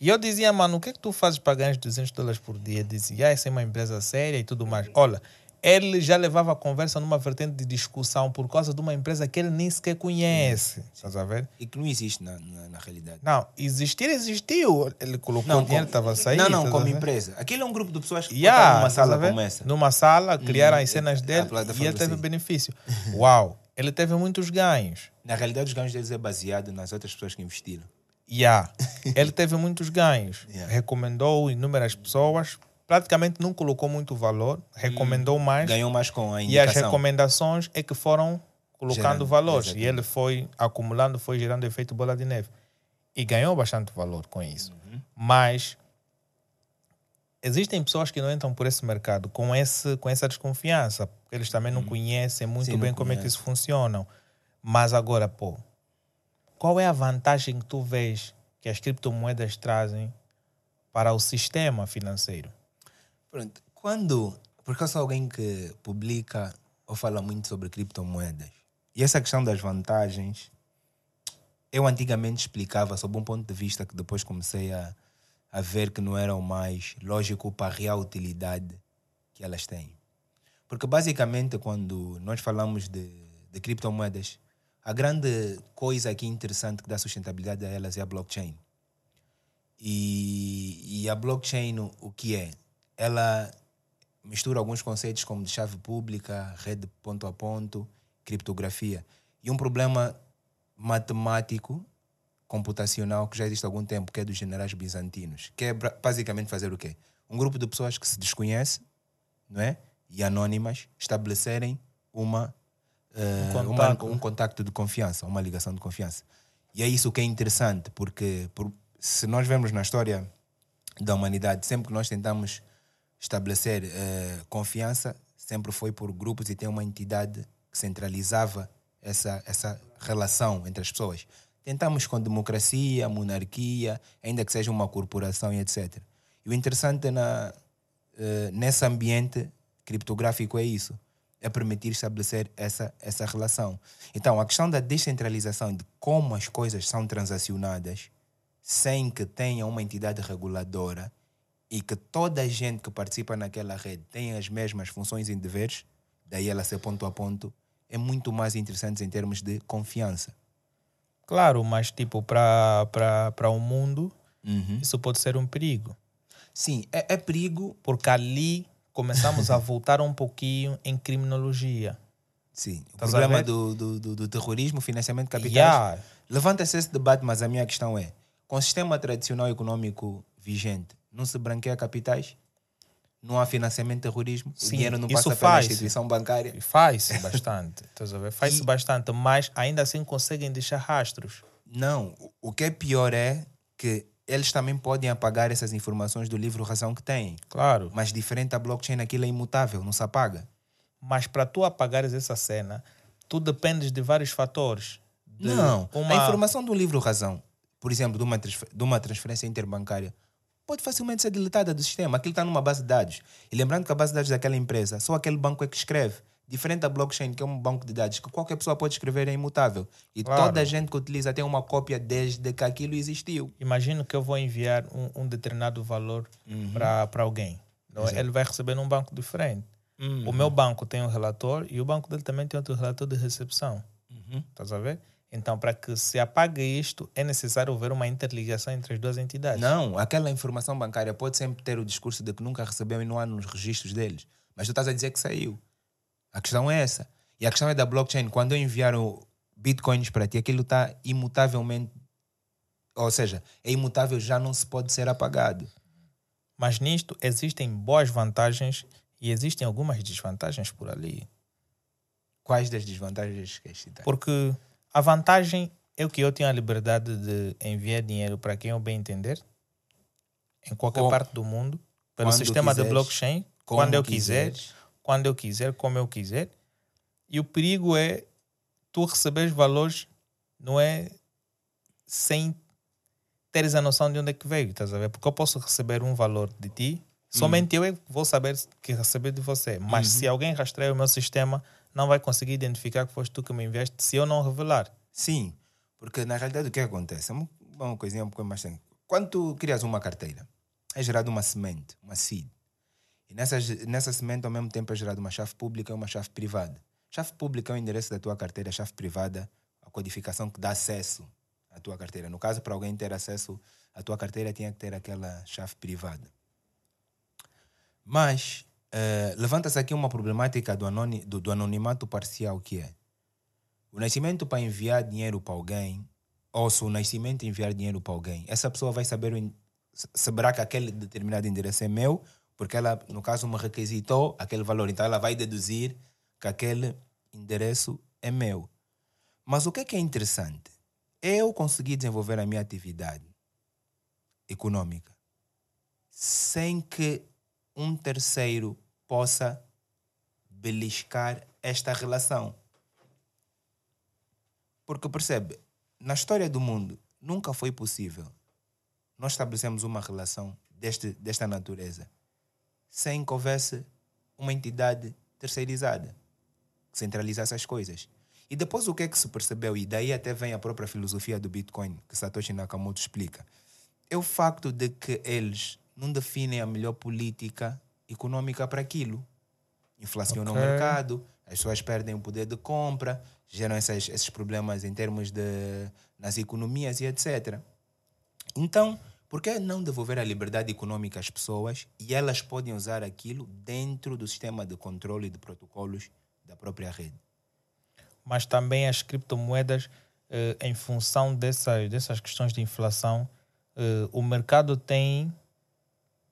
E eu dizia, mano, o que é que tu fazes para ganhar 200 dólares por dia? Ele dizia, ah, essa é uma empresa séria e tudo mais. Olha, ele já levava a conversa numa vertente de discussão por causa de uma empresa que ele nem sequer conhece. Estás a ver? E que não existe na, na, na realidade. Não, existir existiu. Ele colocou o dinheiro, estava sair. Não, não, como empresa. Aquilo é um grupo de pessoas que Yeah, yeah, numa sala como essa. Numa sala, criaram as cenas dele e ele teve sim. benefício. Uau, ele teve muitos ganhos. Na realidade, os ganhos deles é baseado nas outras pessoas que investiram. Yeah. Ele teve muitos ganhos. Yeah. Recomendou inúmeras pessoas. Praticamente não colocou muito valor. Recomendou mais. Ganhou mais com a E as indicação. recomendações é que foram colocando Gerando, valores. E exatamente. ele foi acumulando, foi gerando efeito bola de neve. E ganhou bastante valor com isso. Uhum. Mas existem pessoas que não entram por esse mercado com, esse, com essa desconfiança. Porque eles também não conhecem muito. Sim, bem como é que isso funciona. Mas agora, pô, qual é a vantagem que tu vês que as criptomoedas trazem para o sistema financeiro? Pronto. Quando. Porque eu sou alguém que publica ou fala muito sobre criptomoedas. E essa questão das vantagens, eu antigamente explicava sob um ponto de vista que depois comecei a, a ver que não era o mais lógico para a real utilidade que elas têm. Porque basicamente, quando nós falamos de, de criptomoedas, a grande coisa aqui interessante que dá sustentabilidade a elas é a blockchain. E, e a blockchain, o- que é? Ela mistura alguns conceitos como chave pública, rede ponto a ponto, criptografia. E um problema matemático, computacional, que já existe há algum tempo, que é dos generais bizantinos. Que é basicamente fazer o quê? Um grupo de pessoas que se desconhece, não é? E anônimas, estabelecerem uma, eh, Um uma- contacto. um contacto de confiança, uma ligação de confiança. E é isso que é interessante, porque por- se nós vemos na história da humanidade, sempre que nós tentamos estabelecer eh, confiança, sempre foi por grupos e tem uma entidade que centralizava essa, essa relação entre as pessoas. Tentamos com democracia, monarquia, ainda que seja uma corporação e etc. E o interessante na, eh, nesse ambiente criptográfico é isso. É permitir estabelecer essa, essa relação. Então, a questão da descentralização de como as coisas são transacionadas sem que tenha uma entidade reguladora e que toda a gente que participa naquela rede tenha as mesmas funções e deveres, daí ela ser ponto a ponto, é muito mais interessante em termos de confiança. Claro, mas tipo, para o mundo, Uhum. isso pode ser um perigo. Sim, é, é perigo. Porque ali começamos a voltar um pouquinho em criminologia. Sim, o problema do, do, do, do terrorismo, financiamento de capitais. Yeah. Levanta-se esse debate, mas a minha questão é: com o sistema tradicional econômico vigente, não se branqueia capitais? Não há financiamento de terrorismo? Sim, o dinheiro não passa pela instituição bancária? E Faz-se bastante. estás a ver? Faz-se bastante, mas ainda assim conseguem deixar rastros. Não, o que é pior é que eles também podem apagar essas informações do livro Razão que têm. Claro. Mas diferente da blockchain, aquilo é imutável, não se apaga. Mas para tu apagares essa cena, tu dependes de vários fatores. De Não, Uma... a informação do livro Razão, por exemplo, de uma, transfer- de uma transferência interbancária, pode facilmente ser deletada do sistema. Aquilo está numa base de dados. E lembrando que a base de dados daquela empresa, só aquele banco é que escreve. Diferente da blockchain, que é um banco de dados que qualquer pessoa pode escrever, é imutável. E Claro. toda a gente que utiliza tem uma cópia desde que aquilo existiu. Imagino que eu vou enviar um, um determinado valor Uhum. para alguém. É? Ele vai receber num banco diferente. Uhum. O meu banco tem um relator e o banco dele também tem outro relator de recepção. Uhum. Estás a ver? Então, para que se apague isto, é necessário haver uma interligação entre as duas entidades. Não, aquela informação bancária pode sempre ter o discurso de que nunca recebeu e não há nos registros deles. Mas tu estás a dizer que saiu. A questão é essa. E a questão é da blockchain. Quando eu enviar o bitcoins para ti, aquilo está imutavelmente. Ou seja, é imutável, já não se pode ser apagado. Mas nisto existem boas vantagens e existem algumas desvantagens por ali. Quais das desvantagens que citar? Porque a vantagem é que eu tenho a liberdade de enviar dinheiro para quem eu bem entender, em qualquer parte do mundo, pelo sistema de quiseres, blockchain, como quando eu quiser, quiseres. Quando eu quiser, como eu quiser. E o perigo é tu receberes valores, não é sem teres a noção de onde é que veio, estás a ver? Porque eu posso receber um valor de ti, somente eu é que vou saber que recebi de você. Mas se alguém rastreia o meu sistema, não vai conseguir identificar que foste tu que me enviaste se eu não revelar. Sim, porque na realidade o que acontece? É uma, uma coisinha um pouco mais. Quando tu crias uma carteira, é gerada uma semente, uma seed. E nessa, nessa semente, ao mesmo tempo, é gerada uma chave pública e uma chave privada. Chave pública é o endereço da tua carteira, chave privada, a codificação que dá acesso à tua carteira. No caso, para alguém ter acesso à tua carteira, tinha que ter aquela chave privada. Mas eh, levanta-se aqui uma problemática do, anoni- do- do anonimato parcial, que é o nascimento para enviar dinheiro para alguém, ou se o nascimento enviar dinheiro para alguém, essa pessoa vai saber, saberá que aquele determinado endereço é meu, porque ela, no caso, me requisitou aquele valor. Então ela vai deduzir que aquele endereço é meu. Mas o que é que é interessante? Eu consegui desenvolver a minha atividade econômica sem que um terceiro possa beliscar esta relação. Porque percebe, na história do mundo nunca foi possível nós estabelecemos uma relação deste, desta natureza sem que houvesse uma entidade terceirizada que centralizasse as coisas. E depois o que é que se percebeu, e daí até vem a própria filosofia do Bitcoin, que Satoshi Nakamoto explica, é o facto de que eles não definem a melhor política econômica para aquilo. Inflaciona o Ok. mercado, as pessoas perdem o poder de compra, geram essas- esses problemas em termos de nas economias e etc. Então, por que não devolver a liberdade econômica às pessoas e elas podem usar aquilo dentro do sistema de controle de protocolos da própria rede? mas também as criptomoedas, eh, em função dessas, dessas questões de inflação, eh, o mercado tem,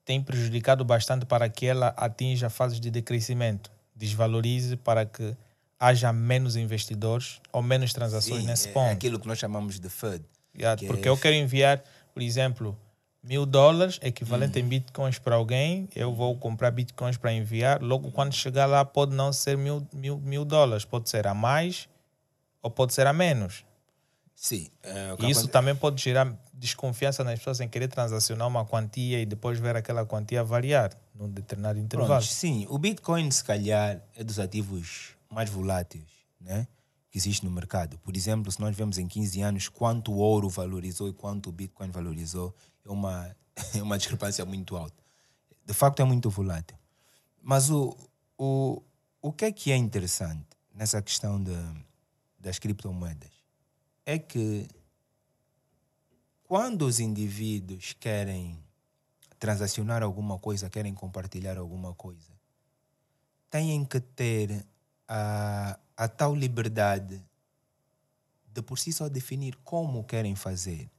tem prejudicado bastante para que ela atinja fases de decrescimento, desvalorize para que haja menos investidores ou menos transações Sim, nesse é ponto. aquilo que nós chamamos de FUD. Yeah, porque é- eu quero enviar, por exemplo, mil dólares equivalente Uhum. em bitcoins para alguém, eu vou comprar bitcoins para enviar. Logo, quando chegar lá, pode não ser mil, mil, mil dólares, pode ser a mais ou pode ser a menos. Sim. é, E isso aconte- também pode gerar desconfiança nas pessoas em querer transacionar uma quantia e depois ver aquela quantia variar num determinado intervalo. Pronto, sim, o Bitcoin se calhar é dos ativos mais voláteis né, que existe no mercado. Por exemplo, se nós vemos em 15 anos quanto o ouro valorizou e quanto o Bitcoin valorizou, uma, é uma discrepância muito alta. De facto, é muito volátil. Mas o, o, o que é que é interessante nessa questão de, das criptomoedas? É que quando os indivíduos querem transacionar alguma coisa, querem compartilhar alguma coisa, têm que ter a, a tal liberdade de por si só definir como querem fazer,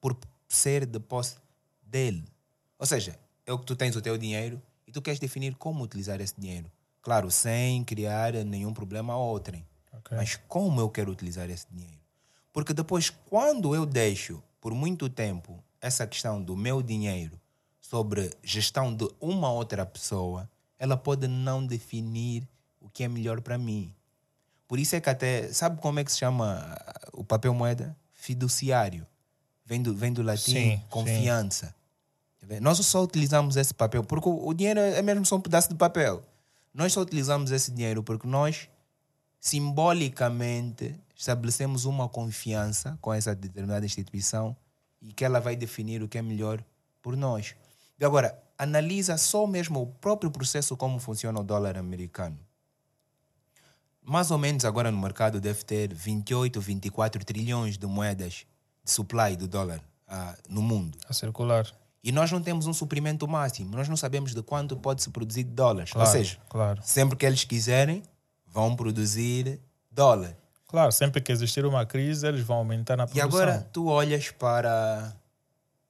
por ser de posse dele. Ou seja, é o que tu tens o teu dinheiro e tu queres definir como utilizar esse dinheiro. Claro, sem criar nenhum problema a outrem. Ok. Mas como eu quero utilizar esse dinheiro? Porque depois, quando eu deixo por muito tempo essa questão do meu dinheiro sobre gestão de uma outra pessoa, ela pode não definir o que é melhor para mim. Por isso é que até, sabe como é que se chama o papel moeda? Fiduciário. Vem do, vem do latim Sim, sim. confiança. Vendo? Nós só utilizamos esse papel porque o dinheiro é mesmo só um pedaço de papel. Nós só utilizamos esse dinheiro porque nós simbolicamente estabelecemos uma confiança com essa determinada instituição e que ela vai definir o que é melhor por nós. E agora, analisa só mesmo o próprio processo como funciona o dólar americano. Mais ou menos agora no mercado deve ter 28, 24 trilhões de moedas supply do dólar ah, no mundo. A circular. E nós não temos um suprimento máximo, nós não sabemos de quanto pode se produzir dólares. Claro, Ou seja, claro. sempre que eles quiserem, vão produzir dólar. Claro, sempre que existir uma crise, eles vão aumentar na E produção. agora tu olhas para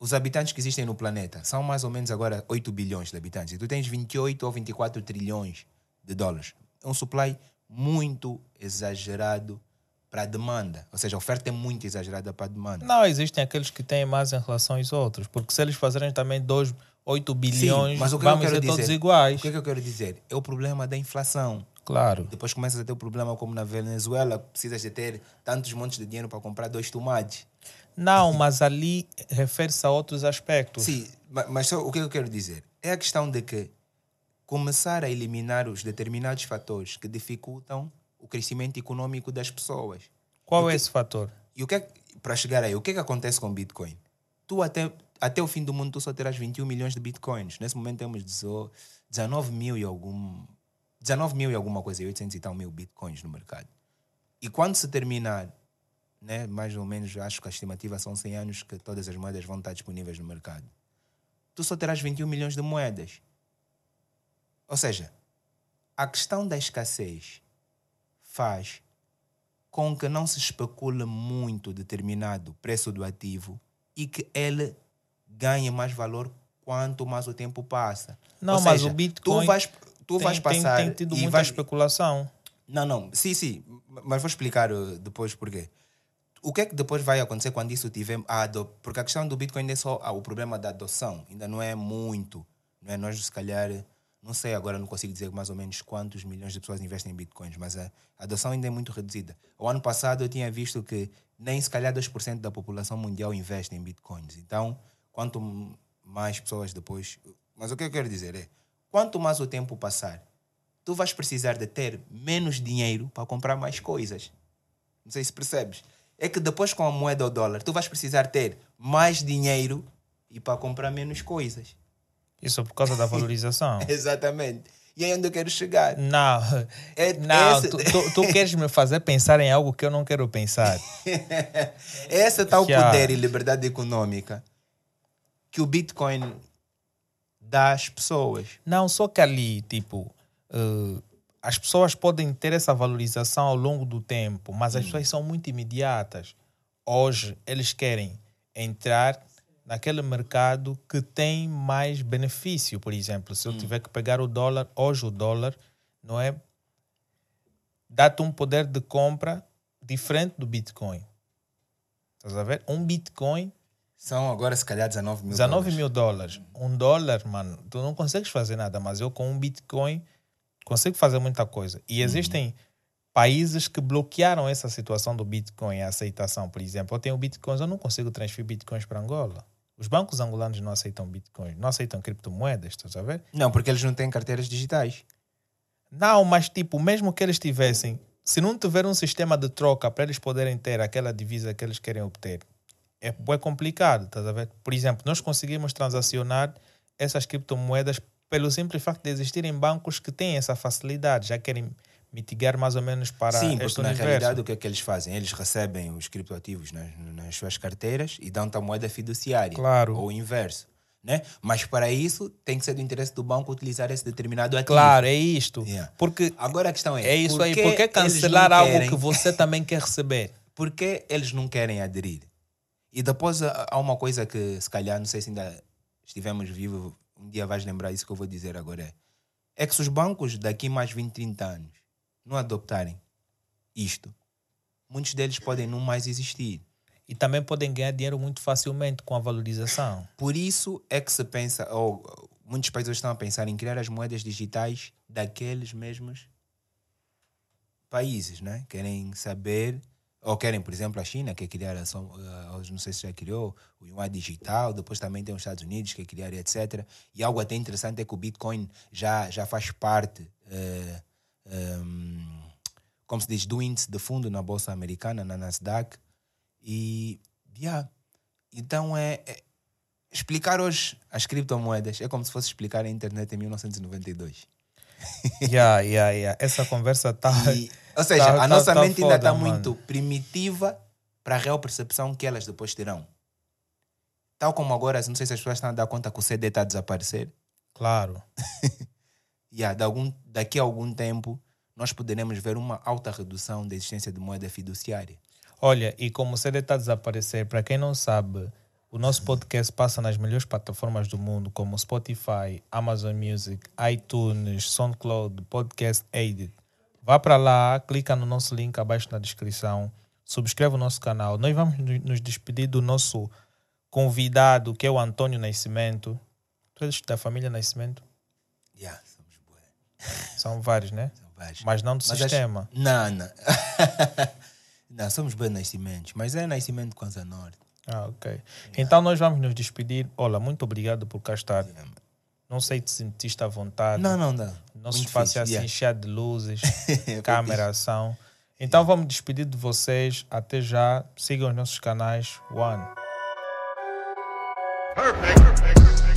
os habitantes que existem no planeta. São mais ou menos agora 8 bilhões de habitantes. E tu tens 28 ou 24 trilhões de dólares. É um supply muito exagerado para a demanda. Ou seja, a oferta é muito exagerada para a demanda. Não, existem aqueles que têm mais em relação aos outros, porque se eles fazerem também 2, 8 bilhões, Sim, mas o que vamos eu quero ser todos dizer, iguais. O que é que eu quero dizer? É o problema da inflação. Claro. Depois começas a ter o problema como na Venezuela, precisas de ter tantos montes de dinheiro para comprar dois tomates. Não, mas ali refere-se a outros aspectos. Sim, ma- mas só o que eu quero dizer é a questão de que começar a eliminar os determinados fatores que dificultam o crescimento econômico das pessoas. Qual é esse fator? E o que é que- para chegar aí, o que é que acontece com o Bitcoin? Tu até, até o fim do mundo tu só terás 21 milhões de Bitcoins. Nesse momento temos dezo- 19 mil e algum 19 mil e alguma coisa, e 800 e tal mil Bitcoins no mercado. E quando se terminar, né, mais ou menos, acho que a estimativa são 100 anos que todas as moedas vão estar disponíveis no mercado. Tu só terás 21 milhões de moedas. Ou seja, a questão da escassez faz com que não se especule muito determinado preço do ativo e que ele ganhe mais valor quanto mais o tempo passa. Não, Ou mas seja, o Bitcoin tu vais, tu tem, vais tem- passar tem, tido e muita vais, especulação. não, não, sim, sim, mas vou explicar uh, depois porquê. O que é que depois vai acontecer quando isso tiver a ado... Porque a questão do Bitcoin é só ah, o problema da adoção, ainda não é muito. Não é? Nós, se calhar, não sei agora, não consigo dizer mais ou menos quantos milhões de pessoas investem em Bitcoins, mas a adoção ainda é muito reduzida. O ano passado eu tinha visto que nem se calhar 2% da população mundial investe em Bitcoins. Então, quanto mais pessoas depois. Mas o que eu quero dizer é: quanto mais o tempo passar, tu vais precisar de ter menos dinheiro para comprar mais coisas. Não sei se percebes. É que depois com a moeda ou dólar, tu vais precisar ter mais dinheiro e para comprar menos coisas. Isso é por causa da valorização. Exatamente. E é onde eu quero chegar. Não, É- não esse- tu, tu, tu queres me fazer pensar em algo que eu não quero pensar. Esse tal Já. poder e liberdade econômica que o Bitcoin dá às pessoas. Não, só que ali, tipo, eh, as pessoas podem ter essa valorização ao longo do tempo, mas as pessoas são muito imediatas. Hoje, eles querem entrar naquele mercado que tem mais benefício. Por exemplo, se eu tiver que pegar o dólar, hoje o dólar, não é? Dá-te um poder de compra diferente do Bitcoin. Estás a ver? Um Bitcoin São agora, se calhar, 19 mil 19 dólares. mil dólares. Um dólar, mano, tu não consegues fazer nada, mas eu com um Bitcoin consigo fazer muita coisa. Uhum. E existem países que bloquearam essa situação do Bitcoin, a aceitação. Por exemplo, eu tenho Bitcoins, eu não consigo transferir Bitcoins para Angola. Os bancos angolanos não aceitam Bitcoin, não aceitam criptomoedas, estás a ver? Não, porque eles não têm carteiras digitais. Não, mas tipo, mesmo que eles tivessem, se não tiver um sistema de troca para eles poderem ter aquela divisa que eles querem obter, é, é complicado, estás a ver? Por exemplo, nós conseguimos transacionar essas criptomoedas pelo simples facto de existirem bancos que têm essa facilidade, já querem mitigar mais ou menos para Sim, porque na universo. realidade o que é que eles fazem? Eles recebem os criptoativos nas, nas suas carteiras e dão-te a moeda fiduciária. Claro. Ou o inverso. Né? Mas para isso tem que ser do interesse do banco utilizar esse determinado ativo. Claro, é isto. Yeah. Porque Agora a questão é: é isso por aí. que Por que eles cancelar algo querem- que você também quer receber? Por que eles não querem aderir? E depois há há uma coisa que, se calhar, não sei se ainda estivemos vivos, um dia vais lembrar isso que eu vou dizer agora. É, é que se os bancos daqui mais 20, 30 anos não adoptarem isto, muitos deles podem não mais existir. E também podem ganhar dinheiro muito facilmente com a valorização. Por isso é que se pensa, ou muitos países estão a pensar em criar as moedas digitais daqueles mesmos países, né? Querem saber, ou querem, por exemplo, a China, que é criar, a eh, não sei se já criou, o yuan digital, depois também tem os Estados Unidos, que é criar, etc. E algo até interessante é que o Bitcoin já, já faz parte, eh, ehm, como se diz, do índice de fundo na Bolsa Americana, na Nasdaq. E, yeah. então é, é- explicar hoje as criptomoedas é como se fosse explicar a internet em 1992. yeah, yeah, yeah. Essa conversa está. Ou seja, Tá- a tá- nossa tá mente ainda foda, está mano. muito primitiva para a real percepção que elas depois terão. Tal como agora, não sei se as pessoas estão a dar conta que o CD está a desaparecer. Claro. Yeah, de algum, daqui a algum tempo, nós poderemos ver uma alta redução da existência de moeda fiduciária. Olha, e como o CD está a desaparecer, para quem não sabe, o nosso podcast passa nas melhores plataformas do mundo, como Spotify, Amazon Music, iTunes, SoundCloud, Podcast Aided. Vá para lá, clica no nosso link abaixo na descrição, subscreva o nosso canal. Nós vamos no- nos despedir do nosso convidado, que é o Antônio Nascimento. Tu és da família Nascimento? Yeah. São vários, né? São vários. Mas não do Mas sistema. acho- Não, não. não, somos bem nascimentos, mas é nascimento com Asa Norte. Ah, ok. Então nós vamos nos despedir. Olha, muito obrigado por cá estar. Não sei se te sentiste à vontade. Não, não, não. Nosso Muito espaço é assim yeah. cheio de luzes, câmera, ação. Então vamos despedir de vocês. Até já. Sigam os nossos canais. One. Perfect. Perfect.